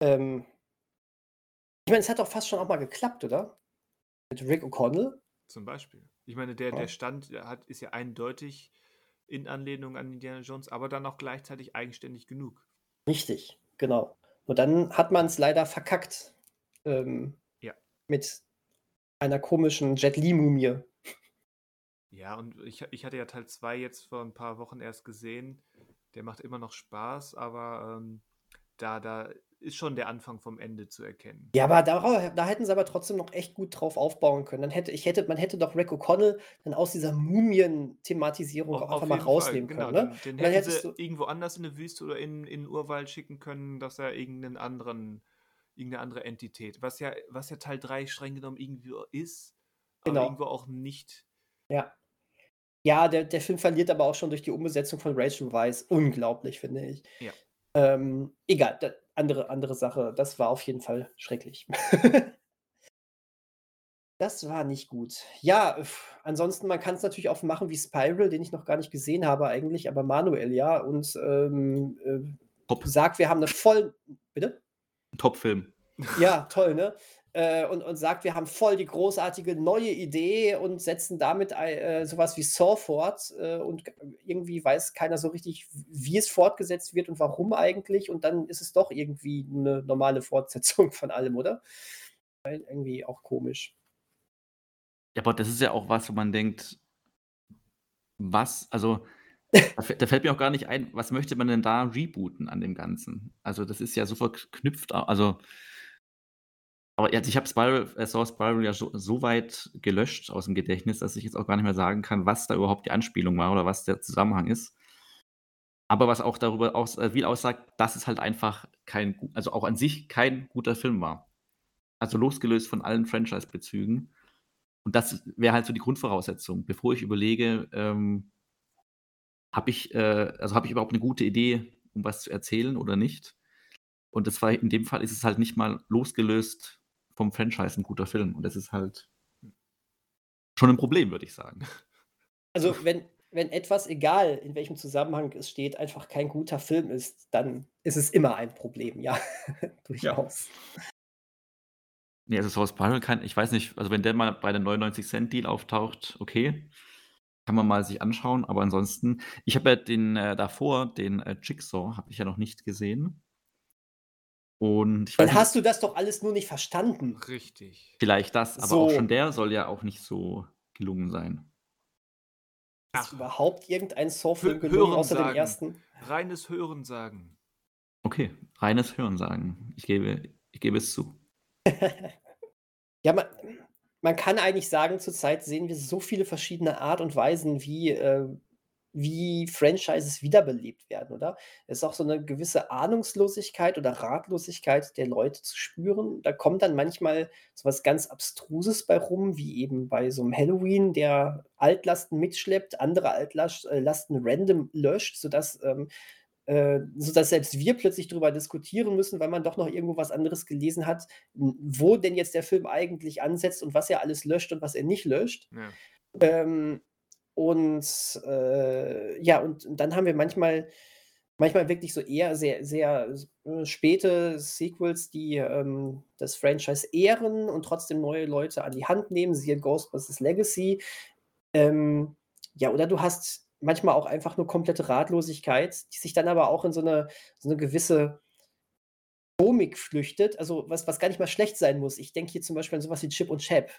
Speaker 2: Ähm, ich meine, es hat doch fast schon auch mal geklappt, oder? Mit Rick O'Connell.
Speaker 1: Zum Beispiel. Ich meine, der, ja. der Stand der hat, ist ja eindeutig in Anlehnung an Indiana Jones, aber dann auch gleichzeitig eigenständig genug.
Speaker 2: Richtig, genau. Und dann hat man es leider verkackt. Ähm,
Speaker 1: Ja.
Speaker 2: mit Einer komischen Jet Li-Mumie.
Speaker 1: Ja, und ich, ich hatte ja Teil 2 jetzt vor ein paar Wochen erst gesehen. Der macht immer noch Spaß, aber ähm, da, da ist schon der Anfang vom Ende zu erkennen.
Speaker 2: Ja, aber da, da hätten sie aber trotzdem noch echt gut drauf aufbauen können. Dann hätte, ich hätte, man hätte doch Rick O'Connell dann aus dieser Mumien-Thematisierung
Speaker 1: Auf,
Speaker 2: einfach mal
Speaker 1: Fall,
Speaker 2: rausnehmen
Speaker 1: genau.
Speaker 2: können. Ne?
Speaker 1: Den, den
Speaker 2: dann
Speaker 1: hätten sie irgendwo anders in der Wüste oder in, in den Urwald schicken können, dass er irgendeinen anderen, irgendeine andere Entität, was ja, was ja Teil 3 streng genommen irgendwie ist, aber
Speaker 2: genau.
Speaker 1: irgendwo auch nicht.
Speaker 2: Ja. Ja, der, der Film verliert aber auch schon durch die Umbesetzung von Rachel Weisz unglaublich, finde ich.
Speaker 1: Ja.
Speaker 2: Ähm, egal, da, andere, andere Sache. Das war auf jeden Fall schrecklich. das war nicht gut. Ja, pf, ansonsten, man kann es natürlich auch machen wie Spiral, den ich noch gar nicht gesehen habe eigentlich, aber Manuel, ja, und ähm, äh, sagt, wir haben eine voll. Bitte?
Speaker 3: Top-Film.
Speaker 2: Ja, toll, ne? Äh, und, und sagt, wir haben voll die großartige neue Idee und setzen damit äh, sowas wie Saw fort äh, und irgendwie weiß keiner so richtig, wie es fortgesetzt wird und warum eigentlich und dann ist es doch irgendwie eine normale Fortsetzung von allem, oder? Weil Irgendwie auch komisch.
Speaker 3: Ja, aber das ist ja auch was, wo man denkt, was, also da, da fällt mir auch gar nicht ein, was möchte man denn da rebooten an dem Ganzen? Also das ist ja so verknüpft, also aber jetzt, ich habe Spiral, äh, Saw Spiral ja so, so weit gelöscht aus dem Gedächtnis, dass ich jetzt auch gar nicht mehr sagen kann, was da überhaupt die Anspielung war oder was der Zusammenhang ist. Aber was auch darüber aus, äh, viel aussagt, dass es halt einfach kein, also auch an sich kein guter Film war. Also losgelöst von allen Franchise-Bezügen. Und das wäre halt so die Grundvoraussetzung, bevor ich überlege, ähm, habe ich, äh, also habe ich überhaupt eine gute Idee, um was zu erzählen oder nicht? Und das war in dem Fall ist es halt nicht mal losgelöst vom Franchise ein guter Film. Und das ist halt schon ein Problem, würde ich sagen.
Speaker 2: Also wenn, wenn etwas, egal in welchem Zusammenhang es steht, einfach kein guter Film ist, dann ist es immer ein Problem, ja. Durchaus.
Speaker 3: Nee, also Saw Spiral kann, ich weiß nicht, also wenn der mal bei der 99 Cent Deal auftaucht, okay, kann man mal sich anschauen, aber ansonsten, ich habe ja den äh, davor, den äh, Jigsaw, habe ich ja noch nicht gesehen. Und
Speaker 2: Dann
Speaker 3: nicht,
Speaker 2: hast du das doch alles nur nicht verstanden.
Speaker 1: Richtig.
Speaker 3: vielleicht das, aber auch
Speaker 2: So.
Speaker 3: schon der soll ja auch nicht so gelungen sein.
Speaker 2: Ist
Speaker 1: Ach.
Speaker 2: überhaupt irgendein
Speaker 1: Hö-
Speaker 2: gelungen,
Speaker 1: Hören
Speaker 2: außer dem
Speaker 1: sagen.
Speaker 2: ersten?
Speaker 1: Reines Hören sagen.
Speaker 3: Okay, reines Hörensagen. Ich gebe, ich gebe es zu.
Speaker 2: Ja, man, man kann eigentlich sagen, zurzeit sehen wir so viele verschiedene Art und Weisen, wie, äh, wie Franchises wiederbelebt werden, oder? Es ist auch so eine gewisse Ahnungslosigkeit oder Ratlosigkeit der Leute zu spüren. Da kommt dann manchmal so was ganz Abstruses bei rum, wie eben bei so einem Halloween, der Altlasten mitschleppt, andere Altlasten random löscht, sodass ähm, äh, sodass selbst wir plötzlich darüber diskutieren müssen, weil man doch noch irgendwo was anderes gelesen hat, wo denn jetzt der Film eigentlich ansetzt und was er alles löscht und was er nicht löscht.
Speaker 1: Ja.
Speaker 2: Ähm, und äh, ja, und dann haben wir manchmal, manchmal wirklich so eher sehr, sehr äh, späte Sequels, die ähm, das Franchise ehren und trotzdem neue Leute an die Hand nehmen, siehe Ghostbusters Legacy. Ähm, ja, oder du hast manchmal auch einfach nur komplette Ratlosigkeit, die sich dann aber auch in so eine, so eine gewisse Komik flüchtet, also was, was gar nicht mal schlecht sein muss. Ich denke hier zum Beispiel an sowas wie Chip und Chap.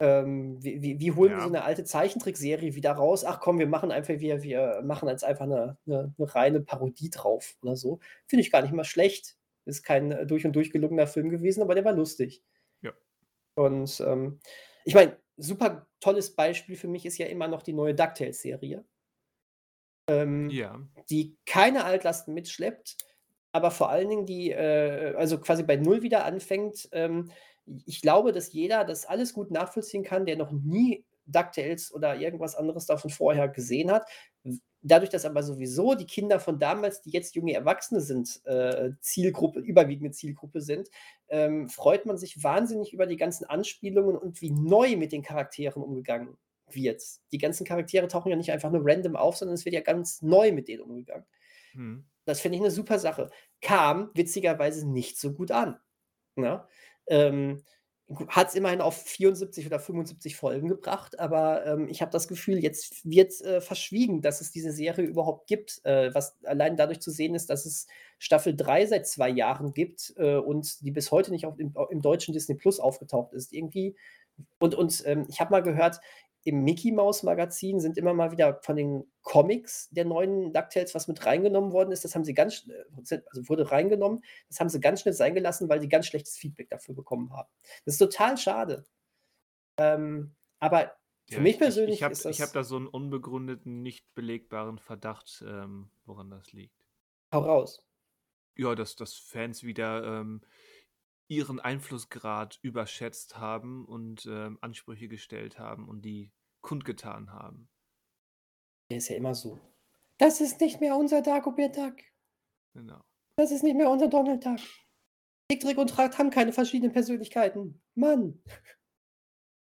Speaker 2: Ähm, wie, wie, wie holen wir so
Speaker 1: Ja.
Speaker 2: eine alte Zeichentrickserie wieder raus? Ach komm, wir machen einfach, wir, wir machen jetzt einfach eine, eine, eine reine Parodie drauf oder so. Finde ich gar nicht mal schlecht. Ist kein äh, durch und durch gelungener Film gewesen, aber der war lustig.
Speaker 1: Ja.
Speaker 2: Und ähm, ich meine, super tolles Beispiel für mich ist ja immer noch die neue DuckTales-Serie. Ähm,
Speaker 1: Ja.
Speaker 2: die keine Altlasten mitschleppt, aber vor allen Dingen die, äh, also quasi bei Null wieder anfängt. Ähm, ich glaube, dass jeder das alles gut nachvollziehen kann, der noch nie DuckTales oder irgendwas anderes davon vorher gesehen hat. Dadurch, dass aber sowieso die Kinder von damals, die jetzt junge Erwachsene sind, äh, Zielgruppe, überwiegende Zielgruppe sind, ähm, freut man sich wahnsinnig über die ganzen Anspielungen und wie neu mit den Charakteren umgegangen wird. Die ganzen Charaktere tauchen ja nicht einfach nur random auf, sondern es wird ja ganz neu mit denen umgegangen.
Speaker 1: Hm.
Speaker 2: Das finde ich eine super Sache. Kam witzigerweise nicht so gut an. Ne? Ähm, hat es immerhin auf 74 oder 75 Folgen gebracht, aber ähm, ich habe das Gefühl, jetzt wird äh, verschwiegen, dass es diese Serie überhaupt gibt, äh, was allein dadurch zu sehen ist, dass es Staffel 3 seit zwei Jahren gibt äh, und die bis heute nicht auf, im, im deutschen Disney Plus aufgetaucht ist. Irgendwie Und, und ähm, ich habe mal gehört, im Mickey Mouse Magazin sind immer mal wieder von den Comics der neuen DuckTales was mit reingenommen worden ist. Das haben sie ganz, äh, also wurde reingenommen. Das haben sie ganz schnell sein gelassen, weil die ganz schlechtes Feedback dafür bekommen haben. Das ist total schade. Ähm, aber für
Speaker 1: Ja,
Speaker 2: mich
Speaker 1: ich, ich,
Speaker 2: persönlich
Speaker 1: ich habe ich hab
Speaker 2: das.
Speaker 1: da so einen unbegründeten, nicht belegbaren Verdacht, ähm, woran das liegt.
Speaker 2: Hau raus.
Speaker 1: Ja, dass, dass Fans wieder ähm, ihren Einflussgrad überschätzt haben und ähm, Ansprüche gestellt haben und die kundgetan haben.
Speaker 2: Der ist ja immer so. Das ist nicht mehr unser Dagobert Duck.
Speaker 1: Genau.
Speaker 2: Das ist nicht mehr unser Donald Duck. Dick, Trick und Tracht haben keine verschiedenen Persönlichkeiten. Mann.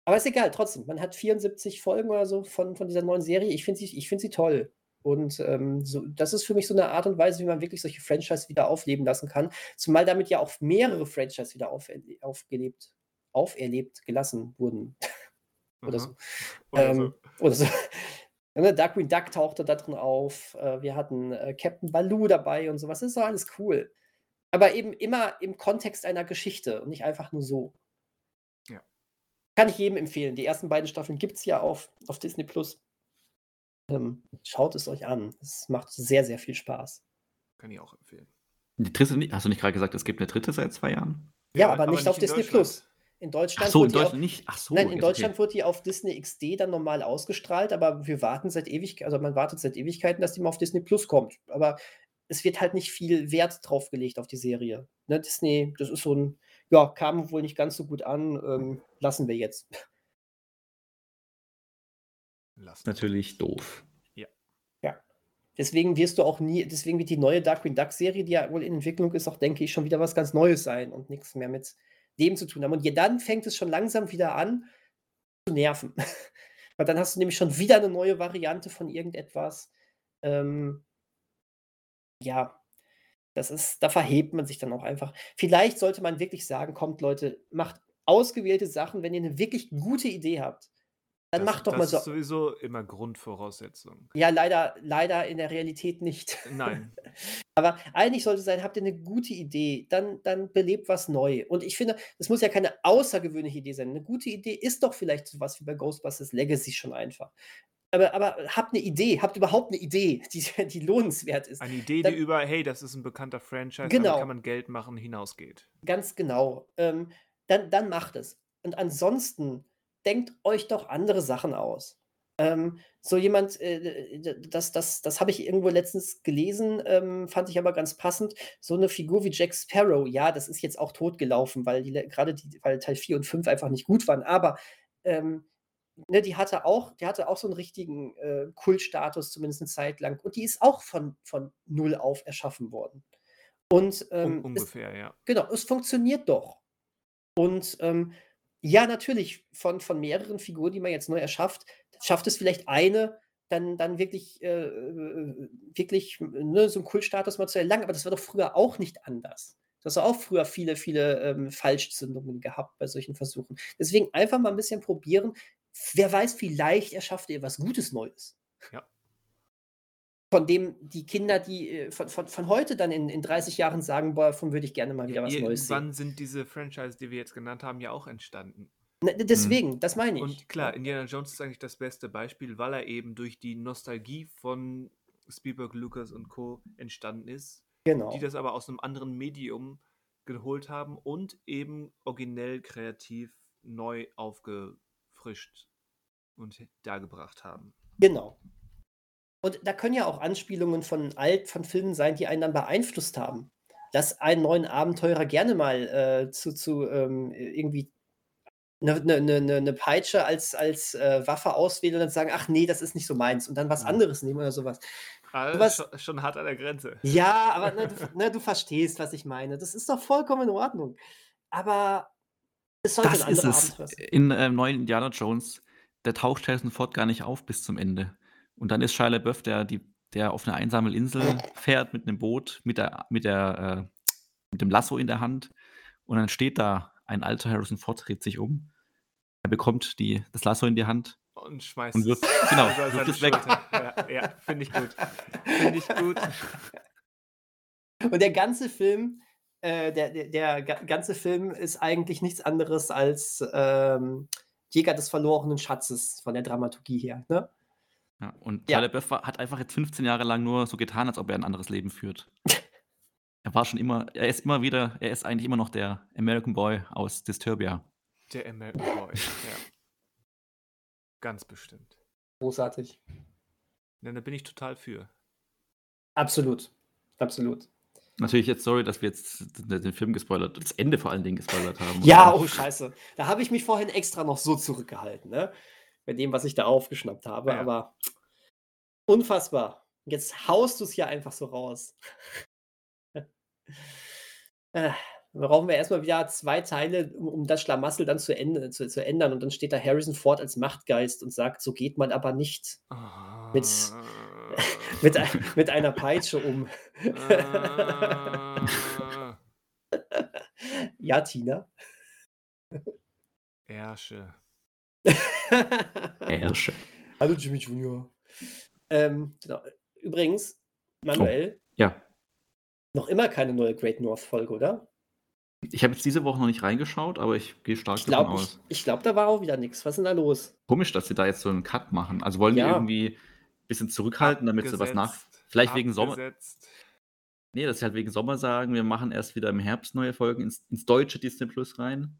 Speaker 2: Aber ist egal, trotzdem. Man hat 74 Folgen oder so von, von dieser neuen Serie. Ich finde sie, ich find sie toll. Und ähm, so, das ist für mich so eine Art und Weise, wie man wirklich solche Franchise wieder aufleben lassen kann. Zumal damit ja auch mehrere Franchise wieder auferle aufgelebt, auferlebt gelassen wurden. oder so.
Speaker 1: Oder
Speaker 2: Ähm,
Speaker 1: so.
Speaker 2: oder so. Ne, Darkwing Duck tauchte da drin auf. Äh, wir hatten äh, Captain Baloo dabei und sowas. Das ist doch alles cool. Aber eben immer im Kontext einer Geschichte und nicht einfach nur so.
Speaker 1: Ja.
Speaker 2: Kann ich jedem empfehlen. Die ersten beiden Staffeln gibt es ja auf, auf Disney Plus. Ähm, schaut es euch an. Es macht sehr, sehr viel Spaß.
Speaker 1: Kann ich auch empfehlen.
Speaker 3: Die dritte nicht, hast du nicht gerade gesagt, es gibt eine dritte seit zwei Jahren?
Speaker 2: Ja, aber nicht auf
Speaker 1: in
Speaker 2: Disney
Speaker 1: Deutschland.
Speaker 2: Plus. In Deutschland
Speaker 3: Ach so, in
Speaker 2: wird die auf-
Speaker 3: Deutschland nicht. Ach so.
Speaker 2: Nein, in Deutschland
Speaker 3: okay.
Speaker 2: wird die auf Disney XD dann normal ausgestrahlt, aber wir warten seit Ewigkeiten, also man wartet seit Ewigkeiten, dass die mal auf Disney Plus kommt. Aber es wird halt nicht viel Wert drauf gelegt auf die Serie. Ne, Disney, das ist so ein, ja, kam wohl nicht ganz so gut an, ähm, lassen wir jetzt.
Speaker 1: Lassen.
Speaker 3: Natürlich doof.
Speaker 2: Deswegen wirst du auch nie, deswegen wird die neue Darkwing Duck Serie, die ja wohl in Entwicklung ist, auch, denke ich, schon wieder was ganz Neues sein und nichts mehr mit dem zu tun haben. Und ja, dann fängt es schon langsam wieder an zu nerven. Weil dann hast du nämlich schon wieder eine neue Variante von irgendetwas. Ähm, ja, das ist, da verhebt man sich dann auch einfach. Vielleicht sollte man wirklich sagen, kommt Leute, macht ausgewählte Sachen, wenn ihr eine wirklich gute Idee habt. Dann
Speaker 1: das,
Speaker 2: macht doch
Speaker 1: das
Speaker 2: mal so.
Speaker 1: ist sowieso immer Grundvoraussetzung.
Speaker 2: Ja, leider, leider in der Realität nicht.
Speaker 1: Nein.
Speaker 2: Aber eigentlich sollte sein, habt ihr eine gute Idee, dann, dann belebt was neu. Und ich finde, es muss ja keine außergewöhnliche Idee sein. Eine gute Idee ist doch vielleicht sowas wie bei Ghostbusters Legacy schon einfach. Aber, aber habt eine Idee, habt überhaupt eine Idee, die, die lohnenswert ist.
Speaker 1: Eine Idee,
Speaker 2: Dann-
Speaker 1: die über, hey, das ist ein bekannter Franchise,
Speaker 2: Genau.
Speaker 1: damit kann man Geld machen, hinausgeht.
Speaker 2: Ganz genau. Ähm, dann, dann macht es. Und ansonsten denkt euch doch andere Sachen aus. Ähm, so jemand, äh, das, das, das habe ich irgendwo letztens gelesen, ähm, fand ich aber ganz passend. So eine Figur wie Jack Sparrow, ja, das ist jetzt auch totgelaufen, weil die gerade die, weil Teil 4 und 5 einfach nicht gut waren. Aber ähm, ne, die hatte auch, die hatte auch so einen richtigen äh, Kultstatus, zumindest eine Zeit lang. Und die ist auch von, von null auf erschaffen worden. Und ähm,
Speaker 1: Un
Speaker 2: es,
Speaker 1: ungefähr, ja.
Speaker 2: Genau, es funktioniert doch. Und ähm, ja, natürlich, von, von mehreren Figuren, die man jetzt neu erschafft, schafft es vielleicht eine, dann, dann wirklich, äh, äh, wirklich ne, so einen Kultstatus mal zu erlangen. Aber das war doch früher auch nicht anders. Du hast auch früher viele, viele ähm, Falschzündungen gehabt bei solchen Versuchen. Deswegen einfach mal ein bisschen probieren. Wer weiß, vielleicht erschafft ihr was Gutes Neues.
Speaker 1: Ja.
Speaker 2: Von dem die Kinder, die äh, von, von, von heute dann in, in 30 Jahren sagen, boah, davon würde ich gerne mal wieder was Neues sehen.
Speaker 1: Irgendwann sind diese Franchise, die wir jetzt genannt haben, ja auch entstanden.
Speaker 2: Ne, deswegen, das meine ich.
Speaker 1: Und klar, Indiana Jones ist eigentlich das beste Beispiel, weil er eben durch die Nostalgie von Spielberg, Lucas und Co. entstanden ist,
Speaker 2: genau.
Speaker 1: die das aber aus einem anderen Medium geholt haben und eben originell kreativ neu aufgefrischt und dargebracht haben.
Speaker 2: Genau. Und da können ja auch Anspielungen von alt, von Filmen sein, die einen dann beeinflusst haben. Dass einen neuen Abenteurer gerne mal äh, zu, zu ähm, irgendwie eine ne, ne, ne, ne Peitsche als, als äh, Waffe auswählen und dann sagen, ach nee, das ist nicht so meins. Und dann was anderes nehmen oder sowas.
Speaker 1: Also
Speaker 2: Was-
Speaker 1: schon, schon hart an der Grenze.
Speaker 2: Ja, aber ne, du, ne, du verstehst, was ich meine. Das ist doch vollkommen in Ordnung. Aber es sollte
Speaker 3: Das
Speaker 2: ein
Speaker 3: ist es.
Speaker 2: Abenteuer sein.
Speaker 3: In ähm, neuen Indiana Jones, der taucht Harrison Ford gar nicht auf bis zum Ende. Und dann ist Shia LaBeouf, der, die, der auf eine einsame Insel fährt mit einem Boot, mit, der, mit, der, äh, mit dem Lasso in der Hand. Und dann steht da ein alter Harrison Ford, dreht sich um. Er bekommt die, das Lasso in die Hand.
Speaker 1: Und schmeißt
Speaker 3: Und wirft-
Speaker 1: es
Speaker 3: genau,
Speaker 1: über
Speaker 3: wirft es weg.
Speaker 1: Ja, ja finde ich gut. Finde ich gut.
Speaker 2: Und der ganze Film, äh, der, der, der ga- ganze Film ist eigentlich nichts anderes als ähm, Jäger des verlorenen Schatzes von der Dramaturgie her. Ne?
Speaker 3: Ja, und
Speaker 2: Ja.
Speaker 3: Shia LaBeouf war- hat einfach jetzt 15 Jahre lang nur so getan, als ob er ein anderes Leben führt. er war schon immer, er ist immer wieder, er ist eigentlich immer noch der American Boy aus Disturbia.
Speaker 1: Der American Boy. ja. Ganz bestimmt.
Speaker 2: Großartig.
Speaker 1: Ja, da bin ich total für.
Speaker 2: Absolut. Absolut.
Speaker 3: Natürlich jetzt sorry, dass wir jetzt den den Film gespoilert, das Ende vor allen Dingen gespoilert haben.
Speaker 2: Ja,
Speaker 3: Aber-
Speaker 2: oh Scheiße. Da habe ich mich vorhin extra noch so zurückgehalten, ne? Bei dem, was ich da aufgeschnappt habe.
Speaker 1: Ja.
Speaker 2: Aber unfassbar. Jetzt haust du es hier einfach so raus. äh, brauchen wir erstmal wieder zwei Teile, um, um das Schlamassel dann zu, ende, zu, zu ändern. Und dann steht da Harrison Ford als Machtgeist und sagt, so geht man aber nicht Mit- mit, ein, mit einer Peitsche um.
Speaker 1: Ah.
Speaker 2: ja, Tina.
Speaker 1: Ersche.
Speaker 3: Ärsche.
Speaker 2: Hallo Jimmy Junior. Ähm, genau. Übrigens, Manuel,
Speaker 3: Ja.
Speaker 2: noch immer keine neue Great North Folge, oder?
Speaker 3: Ich habe jetzt diese Woche noch nicht reingeschaut, aber ich gehe stark
Speaker 2: Ich
Speaker 3: davon
Speaker 2: glaube, ich,
Speaker 3: aus.
Speaker 2: ich glaub, da war auch wieder nichts. Was ist denn da los?
Speaker 3: Komisch, dass sie da jetzt so einen Cut machen. Also wollen die
Speaker 2: Ja.
Speaker 3: irgendwie ein bisschen zurückhalten, damit sie was nach.
Speaker 1: Abgesetzt,
Speaker 3: Vielleicht wegen Sommer.
Speaker 1: abgesetzt.
Speaker 3: Nee, dass sie halt wegen Sommer sagen, wir machen erst wieder im Herbst neue Folgen ins, ins deutsche Disney Plus rein.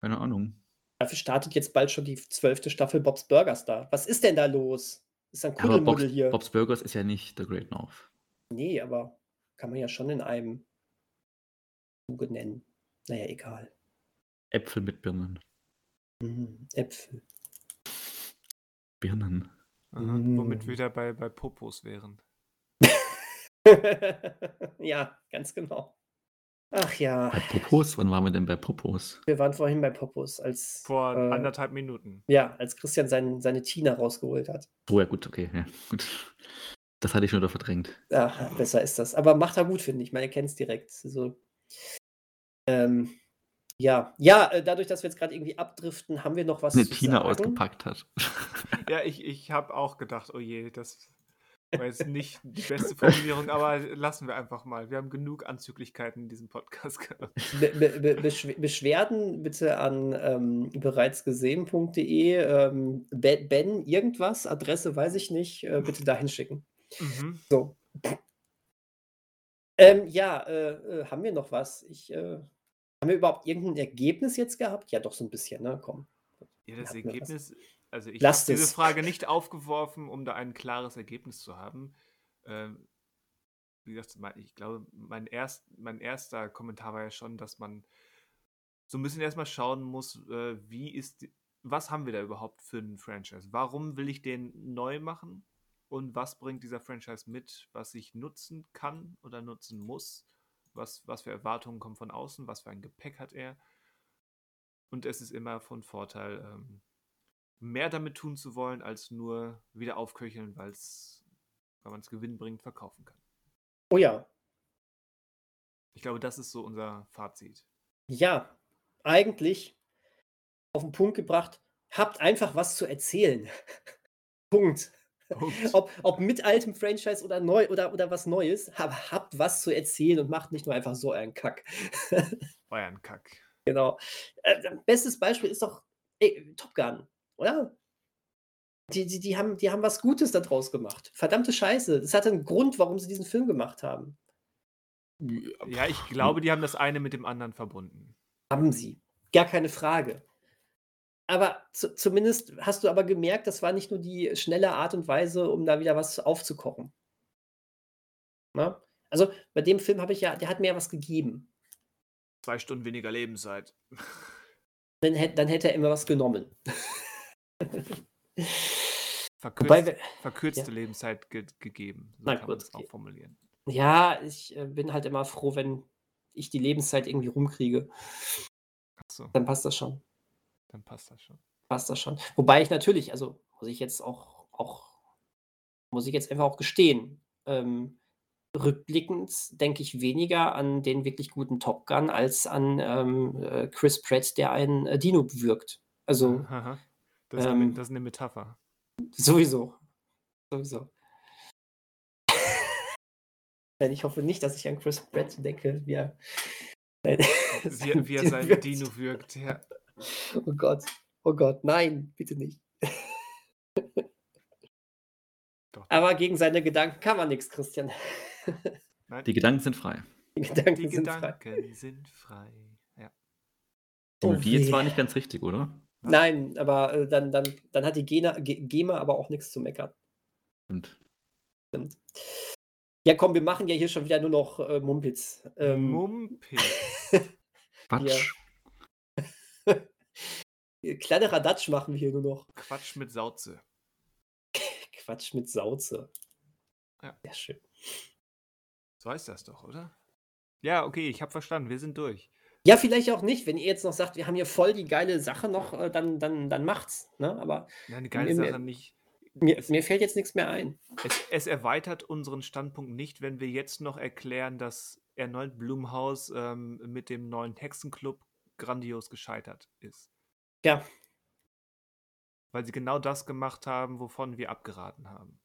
Speaker 3: Keine Ahnung.
Speaker 2: Dafür startet jetzt bald schon die zwölfte Staffel Bob's Burgers da. Was ist denn da los? Ist ein
Speaker 3: Ja,
Speaker 2: Kuddelmuddel
Speaker 3: Bob's,
Speaker 2: hier.
Speaker 3: Bob's Burgers ist ja nicht The Great North.
Speaker 2: Nee, aber kann man ja schon in einem Zuge nennen. Naja, egal.
Speaker 3: Äpfel mit Birnen.
Speaker 2: Mhm, Äpfel.
Speaker 3: Birnen.
Speaker 1: Aha,
Speaker 2: Mm.
Speaker 1: Womit wir wieder bei, bei Popos wären.
Speaker 2: ja, ganz genau. Ach ja,
Speaker 3: Bei Popos? Wann waren wir denn bei Popos?
Speaker 2: wir waren vorhin bei Popos, als,
Speaker 1: Vor
Speaker 2: äh,
Speaker 1: anderthalb Minuten.
Speaker 2: ja, als Christian sein, seine Tina rausgeholt hat.
Speaker 3: Oh ja, gut, okay. Ja, gut. Das hatte ich schon wieder verdrängt.
Speaker 2: Ja, besser ist das. Aber macht er gut, finde ich. Man erkennt es direkt. So. Ähm, ja, ja, äh, dadurch, dass wir jetzt gerade irgendwie abdriften, haben wir noch was
Speaker 3: Eine
Speaker 2: zu
Speaker 3: Tina
Speaker 2: sagen.
Speaker 3: ausgepackt hat.
Speaker 1: Ja, ich, ich habe auch gedacht, oh je, das war jetzt nicht die beste Formulierung, aber lassen wir einfach mal. Wir haben genug Anzüglichkeiten in diesem Podcast gehabt.
Speaker 2: Be be be Beschw- Beschwerden bitte an ähm, bereitsgesehen.de. Ähm, Be- ben irgendwas, Adresse weiß ich nicht, äh, bitte dahin schicken.
Speaker 1: Mhm.
Speaker 2: So. Ähm, ja, äh, äh, haben wir noch was? Ich, äh, haben wir überhaupt irgendein Ergebnis jetzt gehabt? Ja, doch so ein bisschen, ne? Komm.
Speaker 1: Ja, das? Ergebnis, also ich habe diese
Speaker 2: es.
Speaker 1: Frage nicht aufgeworfen, um da ein klares Ergebnis zu haben. Ähm, wie gesagt, ich glaube, mein, erst, mein erster Kommentar war ja schon, dass man so ein bisschen erstmal schauen muss, äh, wie ist, was haben wir da überhaupt für einen Franchise? Warum will ich den neu machen? Und was bringt dieser Franchise mit, was ich nutzen kann oder nutzen muss? Was, was für Erwartungen kommen von außen? Was für ein Gepäck hat er? Und es ist immer von Vorteil, ähm, mehr damit tun zu wollen, als nur wieder aufköcheln, weil man es gewinnbringend verkaufen kann.
Speaker 2: Oh ja,
Speaker 1: Ich glaube, das ist so unser Fazit.
Speaker 2: ja, eigentlich auf den Punkt gebracht, habt einfach was zu erzählen. Punkt.
Speaker 1: Punkt.
Speaker 2: Ob, ob mit altem Franchise oder neu oder, oder was Neues, aber habt was zu erzählen und macht nicht nur einfach so einen Kack.
Speaker 1: Euren Kack.
Speaker 2: Genau. Äh, bestes Beispiel ist doch ey, Top Gun, oder? Die, die, die, haben, die haben was Gutes daraus gemacht. Verdammte Scheiße. Das hatte einen Grund, warum sie diesen Film gemacht haben.
Speaker 1: Ja, ich glaube, die haben das eine mit dem anderen verbunden.
Speaker 2: Haben sie. Gar keine Frage. Aber zu, zumindest hast du aber gemerkt, das war nicht nur die schnelle Art und Weise, um da wieder was aufzukochen. Na? Also bei dem Film habe ich ja, der hat mir ja was gegeben.
Speaker 1: Zwei Stunden weniger Lebenszeit.
Speaker 2: Dann, dann hätte er immer was genommen.
Speaker 1: Verkürzt,
Speaker 2: Wobei
Speaker 1: verkürzte Lebenszeit ge gegeben. So
Speaker 2: Na
Speaker 1: kann man es auch formulieren.
Speaker 2: ja, ich äh, bin halt immer froh, wenn ich die Lebenszeit irgendwie rumkriege.
Speaker 1: Achso,
Speaker 2: Dann passt das schon.
Speaker 1: dann passt das schon.
Speaker 2: Passt das schon. Wobei ich natürlich, also muss ich jetzt auch, auch muss ich jetzt einfach auch gestehen, ähm, rückblickend denke ich weniger an den wirklich guten Top Gun als an ähm, äh, Chris Pratt, der einen äh, Dino wirkt. Also
Speaker 1: Aha. Das, ist eine,
Speaker 2: ähm,
Speaker 1: das ist eine Metapher.
Speaker 2: sowieso. Sowieso. Ich hoffe nicht, dass ich an Chris Pratt denke, wie er,
Speaker 1: Wie, wie er sein
Speaker 2: wirkt.
Speaker 1: Dino wirkt. Ja.
Speaker 2: Oh Gott. Oh Gott, nein, bitte nicht.
Speaker 1: Doch.
Speaker 2: Aber gegen seine Gedanken kann man nichts, Christian.
Speaker 1: Nein,
Speaker 3: Die Gedanken sind frei.
Speaker 2: Die Gedanken
Speaker 1: die
Speaker 2: sind frei.
Speaker 1: Gedanken sind frei. Ja.
Speaker 2: Oh
Speaker 3: die jetzt war nicht ganz richtig, oder?
Speaker 2: Nein, aber äh, dann, dann, dann hat die Gena, Ge- GEMA aber auch nichts zu meckern.
Speaker 3: Stimmt.
Speaker 2: Stimmt. Ja, komm, wir machen ja hier schon wieder nur noch äh, Mumpitz. Ähm,
Speaker 1: Mumpitz.
Speaker 3: Quatsch.
Speaker 2: kleine Radatsch machen wir hier nur noch.
Speaker 1: Quatsch mit Sauze.
Speaker 2: Quatsch mit Sauze.
Speaker 1: Ja.
Speaker 2: Sehr schön.
Speaker 1: So heißt das doch, oder? Ja, okay, ich habe verstanden. Wir sind durch.
Speaker 2: Ja, vielleicht auch nicht. Wenn ihr jetzt noch sagt, wir haben hier voll die geile Sache noch, äh, dann, dann, dann macht's. Ne? Aber
Speaker 1: Nein, eine geile
Speaker 2: Mir-
Speaker 1: Sache nicht.
Speaker 2: mir, mir fällt jetzt nichts mehr ein.
Speaker 1: es, es erweitert unseren Standpunkt nicht, wenn wir jetzt noch erklären, dass erneut Blumhaus ähm, mit dem neuen Hexenclub grandios gescheitert ist.
Speaker 2: Ja,
Speaker 1: Weil sie genau das gemacht haben, wovon wir abgeraten haben.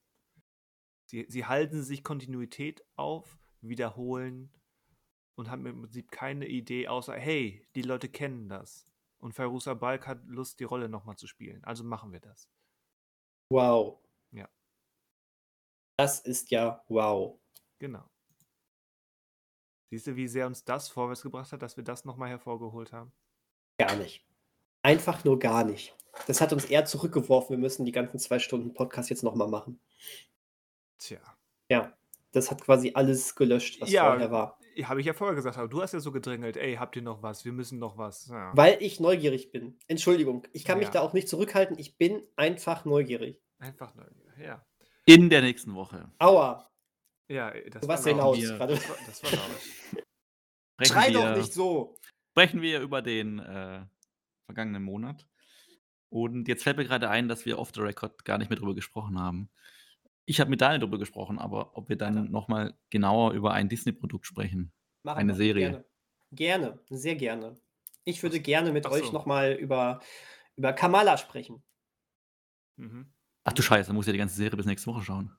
Speaker 1: Sie, sie halten sich Kontinuität auf, wiederholen und haben im Prinzip keine Idee, außer, hey, die Leute kennen das. Und Fairuza Balk hat Lust, die Rolle nochmal zu spielen. Also machen wir das.
Speaker 2: wow.
Speaker 1: Ja.
Speaker 2: Das ist ja wow.
Speaker 1: Genau. Siehst du, wie sehr uns das vorwärts gebracht hat, dass wir das nochmal hervorgeholt haben?
Speaker 2: Gar nicht. Einfach nur gar nicht. Das hat uns eher zurückgeworfen. Wir müssen die ganzen zwei Stunden Podcast jetzt nochmal machen.
Speaker 1: Tja.
Speaker 2: Ja, das hat quasi alles gelöscht, was
Speaker 1: Ja.
Speaker 2: vorher war.
Speaker 1: Habe ich ja vorher gesagt, aber du hast ja so gedrängelt, ey, habt ihr noch was? Wir müssen noch was. Ja.
Speaker 2: Weil ich neugierig bin. Entschuldigung, ich kann mich
Speaker 1: Ja.
Speaker 2: da auch nicht zurückhalten. Ich bin einfach neugierig.
Speaker 1: Einfach neugierig. Ja.
Speaker 3: In der nächsten Woche.
Speaker 2: Aua,
Speaker 1: Ja, ey, das
Speaker 2: du warst
Speaker 1: war
Speaker 2: laut
Speaker 3: wir-.
Speaker 1: Das war, das war laut.
Speaker 3: Sprechen
Speaker 2: Schrei
Speaker 3: wir,
Speaker 2: doch nicht so.
Speaker 3: Sprechen wir über den äh, vergangenen Monat. Und jetzt fällt mir gerade ein, dass wir off the record gar nicht mehr drüber gesprochen haben. Ich habe mit Daniel drüber gesprochen, aber ob wir dann nochmal genauer über ein Disney-Produkt sprechen.
Speaker 2: Machen
Speaker 3: Eine
Speaker 2: wir.
Speaker 3: Serie.
Speaker 2: Gerne. gerne, sehr gerne. Ich würde gerne mit
Speaker 1: ach
Speaker 2: euch
Speaker 1: so.
Speaker 2: nochmal über, über Kamala sprechen.
Speaker 1: Mhm.
Speaker 3: Ach du Scheiße, dann muss ich ja die ganze Serie bis nächste Woche schauen.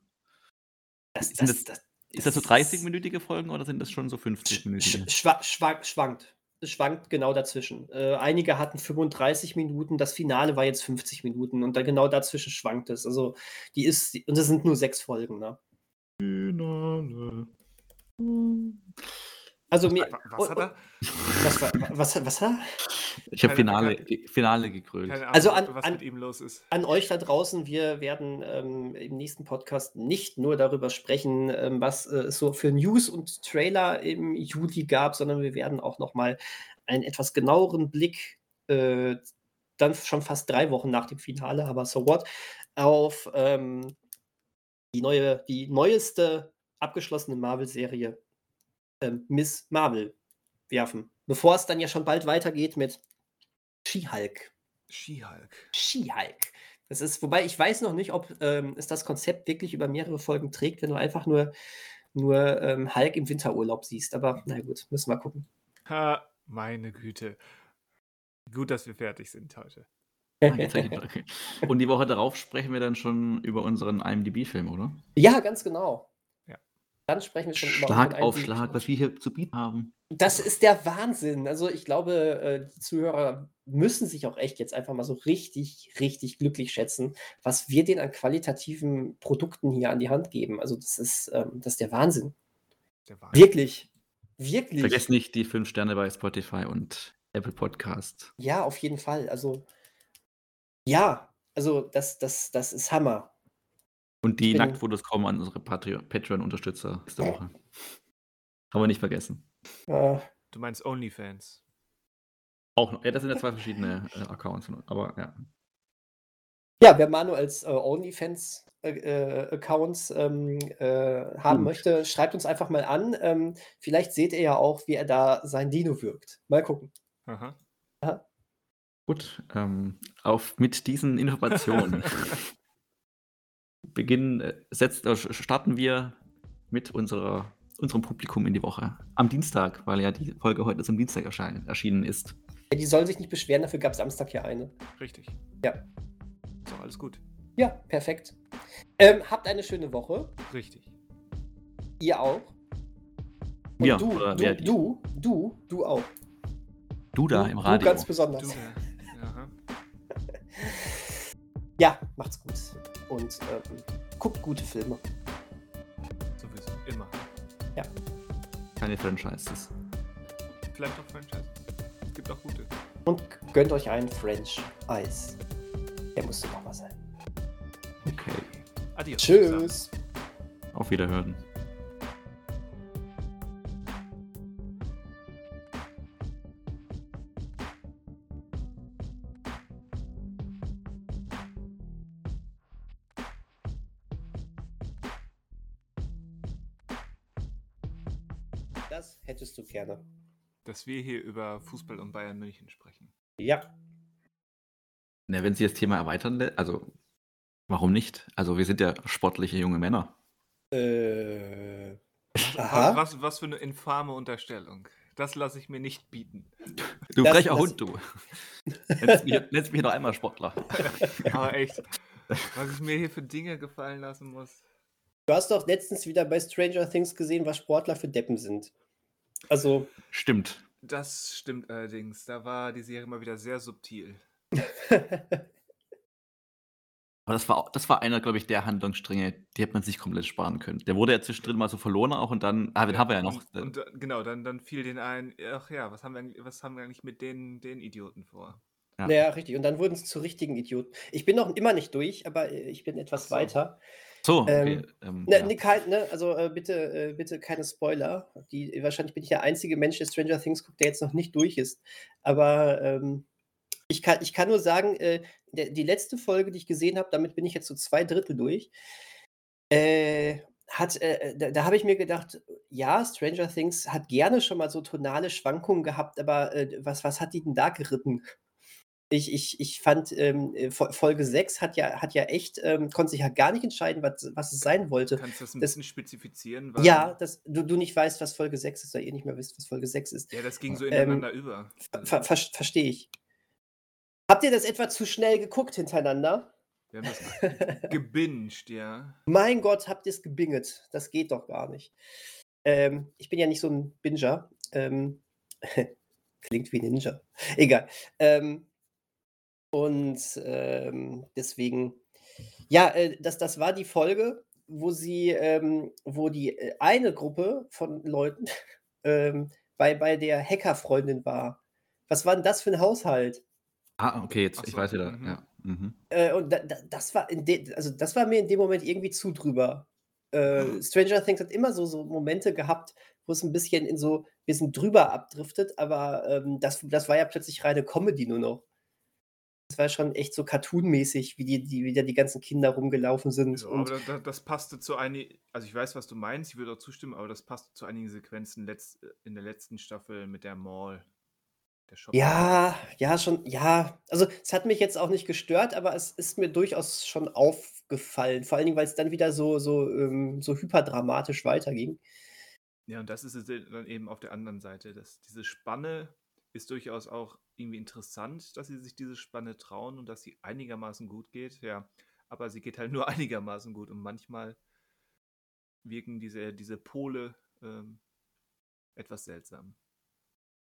Speaker 2: Das,
Speaker 3: Sind
Speaker 2: das,
Speaker 3: das-
Speaker 2: das,
Speaker 3: Ist das so 30-minütige Folgen oder sind das schon so
Speaker 2: sch
Speaker 3: 50-minütige?
Speaker 2: schwa schwa schwankt. Schwankt genau dazwischen. Äh, einige hatten 35 Minuten, das Finale war jetzt 50 Minuten und dann genau dazwischen schwankt es. Also die ist, und das sind nur sechs Folgen, ne? Also mir.
Speaker 1: Wa- Was hat er?
Speaker 2: Was, was, was hat er?
Speaker 3: Ich habe Finale,
Speaker 1: keine-
Speaker 3: Finale gekrölt.
Speaker 1: Keine Ahnung,
Speaker 2: Also an-
Speaker 1: was
Speaker 2: an-
Speaker 1: mit ihm los ist.
Speaker 2: An euch da draußen, wir werden ähm, im nächsten Podcast nicht nur darüber sprechen, ähm, was äh, es so für News und Trailer im Juli gab, sondern wir werden auch nochmal einen etwas genaueren Blick, äh, dann schon fast drei Wochen nach dem Finale, aber so what, auf ähm, die, neue, die neueste abgeschlossene Marvel-Serie ähm, Miss Marvel werfen. Bevor es dann ja schon bald weitergeht mit She-Hulk.
Speaker 1: She-Hulk.
Speaker 2: She-Hulk. Das ist, wobei ich weiß noch nicht, ob ähm, es das Konzept wirklich über mehrere Folgen trägt, wenn du einfach nur, nur ähm, Hulk im Winterurlaub siehst. Aber na gut, müssen wir gucken.
Speaker 1: Ha, meine Güte. Gut, dass wir fertig sind heute.
Speaker 3: Und die Woche darauf sprechen wir dann schon über unseren IMDb-Film, oder?
Speaker 2: ja, ganz genau. Dann sprechen wir schon über
Speaker 3: Schlag
Speaker 2: unseren
Speaker 3: auf. Schlag, was wir hier zu bieten haben.
Speaker 2: Das ist der Wahnsinn. Also ich glaube, äh, die Zuhörer müssen sich auch echt jetzt einfach mal so richtig, richtig glücklich schätzen, was wir denen an qualitativen Produkten hier an die Hand geben. Also das ist, ähm, das ist der Wahnsinn.
Speaker 1: Der Wahnsinn.
Speaker 2: Wirklich. Wirklich.
Speaker 3: Vergesst nicht die fünf Sterne bei Spotify und Apple Podcast.
Speaker 2: Ja, auf jeden Fall. Also, ja, also das, das, das ist Hammer.
Speaker 3: Und die
Speaker 2: bin-
Speaker 3: Nacktfotos kommen an unsere Patreon-Unterstützer nächste Woche. Haben wir nicht vergessen.
Speaker 2: Äh,
Speaker 1: Du meinst OnlyFans.
Speaker 3: Auch noch. Ja, das sind ja zwei verschiedene äh, Accounts. Aber ja.
Speaker 2: ja, wer Manuels äh, OnlyFans-Accounts ähm, äh, haben
Speaker 3: Gut.
Speaker 2: möchte, schreibt uns einfach mal an. Ähm, vielleicht seht ihr ja auch, wie er da sein Dino wirkt. Mal gucken.
Speaker 1: Aha.
Speaker 3: Gut. Ähm, auf, mit diesen Informationen beginnen, äh, setzt, äh, starten wir mit unserer, unserem Publikum in die Woche. Am Dienstag, weil ja die Folge heute zum Dienstag erscheinen, erschienen ist.
Speaker 2: Ja, die sollen sich nicht beschweren, dafür gab es Samstag ja eine.
Speaker 1: Richtig.
Speaker 2: Ja.
Speaker 1: So, alles gut.
Speaker 2: Ja, perfekt. Ähm, habt eine schöne Woche.
Speaker 1: Richtig.
Speaker 2: Ihr auch. Und
Speaker 3: Ja,
Speaker 2: du,
Speaker 3: oder
Speaker 2: du,
Speaker 3: die-
Speaker 2: du, du, du auch.
Speaker 3: Du da
Speaker 2: du,
Speaker 3: im
Speaker 2: Du
Speaker 3: Radio.
Speaker 2: ganz besonders.
Speaker 1: Du, aha.
Speaker 2: Ja, macht's gut. Und ähm, guckt gute Filme.
Speaker 1: Sowieso, immer.
Speaker 3: Keine Franchises.
Speaker 1: Vielleicht auch Franchise. Es gibt auch gute.
Speaker 2: Und gönnt euch einen French Eis. Der musste noch mal sein.
Speaker 3: Okay.
Speaker 1: Adios.
Speaker 2: Tschüss.
Speaker 3: Auf Wiederhören.
Speaker 2: Gerne.
Speaker 1: Dass wir hier über Fußball und Bayern München sprechen.
Speaker 2: Ja.
Speaker 3: Na, wenn Sie das Thema erweitern, also warum nicht? Also wir sind ja sportliche junge Männer.
Speaker 2: Äh.
Speaker 1: Was,
Speaker 2: Aha.
Speaker 1: was, was für eine infame Unterstellung. Das lasse ich mir nicht bieten.
Speaker 3: Du
Speaker 2: Das-
Speaker 3: frecher
Speaker 2: das-
Speaker 3: Hund, du. Nennst mich, nennst mich noch einmal Sportler.
Speaker 1: Aber echt, was ich mir hier für Dinge gefallen lassen muss.
Speaker 2: Du hast doch letztens wieder bei Stranger Things gesehen, was Sportler für Deppen sind. Also,
Speaker 3: Stimmt.
Speaker 1: Das stimmt allerdings. Da war die Serie mal wieder sehr subtil.
Speaker 3: Aber das war, das war einer, glaube ich, der Handlungsstränge, die hätte man sich komplett sparen können. Der wurde ja zwischendrin mal so verloren auch und dann, ah, den haben wir ja noch.
Speaker 1: Und, und äh, genau, dann, dann fiel denen ein, ach ja, was haben wir, eigentlich- was haben wir eigentlich mit den, den Idioten vor?
Speaker 3: Ja.
Speaker 2: naja, richtig. Und dann wurden es zu richtigen Idioten. Ich bin noch immer nicht durch, aber äh, ich bin etwas
Speaker 1: so.
Speaker 2: weiter.
Speaker 3: So, okay.
Speaker 2: ähm,
Speaker 3: Ähm,
Speaker 2: Ne,
Speaker 3: ja.
Speaker 2: ne, kein, ne, also äh, bitte, äh, bitte keine Spoiler. Die, wahrscheinlich bin ich der einzige Mensch, der Stranger Things guckt, der jetzt noch nicht durch ist. Aber ähm, ich, kann, ich kann nur sagen, äh, der, die letzte Folge, die ich gesehen habe, damit bin ich jetzt so zwei Drittel durch, äh, hat, äh, da, da habe ich mir gedacht, ja, Stranger Things hat gerne schon mal so tonale Schwankungen gehabt, aber äh, was, was hat die denn da geritten? Ich, ich, ich fand, ähm, äh, Fol- Folge 6 hat ja, hat ja echt, ähm, konnte sich ja gar nicht entscheiden, was, was es sein wollte.
Speaker 1: Kannst du das ein
Speaker 2: Das-
Speaker 1: bisschen spezifizieren?
Speaker 2: Ja, dass du, du nicht weißt, was Folge 6 ist, oder ihr nicht mehr wisst, was Folge 6 ist.
Speaker 1: Ja, das ging so
Speaker 2: Ähm,
Speaker 1: ineinander über. Also,
Speaker 2: Ver, ver, Verstehe ich. Habt ihr das etwa zu schnell geguckt hintereinander?
Speaker 1: Wir haben das gebinged, ja.
Speaker 2: Mein Gott, habt ihr es gebinget? Das geht doch gar nicht. Ähm, ich bin ja nicht so ein Binger. Ähm, klingt wie Ninja. Egal. Ähm, und ähm, deswegen, ja, äh, das, das war die Folge, wo sie, ähm, wo die äh, eine Gruppe von Leuten ähm, bei, bei der Hackerfreundin war. Was war denn das für ein Haushalt?
Speaker 3: Ah, okay, jetzt,
Speaker 1: Ach
Speaker 3: ich
Speaker 1: so,
Speaker 3: weiß wieder.
Speaker 1: mhm.
Speaker 3: Ja. Mhm.
Speaker 2: Äh, und da, da, das war in de, also das war mir in dem Moment irgendwie zu drüber. Äh, Stranger Things hat immer so, so Momente gehabt, wo es ein bisschen in so, wir sind drüber abdriftet, aber ähm, das, das war ja plötzlich reine Comedy nur noch. Das war schon echt so cartoonmäßig, wie die, die wieder die ganzen Kinder rumgelaufen sind.
Speaker 1: Ja,
Speaker 2: und
Speaker 1: aber da, da, das passte zu einigen, also ich weiß, was du meinst, ich würde auch zustimmen, aber das passte zu einigen Sequenzen letzt, in der letzten Staffel mit der Mall. Der Shop
Speaker 2: ja, ja, schon, ja. Also es hat mich jetzt auch nicht gestört, aber es ist mir durchaus schon aufgefallen. Vor allen Dingen, weil es dann wieder so, so, ähm, so hyperdramatisch weiterging.
Speaker 1: Ja, und das ist es dann eben auf der anderen Seite. Dass diese Spanne ist durchaus auch irgendwie interessant, dass sie sich diese Spanne trauen und dass sie einigermaßen gut geht. Ja, aber sie geht halt nur einigermaßen gut und manchmal wirken diese, diese Pole ähm, etwas seltsam.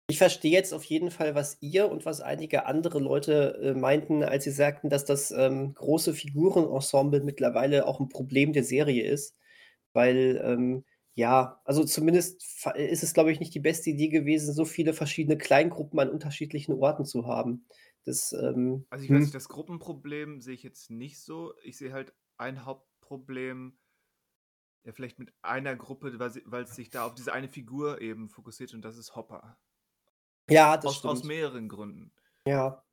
Speaker 2: Ich verstehe jetzt auf jeden Fall, was ihr und was einige andere Leute äh, meinten, als sie sagten, dass das ähm, große Figurenensemble mittlerweile auch ein Problem der Serie ist. Weil, ähm, ja, also zumindest fa- ist es, glaube ich, nicht die beste Idee gewesen, so viele verschiedene Kleingruppen an unterschiedlichen Orten zu haben. Das, ähm,
Speaker 1: Also ich
Speaker 2: hm.
Speaker 1: weiß nicht, das Gruppenproblem sehe ich jetzt nicht so. Ich sehe halt ein Hauptproblem, ja, vielleicht mit einer Gruppe, weil, sie, weil es sich da auf diese eine Figur eben fokussiert und das ist Hopper.
Speaker 2: ja, das
Speaker 1: Aus, aus
Speaker 2: stimmt.
Speaker 1: mehreren Gründen.
Speaker 2: Ja,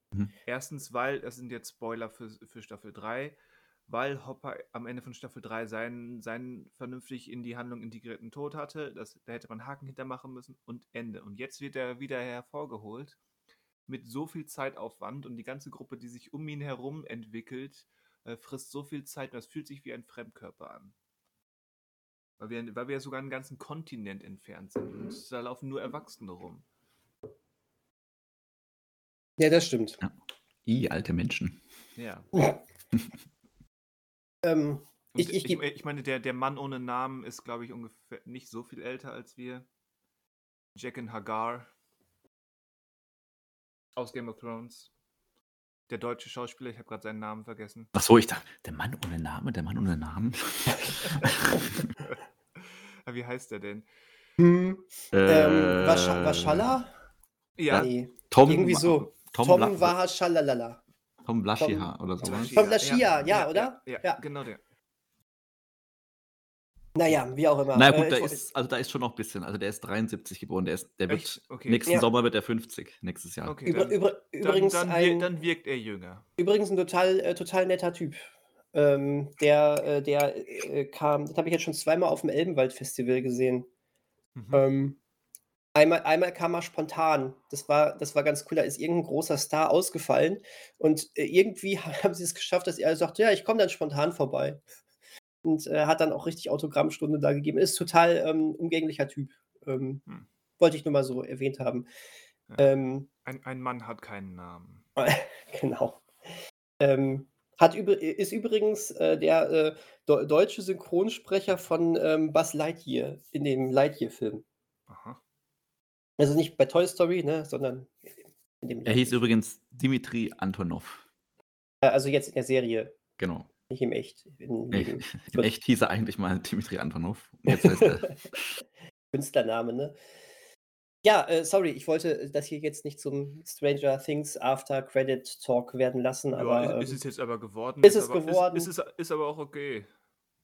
Speaker 1: Erstens, weil, das sind jetzt Spoiler für, für Staffel 3, weil Hopper am Ende von Staffel 3 seinen, seinen vernünftig in die Handlung integrierten Tod hatte. Das, da hätte man Haken hintermachen müssen und Ende. Und jetzt wird er wieder hervorgeholt mit so viel Zeitaufwand und die ganze Gruppe, die sich um ihn herum entwickelt, äh, frisst so viel Zeit, das fühlt sich wie ein Fremdkörper an. Weil wir, weil wir ja sogar einen ganzen Kontinent entfernt sind und da laufen nur Erwachsene rum.
Speaker 2: ja, das stimmt.
Speaker 3: I, alte Menschen.
Speaker 1: Ja.
Speaker 2: Ähm, Ich-
Speaker 1: ich,
Speaker 2: ich
Speaker 1: ich, meine, der, der Mann ohne Namen ist, glaube ich, ungefähr nicht so viel älter als wir. Jaqen Hagar aus Game of Thrones. Der deutsche Schauspieler, ich habe gerade seinen Namen vergessen.
Speaker 3: Ach so, ich dachte, der Mann ohne Name, der Mann ohne Namen.
Speaker 1: Wie heißt der denn?
Speaker 2: Hm.
Speaker 3: Äh,
Speaker 2: Ähm, Wasch- Waschalla?
Speaker 1: Ja,
Speaker 2: Nee.
Speaker 3: Tom,
Speaker 2: Irgendwie so.
Speaker 3: Tom,
Speaker 2: Tom,
Speaker 3: Tom,
Speaker 2: Waschalala.
Speaker 3: Tom Blaschiha oder so.
Speaker 1: Tom
Speaker 3: ne?
Speaker 1: Laschia,
Speaker 2: Tom Laschia, ja, oder?
Speaker 1: Ja,
Speaker 2: Ja.
Speaker 1: genau der.
Speaker 2: Naja, wie auch immer.
Speaker 3: Na gut,
Speaker 2: Äh,
Speaker 3: da ist, also da ist schon noch ein bisschen. Also der ist 73 geboren, der, ist, der wird?
Speaker 1: Okay.
Speaker 3: nächsten
Speaker 2: Ja.
Speaker 3: Sommer wird er 50, nächstes Jahr.
Speaker 1: Okay,
Speaker 2: Über,
Speaker 1: dann,
Speaker 2: über,
Speaker 1: dann,
Speaker 2: übrigens,
Speaker 1: dann, wir-
Speaker 2: ein,
Speaker 1: dann wirkt er jünger.
Speaker 2: übrigens ein total, äh, total netter Typ. Ähm, der äh, der äh, kam, das habe ich jetzt schon zweimal auf dem Elbenwald-Festival gesehen.
Speaker 1: Mhm.
Speaker 2: Ähm, einmal, einmal kam er spontan. Das war, das war ganz cool. Da ist irgendein großer Star ausgefallen. Und äh, irgendwie haben sie es geschafft, dass er sagt, ja, ich komme dann spontan vorbei. Und äh, hat dann auch richtig Autogrammstunde da gegeben. Ist total ähm, umgänglicher Typ. Ähm,
Speaker 1: Hm.
Speaker 2: Wollte ich nur mal so erwähnt haben.
Speaker 1: Ja.
Speaker 2: Ähm,
Speaker 1: Ein, ein Mann hat keinen Namen.
Speaker 2: genau. Ähm, hat ist übrigens äh, der äh, deu- deutsche Synchronsprecher von ähm, Buzz Lightyear in dem Lightyear-Film.
Speaker 1: Aha.
Speaker 2: Also nicht bei Toy Story, ne, sondern in dem
Speaker 3: Er hieß übrigens Dimitri Antonov.
Speaker 2: Äh, Also jetzt in der Serie,
Speaker 3: Genau.
Speaker 2: nicht im Echt. Im
Speaker 3: Nee,
Speaker 2: Leben.
Speaker 3: in echt hieß er eigentlich mal Dimitri Antonov. Jetzt heißt er.
Speaker 2: Künstlername, ne? Ja, äh, sorry, ich wollte das hier jetzt nicht zum Stranger Things After Credit Talk werden lassen, aber
Speaker 1: ja, ist
Speaker 2: ähm,
Speaker 1: es jetzt aber geworden.
Speaker 2: ist es
Speaker 1: aber,
Speaker 2: geworden.
Speaker 1: Ist, ist, es, ist aber auch okay.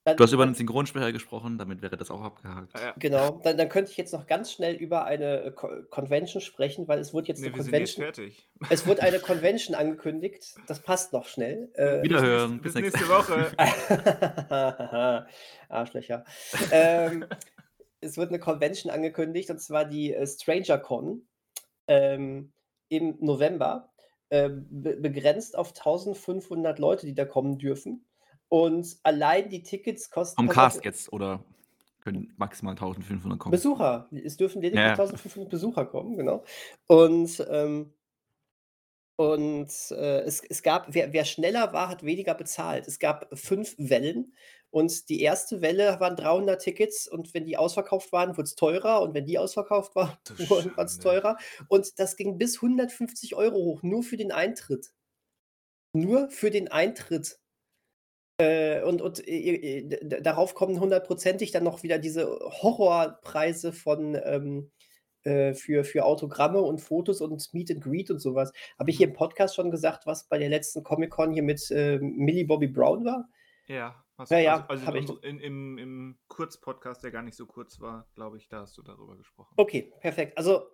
Speaker 2: Dann,
Speaker 3: Du hast über einen Synchronsprecher gesprochen, damit wäre das auch abgehakt.
Speaker 1: Ah, ja.
Speaker 2: Genau, dann, dann könnte ich jetzt noch ganz schnell über eine äh, Co Convention sprechen, weil es wurde jetzt
Speaker 1: Nee,
Speaker 2: eine
Speaker 1: wir sind jetzt
Speaker 2: Convention.
Speaker 1: fertig.
Speaker 2: Es wurde eine Convention angekündigt. Das passt noch schnell. Äh,
Speaker 3: Wiederhören.
Speaker 1: Bis,
Speaker 3: Bis
Speaker 1: nächste, bis
Speaker 3: nächste
Speaker 1: Woche.
Speaker 2: Arschlöcher. ähm, es wird eine Convention angekündigt und zwar die äh, StrangerCon ähm, im November. Äh, be begrenzt auf 1500 Leute, die da kommen dürfen. Und allein die Tickets kosten.
Speaker 3: Vom
Speaker 2: auf,
Speaker 3: Cast jetzt oder können maximal 1500 kommen.
Speaker 2: Besucher. Es dürfen lediglich
Speaker 3: Ja, ja.
Speaker 2: 1500 Besucher kommen, genau. Und, ähm, und äh, es, es gab, wer, wer schneller war, hat weniger bezahlt. Es gab fünf Wellen und die erste Welle waren 300 Tickets und wenn die ausverkauft waren, wurde es teurer und wenn die ausverkauft waren, wurde es teurer. Und das ging bis 150 Euro hoch, nur für den Eintritt. Nur für den Eintritt. Äh, und und äh, äh, darauf kommen hundertprozentig dann noch wieder diese Horrorpreise von ähm, äh, für, für Autogramme und Fotos und Meet and Greet und sowas. Habe ich hier im Podcast schon gesagt, was bei der letzten Comic-Con hier mit äh, Millie Bobby Brown war?
Speaker 1: Ja, hast du,
Speaker 2: ja,
Speaker 1: also, also in, im, im Kurzpodcast, der gar nicht so kurz war, glaube ich, da hast du darüber gesprochen.
Speaker 2: Okay, perfekt. Also,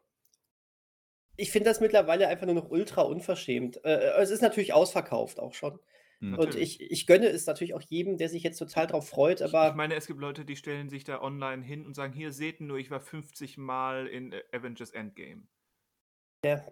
Speaker 2: ich finde das mittlerweile einfach nur noch ultra unverschämt. Äh, es ist natürlich ausverkauft auch schon.
Speaker 3: Hm.
Speaker 2: Und ich, ich gönne es natürlich auch jedem, der sich jetzt total drauf freut,
Speaker 1: Ich
Speaker 2: aber
Speaker 1: meine, es gibt Leute, die stellen sich da online hin und sagen, hier seht nur, ich war 50 Mal in Avengers Endgame.
Speaker 2: Ja.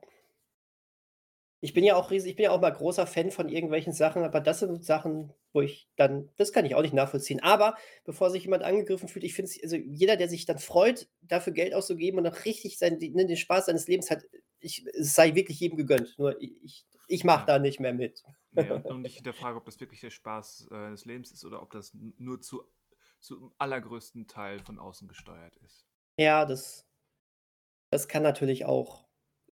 Speaker 2: Ich bin ja auch riesig, ich bin ja auch mal großer Fan von irgendwelchen Sachen, aber das sind Sachen, wo ich dann, das kann ich auch nicht nachvollziehen. Aber bevor sich jemand angegriffen fühlt, ich finde es, also jeder, der sich dann freut, dafür Geld auszugeben und auch richtig sein, ne, den Spaß seines Lebens hat, ich, es sei wirklich jedem gegönnt. Nur ich, ich, ich mache
Speaker 1: Ja.
Speaker 2: da nicht mehr mit.
Speaker 1: Nee, und, ich hinterfrage, ob das wirklich der Spaß äh, des Lebens ist oder ob das nur zu, zum allergrößten Teil von außen gesteuert ist.
Speaker 2: Ja, das, das kann natürlich auch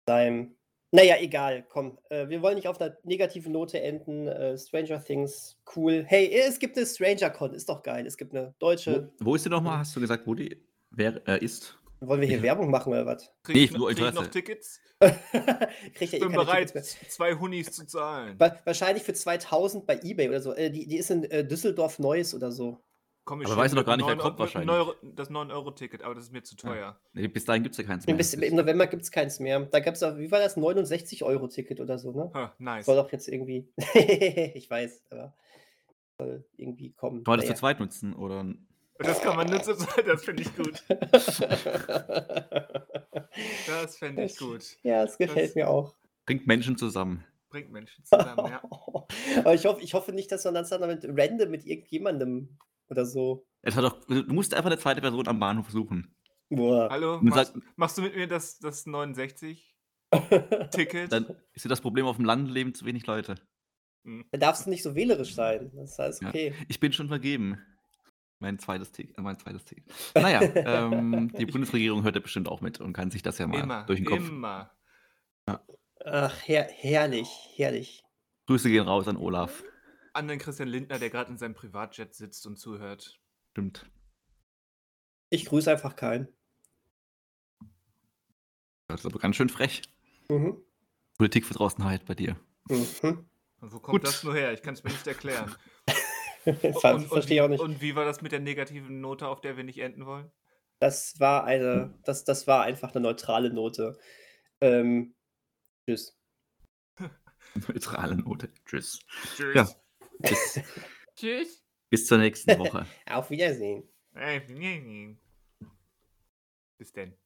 Speaker 2: sein. Naja, egal, komm. Äh, wir wollen nicht auf einer negativen Note enden. Äh, Stranger Things, cool. Hey, es gibt eine StrangerCon, ist doch geil. Es gibt eine deutsche.
Speaker 3: Wo, wo ist die nochmal? Hast du gesagt, wo die wer, äh, ist?
Speaker 2: Wollen wir hier
Speaker 3: Ja.
Speaker 2: Werbung machen oder was?
Speaker 1: Krieg
Speaker 3: Nee,
Speaker 1: ich, noch,
Speaker 3: nur
Speaker 1: krieg ich noch. Tickets?
Speaker 2: Kriegt ja
Speaker 1: Ich
Speaker 2: eh
Speaker 1: bin
Speaker 2: keine
Speaker 1: bereit, zwei Hunis zu zahlen.
Speaker 2: Wa- Wahrscheinlich für 2000 bei Ebay oder so. Äh, die, die ist in äh, Düsseldorf Neues oder so.
Speaker 1: Komm,
Speaker 3: Aber weißt du doch gar nicht, wer
Speaker 1: neun
Speaker 3: kommt
Speaker 1: Euro-
Speaker 3: wahrscheinlich.
Speaker 1: Euro- Das 9-Euro-Ticket, aber das ist mir zu teuer.
Speaker 3: Nee, bis dahin gibt es ja keins
Speaker 2: Im,
Speaker 3: mehr.
Speaker 2: bis, Im November gibt es keins mehr. Da gab es auch, wie war das? 69-Euro-Ticket oder so, ne?
Speaker 1: Ha, nice.
Speaker 2: Soll doch jetzt irgendwie. ich weiß, aber soll irgendwie kommen.
Speaker 3: Kann man das
Speaker 2: Naja.
Speaker 3: zu zweit nutzen? Oder
Speaker 1: Das kann man nur zu zweit, das finde ich gut. Das fände ich gut.
Speaker 2: ja, es gefällt
Speaker 1: Das-
Speaker 2: mir auch.
Speaker 3: bringt Menschen zusammen?
Speaker 1: Bringt Menschen zusammen, ja.
Speaker 2: Aber ich hoffe, ich hoffe nicht, dass man das dann mit random mit irgendjemandem oder so.
Speaker 3: Es hat doch, du musst einfach eine zweite Person am Bahnhof suchen.
Speaker 2: Boah.
Speaker 1: Hallo,
Speaker 3: Und
Speaker 1: machst,
Speaker 3: sag-
Speaker 1: machst du mit mir das, das 69-Ticket?
Speaker 3: Dann ist ja das Problem, auf dem Land leben zu wenig Leute.
Speaker 2: Da darfst du nicht so wählerisch sein. Das ist alles
Speaker 3: Ja.
Speaker 2: okay.
Speaker 3: Ich bin schon vergeben. Mein zweites Ticket. Äh, mein zweites Ticket. Naja, ähm, die Bundesregierung hört ja bestimmt auch mit und kann sich das ja mal
Speaker 1: Immer,
Speaker 3: durch den Kopf.
Speaker 1: immer.
Speaker 2: Ach, her herrlich, herrlich.
Speaker 3: Grüße gehen raus an Olaf.
Speaker 1: An den Christian Lindner, der gerade in seinem Privatjet sitzt und zuhört.
Speaker 3: Stimmt.
Speaker 2: Ich grüße einfach keinen.
Speaker 3: Das ist aber ganz schön frech.
Speaker 2: Mhm.
Speaker 3: Politikverdrossenheit bei dir.
Speaker 2: Mhm.
Speaker 1: Und wo kommt
Speaker 3: Gut.
Speaker 1: das nur her? Ich kann es mir nicht erklären. Und- und
Speaker 2: Verstehe
Speaker 1: wie-
Speaker 2: ich auch nicht.
Speaker 1: Und wie war das mit der negativen Note, auf der wir nicht enden wollen?
Speaker 2: Das war eine, das, das war einfach eine neutrale Note. Ähm, tschüss.
Speaker 3: Neutrale Note. Tschüss.
Speaker 1: Tschüss.
Speaker 3: Ja. Bis,
Speaker 1: Tschüss.
Speaker 3: bis zur nächsten Woche.
Speaker 2: Auf Wiedersehen.
Speaker 1: Bis denn.